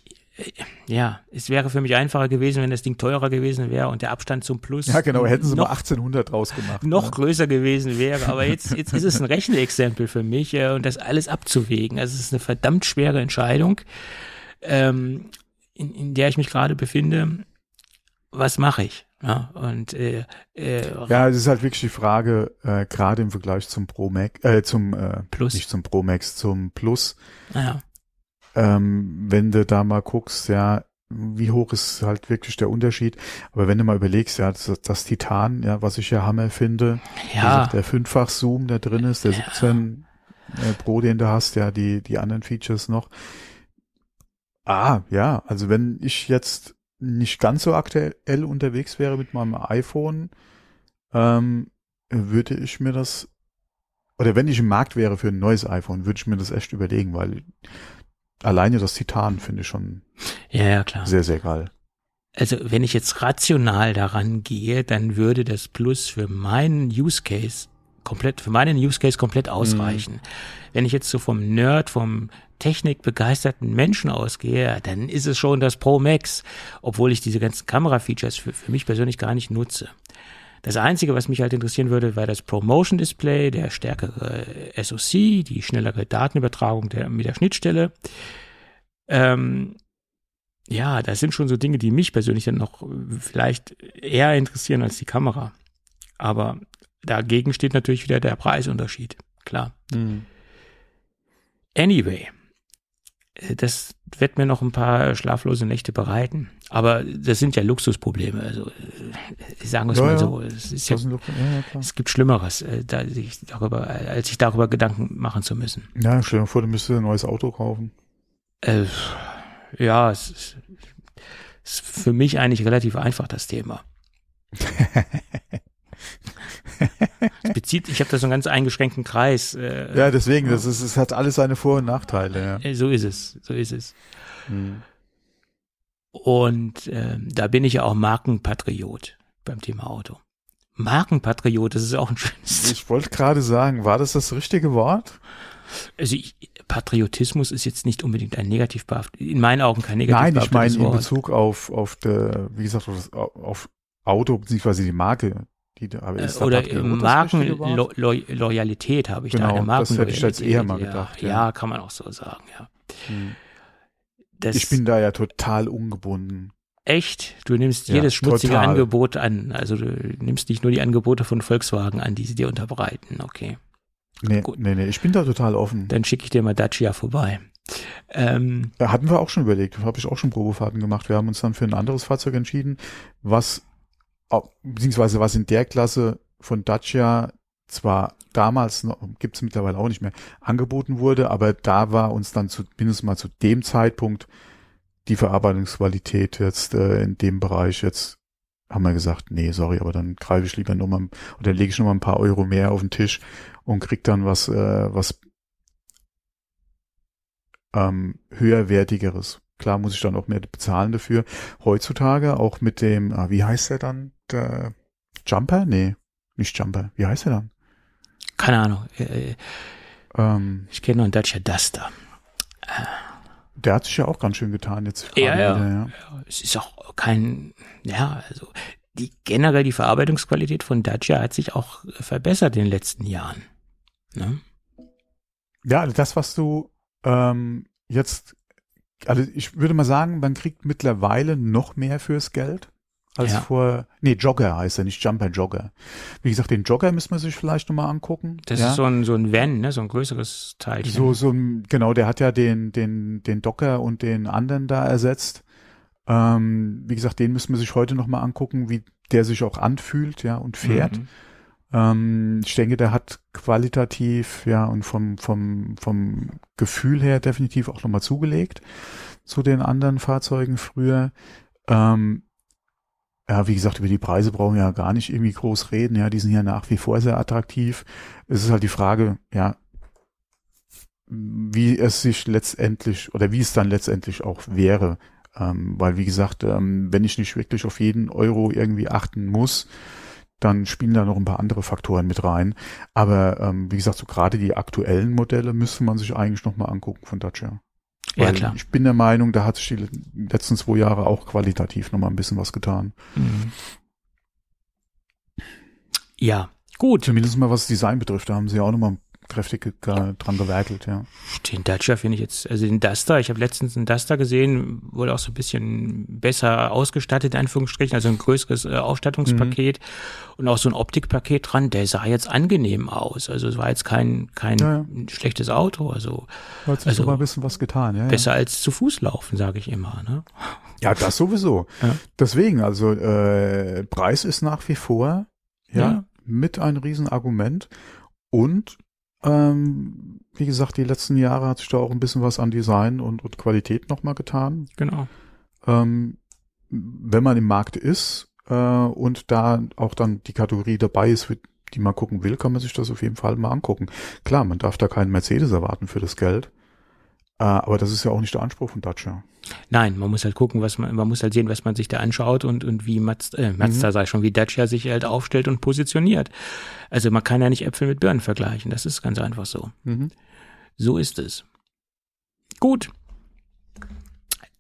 [SPEAKER 3] ja, es wäre für mich einfacher gewesen, wenn das Ding teurer gewesen wäre und der Abstand zum Plus.
[SPEAKER 2] Ja, genau, hätten sie
[SPEAKER 3] noch,
[SPEAKER 2] mal 1800 draus gemacht.
[SPEAKER 3] noch
[SPEAKER 2] ne?
[SPEAKER 3] größer gewesen wäre. Aber jetzt, jetzt ist es ein Rechenexempel für mich äh, und das alles abzuwägen. Also es ist eine verdammt schwere Entscheidung, ähm, in, in der ich mich gerade befinde. Was mache ich? Ja, und äh, äh,
[SPEAKER 2] Ja, es ist halt wirklich die Frage, äh, gerade im Vergleich zum Pro Max, äh, zum äh,
[SPEAKER 3] Plus.
[SPEAKER 2] nicht zum Pro Max, zum Plus,
[SPEAKER 3] naja,
[SPEAKER 2] ähm, wenn du da mal guckst, ja, wie hoch ist halt wirklich der Unterschied. Aber wenn du mal überlegst, ja, das, das Titan, ja, was ich ja Hammer finde,
[SPEAKER 3] ja,
[SPEAKER 2] der Fünffach-Zoom da drin ist, der 17 äh, Pro, den du hast, ja, die, die anderen Features noch. Ah, ja, also wenn ich jetzt nicht ganz so aktuell unterwegs wäre mit meinem iPhone, ähm, würde ich mir das, oder wenn ich im Markt wäre für ein neues iPhone, würde ich mir das echt überlegen, weil alleine das Titan finde ich schon
[SPEAKER 3] ja, ja, klar.
[SPEAKER 2] sehr, sehr geil.
[SPEAKER 3] Also wenn ich jetzt rational daran gehe, dann würde das Plus für meinen Use Case komplett, für meinen Use Case komplett ausreichen. Wenn ich jetzt so vom Nerd, vom technikbegeisterten Menschen ausgehe, dann ist es schon das Pro Max, obwohl ich diese ganzen Kamera-Features für, für mich persönlich gar nicht nutze. Das Einzige, was mich halt interessieren würde, wäre das Promotion Display, der stärkere SoC, die schnellere Datenübertragung der, mit der Schnittstelle. Ähm, ja, das sind schon so Dinge, die mich persönlich dann noch vielleicht eher interessieren als die Kamera. Aber dagegen steht natürlich wieder der Preisunterschied. Klar. Anyway, äh, das wird mir noch ein paar schlaflose Nächte bereiten. Aber das sind ja Luxusprobleme. Also äh, sagen wir es
[SPEAKER 2] Ja,
[SPEAKER 3] mal so. Es ist ja,
[SPEAKER 2] Das ja,
[SPEAKER 3] es gibt Schlimmeres, äh, da sich darüber, als sich darüber Gedanken machen zu müssen.
[SPEAKER 2] ja, stell dir vor, du müsstest ein neues Auto kaufen.
[SPEAKER 3] Äh, ja, es ist, ist für mich eigentlich relativ einfach das Thema. Es bezieht, ich habe da so einen ganz eingeschränkten Kreis. Äh,
[SPEAKER 2] Ja, deswegen, das ist, es hat alles seine Vor- und Nachteile, ja.
[SPEAKER 3] äh, So ist es, so ist es.
[SPEAKER 2] Hm.
[SPEAKER 3] Und ähm, da bin ich ja auch Markenpatriot beim Thema Auto. Markenpatriot, das ist auch ein schönes.
[SPEAKER 2] Ich wollte gerade sagen, war das das richtige Wort?
[SPEAKER 3] Also ich, Patriotismus ist jetzt nicht unbedingt ein negativ behaftet, in meinen Augen kein negativ
[SPEAKER 2] Nein, ich meine in. Bezug auf, auf der, wie gesagt, auf, auf Auto, beziehungsweise die Marke. Die, da- aber
[SPEAKER 3] Äh,
[SPEAKER 2] ist da
[SPEAKER 3] Oder? Markenloyalität habe ich da.
[SPEAKER 2] Genau,
[SPEAKER 3] Eine
[SPEAKER 2] das hätte ich jetzt eher mal
[SPEAKER 3] Markenloyalität,
[SPEAKER 2] gedacht,
[SPEAKER 3] Ja,
[SPEAKER 2] ja.
[SPEAKER 3] ja, kann man auch so sagen, ja.
[SPEAKER 2] Hm.
[SPEAKER 3] Das
[SPEAKER 2] Ich bin da ja total ungebunden.
[SPEAKER 3] echt, du nimmst
[SPEAKER 2] Ja,
[SPEAKER 3] jedes schmutzige
[SPEAKER 2] total.
[SPEAKER 3] Angebot an. Also du nimmst nicht nur die Angebote von Volkswagen an, die sie dir unterbreiten. Okay.
[SPEAKER 2] Nee,
[SPEAKER 3] Gut.
[SPEAKER 2] nee, nee, ich bin da total offen.
[SPEAKER 3] Dann schicke ich dir mal Dacia vorbei. Ähm,
[SPEAKER 2] Da hatten wir auch schon überlegt, habe ich auch schon Probefahrten gemacht. Wir haben uns dann für ein anderes Fahrzeug entschieden, was, beziehungsweise was in der Klasse von Dacia zwar damals noch, gibt's mittlerweile auch nicht mehr, angeboten wurde, aber da war uns dann zu, mindestens mal zu dem Zeitpunkt die Verarbeitungsqualität jetzt äh, in dem Bereich jetzt haben wir gesagt, nee, sorry, aber dann greife ich lieber nochmal oder lege ich nochmal ein paar Euro mehr auf den Tisch und krieg dann was, äh, was ähm, höherwertigeres. Klar muss ich dann auch mehr bezahlen dafür. Heutzutage auch mit dem, ah, wie heißt der dann? Der Jumper? Nee, nicht Jumper. Wie heißt der dann?
[SPEAKER 3] Keine Ahnung. Äh,
[SPEAKER 2] Ähm,
[SPEAKER 3] Ich kenne noch einen Dacia Duster.
[SPEAKER 2] der hat sich ja auch ganz schön getan jetzt. gerade
[SPEAKER 3] Ja, ja.
[SPEAKER 2] wieder, ja.
[SPEAKER 3] Es ist auch kein, ja, also die generell die Verarbeitungsqualität von Dacia hat sich auch verbessert in den letzten Jahren. Ne?
[SPEAKER 2] Ja, also das, was du ähm, jetzt, also ich würde mal sagen, man kriegt mittlerweile noch mehr fürs Geld als
[SPEAKER 3] Ja.
[SPEAKER 2] vor, nee, Jogger heißt er, nicht Jumper, Jogger. Wie gesagt, den Jogger müssen wir sich vielleicht nochmal angucken.
[SPEAKER 3] Das
[SPEAKER 2] ja?
[SPEAKER 3] ist so ein, so ein Van, ne? so ein größeres Teilchen.
[SPEAKER 2] So, so ein, genau, der hat ja den, den, den Docker und den anderen da ersetzt. Ähm, wie gesagt, den müssen wir sich heute nochmal angucken, wie der sich auch anfühlt, ja, und fährt.
[SPEAKER 3] Mhm.
[SPEAKER 2] Ähm, ich denke, der hat qualitativ, ja, und vom, vom, vom Gefühl her definitiv auch nochmal zugelegt zu den anderen Fahrzeugen früher. Ähm, ja, wie gesagt, über die Preise brauchen wir ja gar nicht irgendwie groß reden. Ja, die sind ja nach wie vor sehr attraktiv. Es ist halt die Frage, ja, wie es sich letztendlich oder wie es dann letztendlich auch wäre. Ähm, weil, wie gesagt, ähm, wenn ich nicht wirklich auf jeden Euro irgendwie achten muss, dann spielen da noch ein paar andere Faktoren mit rein. Aber ähm, wie gesagt, so gerade die aktuellen Modelle müsste man sich eigentlich nochmal angucken von Dacia.
[SPEAKER 3] Ja, klar.
[SPEAKER 2] Ich bin der Meinung, da hat sich die letzten zwei Jahre auch qualitativ nochmal ein bisschen was getan.
[SPEAKER 3] Mhm. Ja, gut.
[SPEAKER 2] Zumindest mal was das Design betrifft, da haben sie auch nochmal kräftig dran gewerkelt, ja.
[SPEAKER 3] Den Dacia finde ich jetzt, also den Duster, ich habe letztens einen Duster gesehen, wohl auch so ein bisschen besser ausgestattet, in Anführungsstrichen, also ein größeres äh, Ausstattungspaket und auch so ein Optikpaket dran, der sah jetzt angenehm aus. Also es war jetzt kein, kein
[SPEAKER 2] Ja, ja.
[SPEAKER 3] schlechtes Auto, also
[SPEAKER 2] hat sich
[SPEAKER 3] Also,
[SPEAKER 2] so mal ein bisschen was getan, ja. ja.
[SPEAKER 3] besser als zu Fuß laufen, sage ich immer. Ne?
[SPEAKER 2] Ja, das sowieso.
[SPEAKER 3] Ja.
[SPEAKER 2] Deswegen, also äh, Preis ist nach wie vor ja,
[SPEAKER 3] Ja.
[SPEAKER 2] mit ein Riesenargument. Und ähm, wie gesagt, die letzten Jahre hat sich da auch ein bisschen was an Design und, und Qualität nochmal getan.
[SPEAKER 3] Genau.
[SPEAKER 2] Ähm, wenn man im Markt ist äh, und da auch dann die Kategorie dabei ist, die man gucken will, kann man sich das auf jeden Fall mal angucken. Klar, man darf da keinen Mercedes erwarten für das Geld. Äh, aber das ist ja auch nicht der Anspruch von Dacia.
[SPEAKER 3] Nein, man muss halt gucken, was man, man muss halt sehen, was man sich da anschaut und, und wie Mazda, äh, Mazda sei schon, wie Dacia sich halt aufstellt und positioniert. Also man kann ja nicht Äpfel mit Birnen vergleichen, das ist ganz einfach so.
[SPEAKER 2] Mhm.
[SPEAKER 3] So ist es. Gut.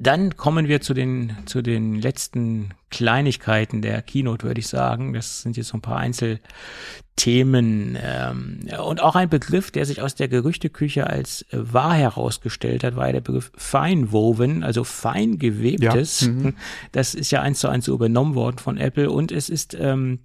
[SPEAKER 3] Dann kommen wir zu den, zu den letzten Kleinigkeiten der Keynote, würde ich sagen. Das sind jetzt so ein paar Einzelthemen. Ähm, und auch ein Begriff, der sich aus der Gerüchteküche als wahr herausgestellt hat, war der Begriff Feinwoven, also fein gewebtes.
[SPEAKER 2] Ja, mhm.
[SPEAKER 3] Das ist ja eins zu eins so übernommen worden von Apple und es ist, ähm,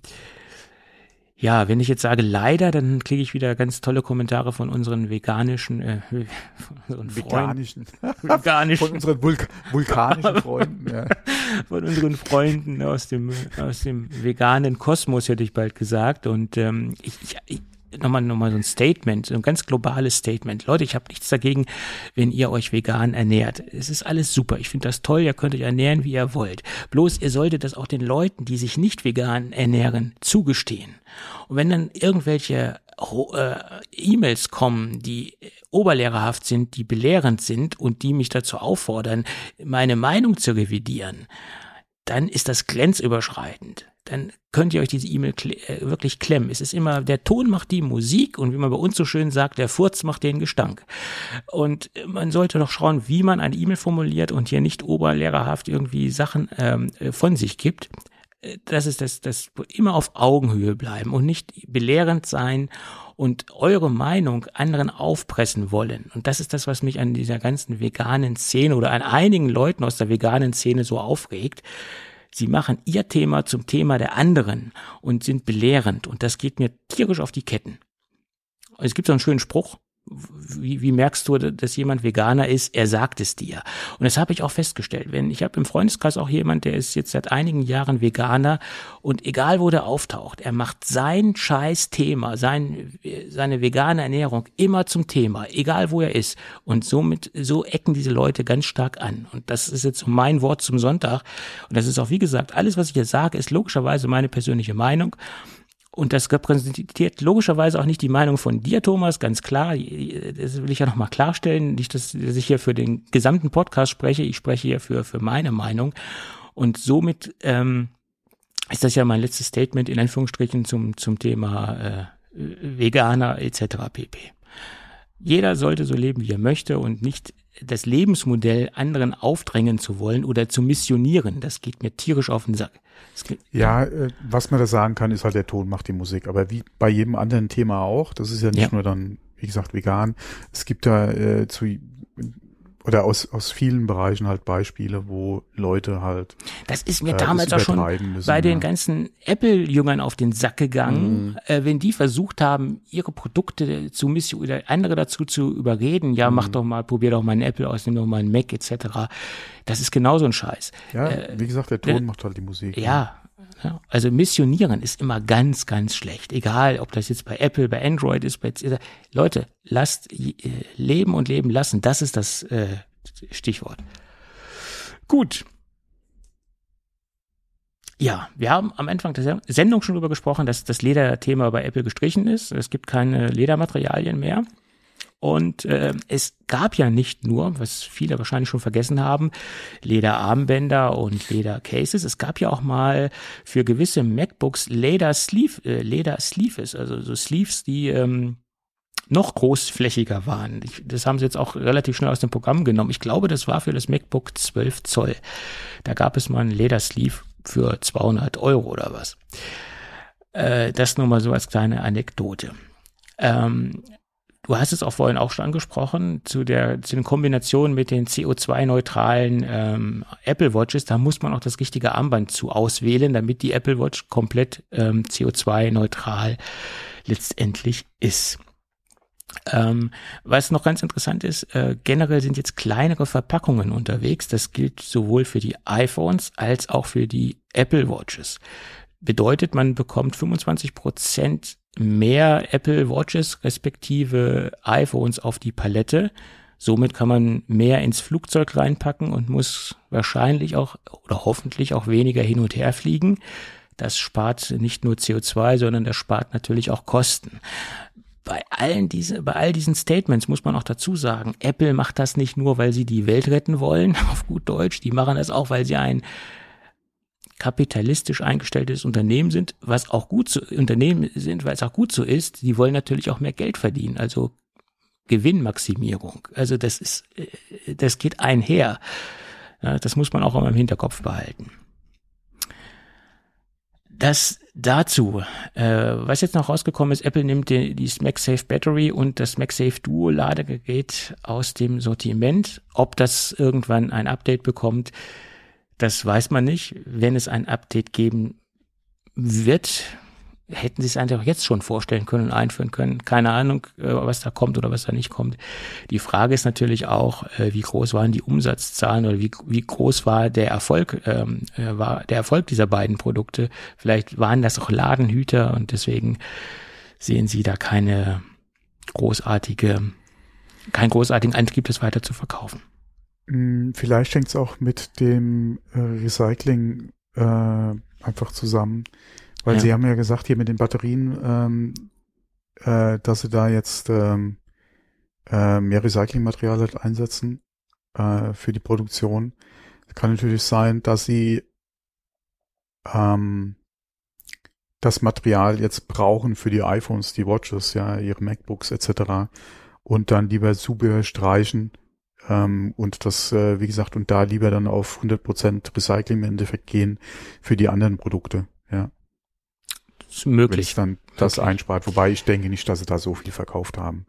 [SPEAKER 3] ja, wenn ich jetzt sage leider, dann kriege ich wieder ganz tolle Kommentare von unseren veganischen, äh, von unseren Freunden,
[SPEAKER 2] Veganischen.
[SPEAKER 3] veganischen
[SPEAKER 2] Von unseren Vulk vulkanischen Freunden. Ja.
[SPEAKER 3] von unseren Freunden aus dem aus dem veganen Kosmos hätte ich bald gesagt und ähm, ich, ich nochmal nochmal so ein Statement, so ein ganz globales Statement. Leute, ich habe nichts dagegen, wenn ihr euch vegan ernährt. Es ist alles super. Ich finde das toll. Ihr könnt euch ernähren, wie ihr wollt. Bloß ihr solltet das auch den Leuten, die sich nicht vegan ernähren, zugestehen. Und wenn dann irgendwelche äh, E-Mails kommen, die oberlehrerhaft sind, die belehrend sind und die mich dazu auffordern, meine Meinung zu revidieren, dann ist das grenzüberschreitend. Dann könnt ihr euch diese E-Mail kle äh, wirklich klemmen. Es ist immer, der Ton macht die Musik und wie man bei uns so schön sagt, der Furz macht den Gestank. Und äh, man sollte doch schauen, wie man eine E-Mail formuliert und hier nicht oberlehrerhaft irgendwie Sachen ähm, äh, von sich gibt. Das ist das, das immer auf Augenhöhe bleiben und nicht belehrend sein und eure Meinung anderen aufpressen wollen. Und das ist das, was mich an dieser ganzen veganen Szene oder an einigen Leuten aus der veganen Szene so aufregt. Sie machen ihr Thema zum Thema der anderen und sind belehrend. Und das geht mir tierisch auf die Ketten. Es gibt so einen schönen Spruch. Wie, wie merkst du, dass jemand Veganer ist? Er sagt es dir. Und das habe ich auch festgestellt. Wenn ich habe im Freundeskreis auch jemand, der ist jetzt seit einigen Jahren Veganer und egal wo der auftaucht, er macht sein scheiß Thema, sein, seine vegane Ernährung immer zum Thema, egal wo er ist. Und somit so ecken diese Leute ganz stark an. Und das ist jetzt mein Wort zum Sonntag. Und das ist auch wie gesagt alles, was ich jetzt sage, ist logischerweise meine persönliche Meinung. Und das repräsentiert logischerweise auch nicht die Meinung von dir, Thomas, ganz klar. Das will ich ja nochmal klarstellen. Nicht, dass ich hier für den gesamten Podcast spreche. Ich spreche hier für, für meine Meinung. Und somit ähm, ist das ja mein letztes Statement in Anführungsstrichen zum, zum Thema äh, Veganer etc. pp. Jeder sollte so leben, wie er möchte und nicht das Lebensmodell anderen aufdrängen zu wollen oder zu missionieren. Das geht mir tierisch auf den Sack.
[SPEAKER 2] Ja, äh, was man da sagen kann, ist halt der Ton macht die Musik. Aber wie bei jedem anderen Thema auch, das ist ja nicht
[SPEAKER 3] Ja.
[SPEAKER 2] nur dann, wie gesagt, vegan. Es gibt da äh, zu oder aus, aus vielen Bereichen halt Beispiele, wo Leute halt.
[SPEAKER 3] Das ist mir äh, damals auch schon müssen, bei den ganzen Apple-Jüngern auf den Sack gegangen, mhm. äh, wenn die versucht haben, ihre Produkte zu missionieren oder andere dazu zu überreden, ja, mhm. mach doch mal, probier doch mal ein Apple aus, nimm doch mal ein Mac etc. Das ist genauso ein Scheiß.
[SPEAKER 2] Ja, äh, wie gesagt, der Ton äh, macht halt die Musik.
[SPEAKER 3] Ja, ja. Also missionieren ist immer ganz, ganz schlecht. Egal, ob das jetzt bei Apple, bei Android ist, bei Leute, lasst äh, leben und leben lassen. Das ist das äh, Stichwort. Gut. Ja, wir haben am Anfang der Sendung schon darüber gesprochen, dass das Lederthema bei Apple gestrichen ist. Es gibt keine Ledermaterialien mehr. Und äh, es gab ja nicht nur, was viele wahrscheinlich schon vergessen haben, Lederarmbänder und Ledercases. Es gab ja auch mal für gewisse MacBooks Leder Sleeve, äh, Leder Sleeves, also so Sleeves, die ähm, noch großflächiger waren. Ich, das haben sie jetzt auch relativ schnell aus dem Programm genommen. Ich glaube, das war für das MacBook 12 Zoll. Da gab es mal einen Ledersleeve für 200 Euro oder was. Äh, das nur mal so als kleine Anekdote. Ähm, Du hast es auch vorhin auch schon angesprochen, zu der, zu den Kombinationen mit den CO2-neutralen ähm, Apple Watches, da muss man auch das richtige Armband zu auswählen, damit die Apple Watch komplett ähm, CO2-neutral letztendlich ist. Ähm, was noch ganz interessant ist, äh, generell sind jetzt kleinere Verpackungen unterwegs. Das gilt sowohl für die iPhones als auch für die Apple Watches. Bedeutet, man bekommt 25 Prozent mehr Apple Watches respektive iPhones auf die Palette. Somit kann man mehr ins Flugzeug reinpacken und muss wahrscheinlich auch oder hoffentlich auch weniger hin und her fliegen. Das spart nicht nur CO2, sondern das spart natürlich auch Kosten. Bei allen diese, bei all diesen Statements muss man auch dazu sagen, Apple macht das nicht nur, weil sie die Welt retten wollen, auf gut Deutsch, die machen das auch, weil sie ein kapitalistisch eingestelltes Unternehmen sind, was auch gut so, Unternehmen sind, weil es auch gut so ist, die wollen natürlich auch mehr Geld verdienen, also Gewinnmaximierung. Also das ist, äh, das geht einher. Das muss man auch immer im Hinterkopf behalten. Das dazu, äh, was jetzt noch rausgekommen ist, Apple nimmt die, die MagSafe Battery und das MagSafe Duo Ladegerät aus dem Sortiment. Ob das irgendwann ein Update bekommt, das weiß man nicht. Wenn es ein Update geben wird, hätten sie es auch jetzt schon vorstellen können und einführen können. Keine Ahnung, äh, was da kommt oder was da nicht kommt. Die Frage ist natürlich auch, äh, wie groß waren die Umsatzzahlen oder wie, wie groß war der Erfolg, ähm, äh, war der Erfolg dieser beiden Produkte. Vielleicht waren das auch Ladenhüter und deswegen sehen sie da keine großartige, keinen großartigen Antrieb, das weiter zu verkaufen.
[SPEAKER 2] Hm, vielleicht hängt es auch mit dem äh, Recycling äh, einfach zusammen, weil ja. Sie haben ja gesagt, hier mit den Batterien, ähm, äh, dass Sie da jetzt ähm, äh, mehr Recyclingmaterial halt einsetzen äh, für die Produktion. Kann natürlich sein, dass Sie ähm, das Material jetzt brauchen für die iPhones, die Watches, ja, ihre MacBooks etc. und dann lieber Zubehör streichen ähm, und das, äh, wie gesagt, und da lieber dann auf 100% Recycling im Endeffekt gehen für die anderen Produkte, ja.
[SPEAKER 3] Das ist möglich.
[SPEAKER 2] Wenn dann das okay. einspart, wobei ich denke nicht, dass sie da so viel verkauft haben.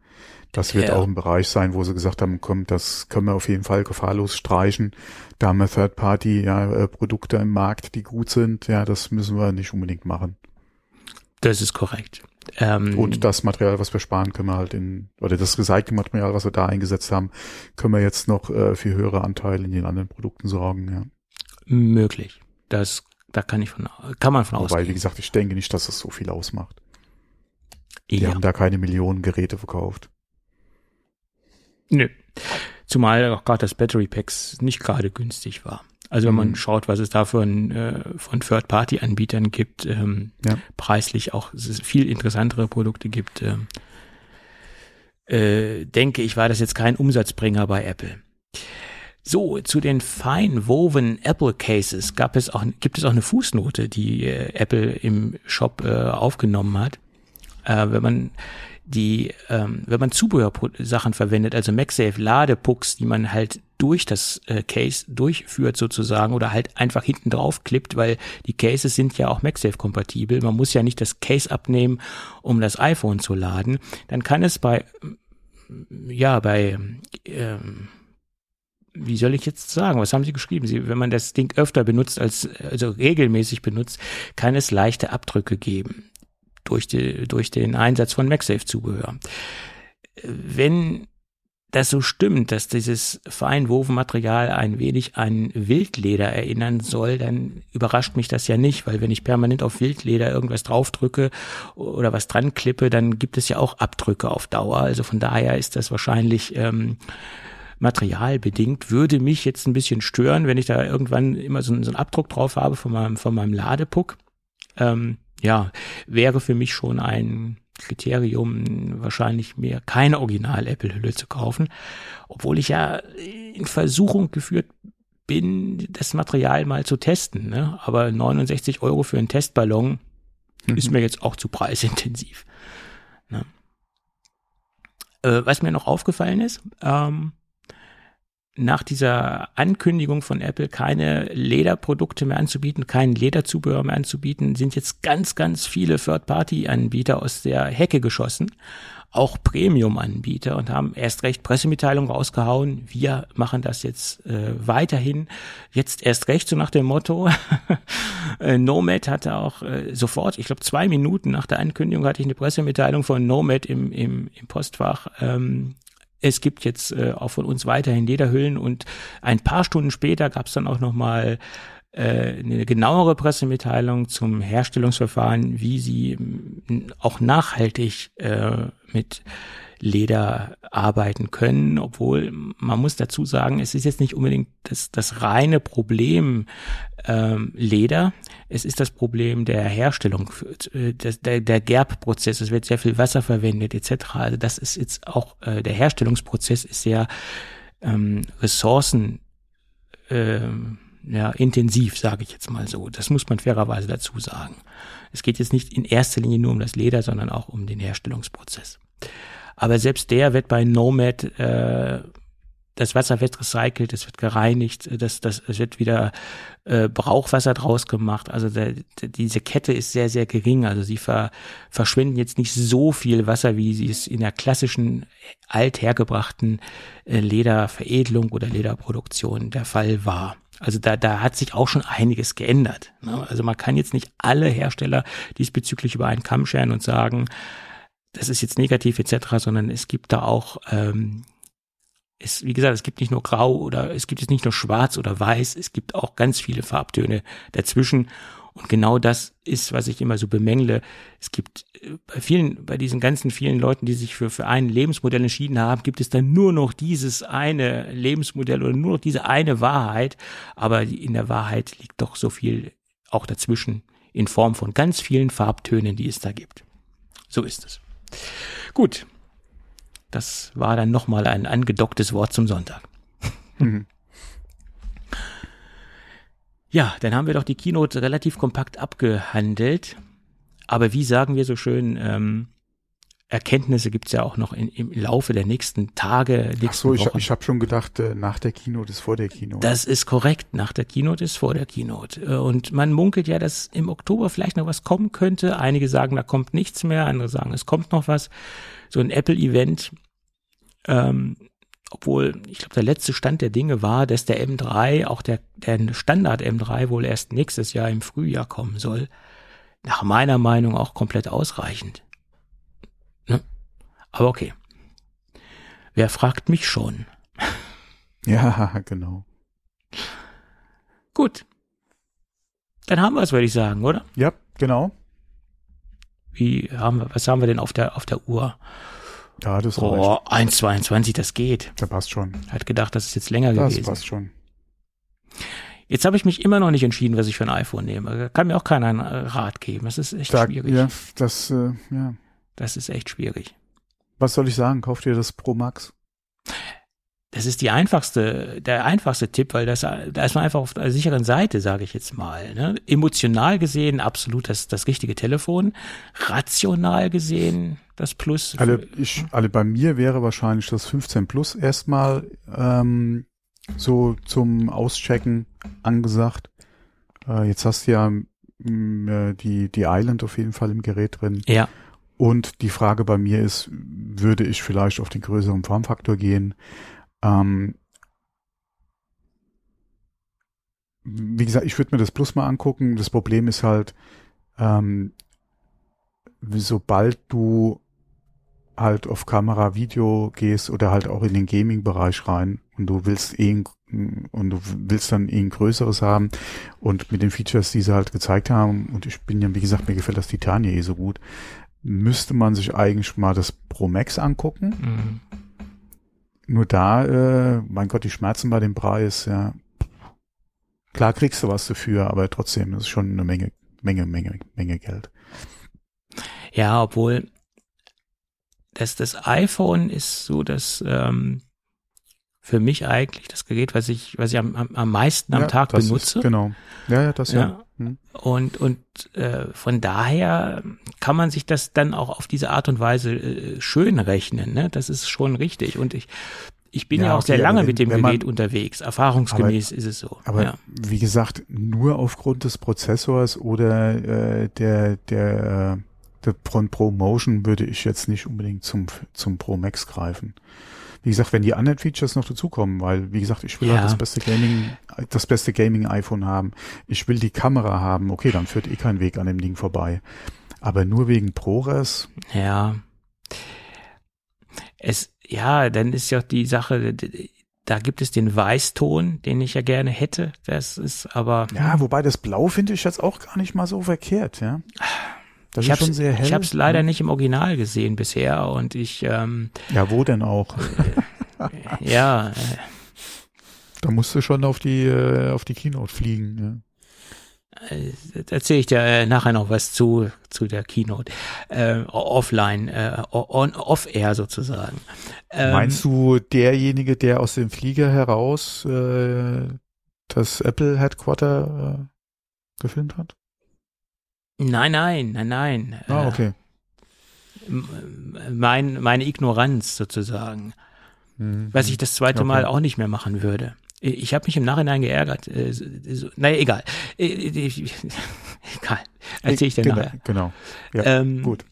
[SPEAKER 2] Das wird ja. auch ein Bereich sein, wo sie gesagt haben, komm, das können wir auf jeden Fall gefahrlos streichen. Da haben wir Third-Party, ja, äh, Produkte im Markt, die gut sind. Ja, das müssen wir nicht unbedingt machen.
[SPEAKER 3] Das ist korrekt.
[SPEAKER 2] Ähm, und das Material, was wir sparen, können wir halt in, oder das Recyclingmaterial, was wir da eingesetzt haben, können wir jetzt noch äh, für höhere Anteile in den anderen Produkten sorgen, ja.
[SPEAKER 3] Möglich. Das, da kann ich von, kann man von
[SPEAKER 2] Wobei, ausgehen. wie gesagt, ich denke nicht, dass das so viel ausmacht. Die ja. haben da keine Millionen Geräte verkauft.
[SPEAKER 3] Nö. Zumal auch gerade das Battery Packs nicht gerade günstig war. Also wenn man mhm. schaut, was es da von, äh, von Third-Party-Anbietern gibt, ähm, ja. preislich auch viel interessantere Produkte gibt, ähm, äh, denke ich, war das jetzt kein Umsatzbringer bei Apple. So, zu den fein woven Apple Cases gab es auch, gibt es auch eine Fußnote, die äh, Apple im Shop äh, aufgenommen hat. Äh, wenn man die, ähm, wenn man Zubehörsachen verwendet, also MagSafe Ladepucks, die man halt durch das äh, Case durchführt sozusagen oder halt einfach hinten drauf klippt, weil die Cases sind ja auch MagSafe kompatibel. Man muss ja nicht das Case abnehmen, um das iPhone zu laden. Dann kann es bei, ja, bei, ähm, wie soll ich jetzt sagen? Was haben Sie geschrieben? Sie, wenn man das Ding öfter benutzt als, also regelmäßig benutzt, kann es leichte Abdrücke geben durch, die, durch den Einsatz von MagSafe-Zubehör. Wenn das so stimmt, dass dieses Feinwovenmaterial ein wenig an Wildleder erinnern soll, dann überrascht mich das ja nicht, weil wenn ich permanent auf Wildleder irgendwas draufdrücke oder was dran klippe, dann gibt es ja auch Abdrücke auf Dauer. Also von daher ist das wahrscheinlich ähm, materialbedingt. Würde mich jetzt ein bisschen stören, wenn ich da irgendwann immer so, so einen Abdruck drauf habe von meinem, von meinem Ladepuck. Ähm, ja, wäre für mich schon ein Kriterium, wahrscheinlich mir keine Original-Apple-Hülle zu kaufen, obwohl ich ja in Versuchung geführt bin, das Material mal zu testen. Ne? Aber 69 Euro für einen Testballon mhm. ist mir jetzt auch zu preisintensiv. Ne? Äh, was mir noch aufgefallen ist, ähm, nach dieser Ankündigung von Apple keine Lederprodukte mehr anzubieten, kein Lederzubehör mehr anzubieten, sind jetzt ganz, ganz viele Third-Party-Anbieter aus der Hecke geschossen, auch Premium-Anbieter und haben erst recht Pressemitteilungen rausgehauen. Wir machen das jetzt äh, weiterhin. Jetzt erst recht so nach dem Motto. äh, Nomad hatte auch äh, sofort, ich glaube zwei Minuten nach der Ankündigung hatte ich eine Pressemitteilung von Nomad im, im, im Postfach. Ähm, es gibt jetzt äh, auch von uns weiterhin Lederhüllen und ein paar Stunden später gab es dann auch noch mal äh, eine genauere Pressemitteilung zum Herstellungsverfahren, wie sie auch nachhaltig äh, mit Leder arbeiten können, obwohl man muss dazu sagen, es ist jetzt nicht unbedingt das, das reine Problem ähm, Leder, es ist das Problem der Herstellung, äh, der, der Gerbprozess, es wird sehr viel Wasser verwendet etc. Also das ist jetzt auch, äh, der Herstellungsprozess ist sehr ähm, Ressourcen ähm, ja, intensiv, sage ich jetzt mal so. Das muss man fairerweise dazu sagen. Es geht jetzt nicht in erster Linie nur um das Leder, sondern auch um den Herstellungsprozess. Aber selbst der wird bei Nomad, äh, das Wasser wird recycelt, es wird gereinigt, das, das, es wird wieder äh, Brauchwasser draus gemacht. Also der, der, diese Kette ist sehr, sehr gering. Also sie ver, verschwinden jetzt nicht so viel Wasser, wie sie es in der klassischen althergebrachten äh, Lederveredelung oder Lederproduktion der Fall war. Also da, da hat sich auch schon einiges geändert. Ne? Also man kann jetzt nicht alle Hersteller diesbezüglich über einen Kamm scheren und sagen, das ist jetzt negativ etc., sondern es gibt da auch, ähm, es, wie gesagt, es gibt nicht nur grau oder es gibt jetzt nicht nur schwarz oder weiß, es gibt auch ganz viele Farbtöne dazwischen. Und genau das ist, was ich immer so bemängle. Es gibt äh, bei vielen, bei diesen ganzen vielen Leuten, die sich für, für ein Lebensmodell entschieden haben, gibt es dann nur noch dieses eine Lebensmodell oder nur noch diese eine Wahrheit. Aber in der Wahrheit liegt doch so viel auch dazwischen in Form von ganz vielen Farbtönen, die es da gibt. So ist es. Gut. Das war dann nochmal ein angedocktes Wort zum Sonntag. Mhm. Ja, dann haben wir doch die Keynote relativ kompakt abgehandelt. Aber wie sagen wir so schön, ähm, Erkenntnisse gibt's ja auch noch in, im Laufe der nächsten Tage.
[SPEAKER 2] Nächsten Ach so, ich, ich habe schon gedacht, äh, nach der Keynote ist vor der Keynote.
[SPEAKER 3] Das ist korrekt, nach der Keynote ist vor der Keynote. Äh, und man munkelt ja, dass im Oktober vielleicht noch was kommen könnte. Einige sagen, da kommt nichts mehr, andere sagen, es kommt noch was. So ein Apple-Event, ähm, obwohl ich glaube, der letzte Stand der Dinge war, dass der M3, auch der, der Standard M3 wohl erst nächstes Jahr im Frühjahr kommen soll. Nach meiner Meinung auch komplett ausreichend. Aber okay. Wer fragt mich schon?
[SPEAKER 2] Ja, genau.
[SPEAKER 3] Gut. Dann haben wir es, würde ich sagen, oder?
[SPEAKER 2] Ja, genau.
[SPEAKER 3] Wie haben wir, was haben wir denn auf der, auf der Uhr?
[SPEAKER 2] Ja, das
[SPEAKER 3] Oh, 1,22, das geht.
[SPEAKER 2] Das passt schon.
[SPEAKER 3] Hat gedacht, das ist jetzt länger
[SPEAKER 2] das
[SPEAKER 3] gewesen.
[SPEAKER 2] Das passt schon.
[SPEAKER 3] Jetzt habe ich mich immer noch nicht entschieden, was ich für ein iPhone nehme. Kann mir auch keiner einen Rat geben. Das ist echt da, schwierig.
[SPEAKER 2] Ja, das, äh, ja.
[SPEAKER 3] Das ist echt schwierig.
[SPEAKER 2] Was soll ich sagen? Kauft ihr das Pro Max?
[SPEAKER 3] Das ist die einfachste, der einfachste Tipp, weil das, da ist man einfach auf der sicheren Seite, sage ich jetzt mal. Ne? Emotional gesehen absolut das, das richtige Telefon. Rational gesehen das Plus.
[SPEAKER 2] Alle, ich, alle bei mir wäre wahrscheinlich das 15 Plus erstmal ähm, so zum Auschecken angesagt. Äh, jetzt hast du ja mh, mm, äh, die, die Island auf jeden Fall im Gerät drin.
[SPEAKER 3] Ja.
[SPEAKER 2] Und die Frage bei mir ist, würde ich vielleicht auf den größeren Formfaktor gehen? Ähm, wie gesagt, ich würde mir das Plus mal angucken. Das Problem ist halt, ähm, sobald du halt auf Kamera, Video gehst oder halt auch in den Gaming-Bereich rein und du willst eh und du willst dann eh ein größeres haben und mit den Features, die sie halt gezeigt haben und ich bin ja, wie gesagt, mir gefällt das Titania eh so gut, müsste man sich eigentlich mal das Pro Max angucken. Mhm. Nur da, äh, mein Gott, die Schmerzen bei dem Preis, ja. Klar kriegst du was dafür, aber trotzdem, das ist schon eine Menge, Menge, Menge, Menge Geld.
[SPEAKER 3] Ja, obwohl das, das iPhone ist so das ähm, für mich eigentlich das Gerät, was ich, was ich am, am, meisten am
[SPEAKER 2] ja,
[SPEAKER 3] Tag benutze.
[SPEAKER 2] Ist, genau. Ja, ja, das ja. ja.
[SPEAKER 3] Hm. Und, und äh, von daher kann man sich das dann auch auf diese Art und Weise äh, schön rechnen. Ne? Das ist schon richtig. Und ich, ich bin ja, ja auch okay, sehr lange wenn, mit dem Gerät man, unterwegs. Erfahrungsgemäß
[SPEAKER 2] aber,
[SPEAKER 3] ist es so.
[SPEAKER 2] Aber
[SPEAKER 3] ja.
[SPEAKER 2] wie gesagt, nur aufgrund des Prozessors oder äh, der, der, der von ProMotion würde ich jetzt nicht unbedingt zum, zum Pro Max greifen wie gesagt, wenn die anderen Features noch dazukommen, weil, wie gesagt, ich will ja. halt das beste Gaming, das beste Gaming-iPhone haben. Ich will die Kamera haben. Okay, dann führt eh kein Weg an dem Ding vorbei. Aber nur wegen ProRes.
[SPEAKER 3] Ja. Es, ja, dann ist ja die Sache, da gibt es den Weißton, den ich ja gerne hätte. Das ist aber.
[SPEAKER 2] Ja, wobei das Blau finde ich jetzt auch gar nicht mal so verkehrt, ja.
[SPEAKER 3] Das ich ist schon sehr hell. Ich habe es leider nicht im Original gesehen bisher und ich. Ähm,
[SPEAKER 2] ja, wo denn auch?
[SPEAKER 3] ja. Äh,
[SPEAKER 2] da musst du schon auf die äh, auf die Keynote fliegen.
[SPEAKER 3] Ja. Äh, erzähle ich dir äh, nachher noch was zu zu der Keynote äh, offline, äh, on, off air sozusagen.
[SPEAKER 2] Ähm, Meinst du derjenige, der aus dem Flieger heraus äh, das Apple Headquarter äh, gefilmt hat?
[SPEAKER 3] Nein, nein, nein, nein.
[SPEAKER 2] Ah, äh, okay.
[SPEAKER 3] Mein, meine Ignoranz sozusagen. Mhm. Was ich das zweite okay. Mal auch nicht mehr machen würde. Ich habe mich im Nachhinein geärgert. Äh, naja, egal. Äh, egal. Erzähle ich dir
[SPEAKER 2] genau,
[SPEAKER 3] nachher.
[SPEAKER 2] Genau. Ja,
[SPEAKER 3] ähm, gut.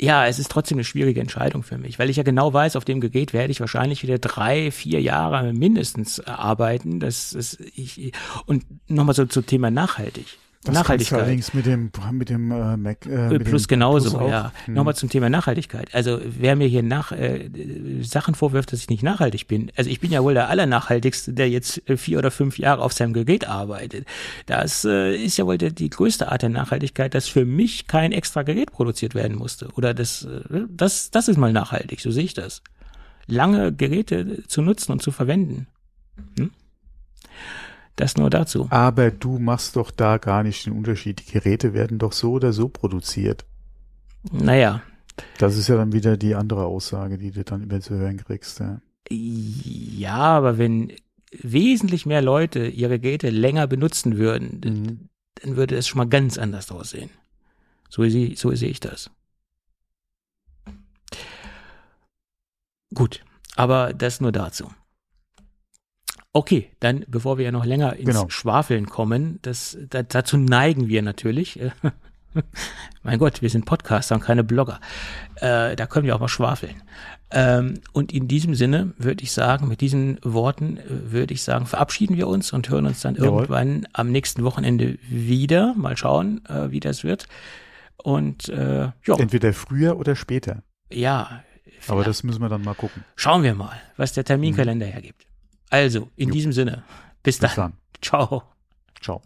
[SPEAKER 3] Ja, es ist trotzdem eine schwierige Entscheidung für mich, weil ich ja genau weiß, auf dem Gerät werde ich wahrscheinlich wieder drei, vier Jahre mindestens arbeiten. Das ist ich und nochmal so zum Thema nachhaltig.
[SPEAKER 2] Das Nachhaltigkeit. allerdings mit dem mit dem äh, Mac
[SPEAKER 3] äh, mit Plus dem genauso, Plus ja. Hm. Nochmal zum Thema Nachhaltigkeit. Also wer mir hier nach äh, Sachen vorwirft, dass ich nicht nachhaltig bin. Also ich bin ja wohl der allernachhaltigste, der jetzt äh, vier oder fünf Jahre auf seinem Gerät arbeitet. Das äh, ist ja wohl der, die größte Art der Nachhaltigkeit, dass für mich kein extra Gerät produziert werden musste. Oder das äh, das das ist mal nachhaltig. So sehe ich das. Lange Geräte zu nutzen und zu verwenden. Hm? Das nur dazu.
[SPEAKER 2] Aber du machst doch da gar nicht den Unterschied. Die Geräte werden doch so oder so produziert.
[SPEAKER 3] Naja.
[SPEAKER 2] Das ist ja dann wieder die andere Aussage, die du dann immer zu hören kriegst. Ja,
[SPEAKER 3] ja aber wenn wesentlich mehr Leute ihre Geräte länger benutzen würden, mhm. dann würde es schon mal ganz anders aussehen. So, so sehe ich das. Gut, aber das nur dazu. Okay, dann bevor wir ja noch länger ins genau. Schwafeln kommen, das, da, dazu neigen wir natürlich. mein Gott, wir sind Podcaster und keine Blogger. Äh, da können wir auch mal schwafeln. Ähm, und in diesem Sinne würde ich sagen, mit diesen Worten äh, würde ich sagen, verabschieden wir uns und hören uns dann Jawohl. irgendwann am nächsten Wochenende wieder. Mal schauen, äh, wie das wird. Und äh, ja.
[SPEAKER 2] Entweder früher oder später.
[SPEAKER 3] Ja.
[SPEAKER 2] Aber das müssen wir dann mal gucken.
[SPEAKER 3] Schauen wir mal, was der Terminkalender mhm. hergibt. Also, in jo. diesem Sinne, bis, bis dann. dann. Ciao.
[SPEAKER 2] Ciao.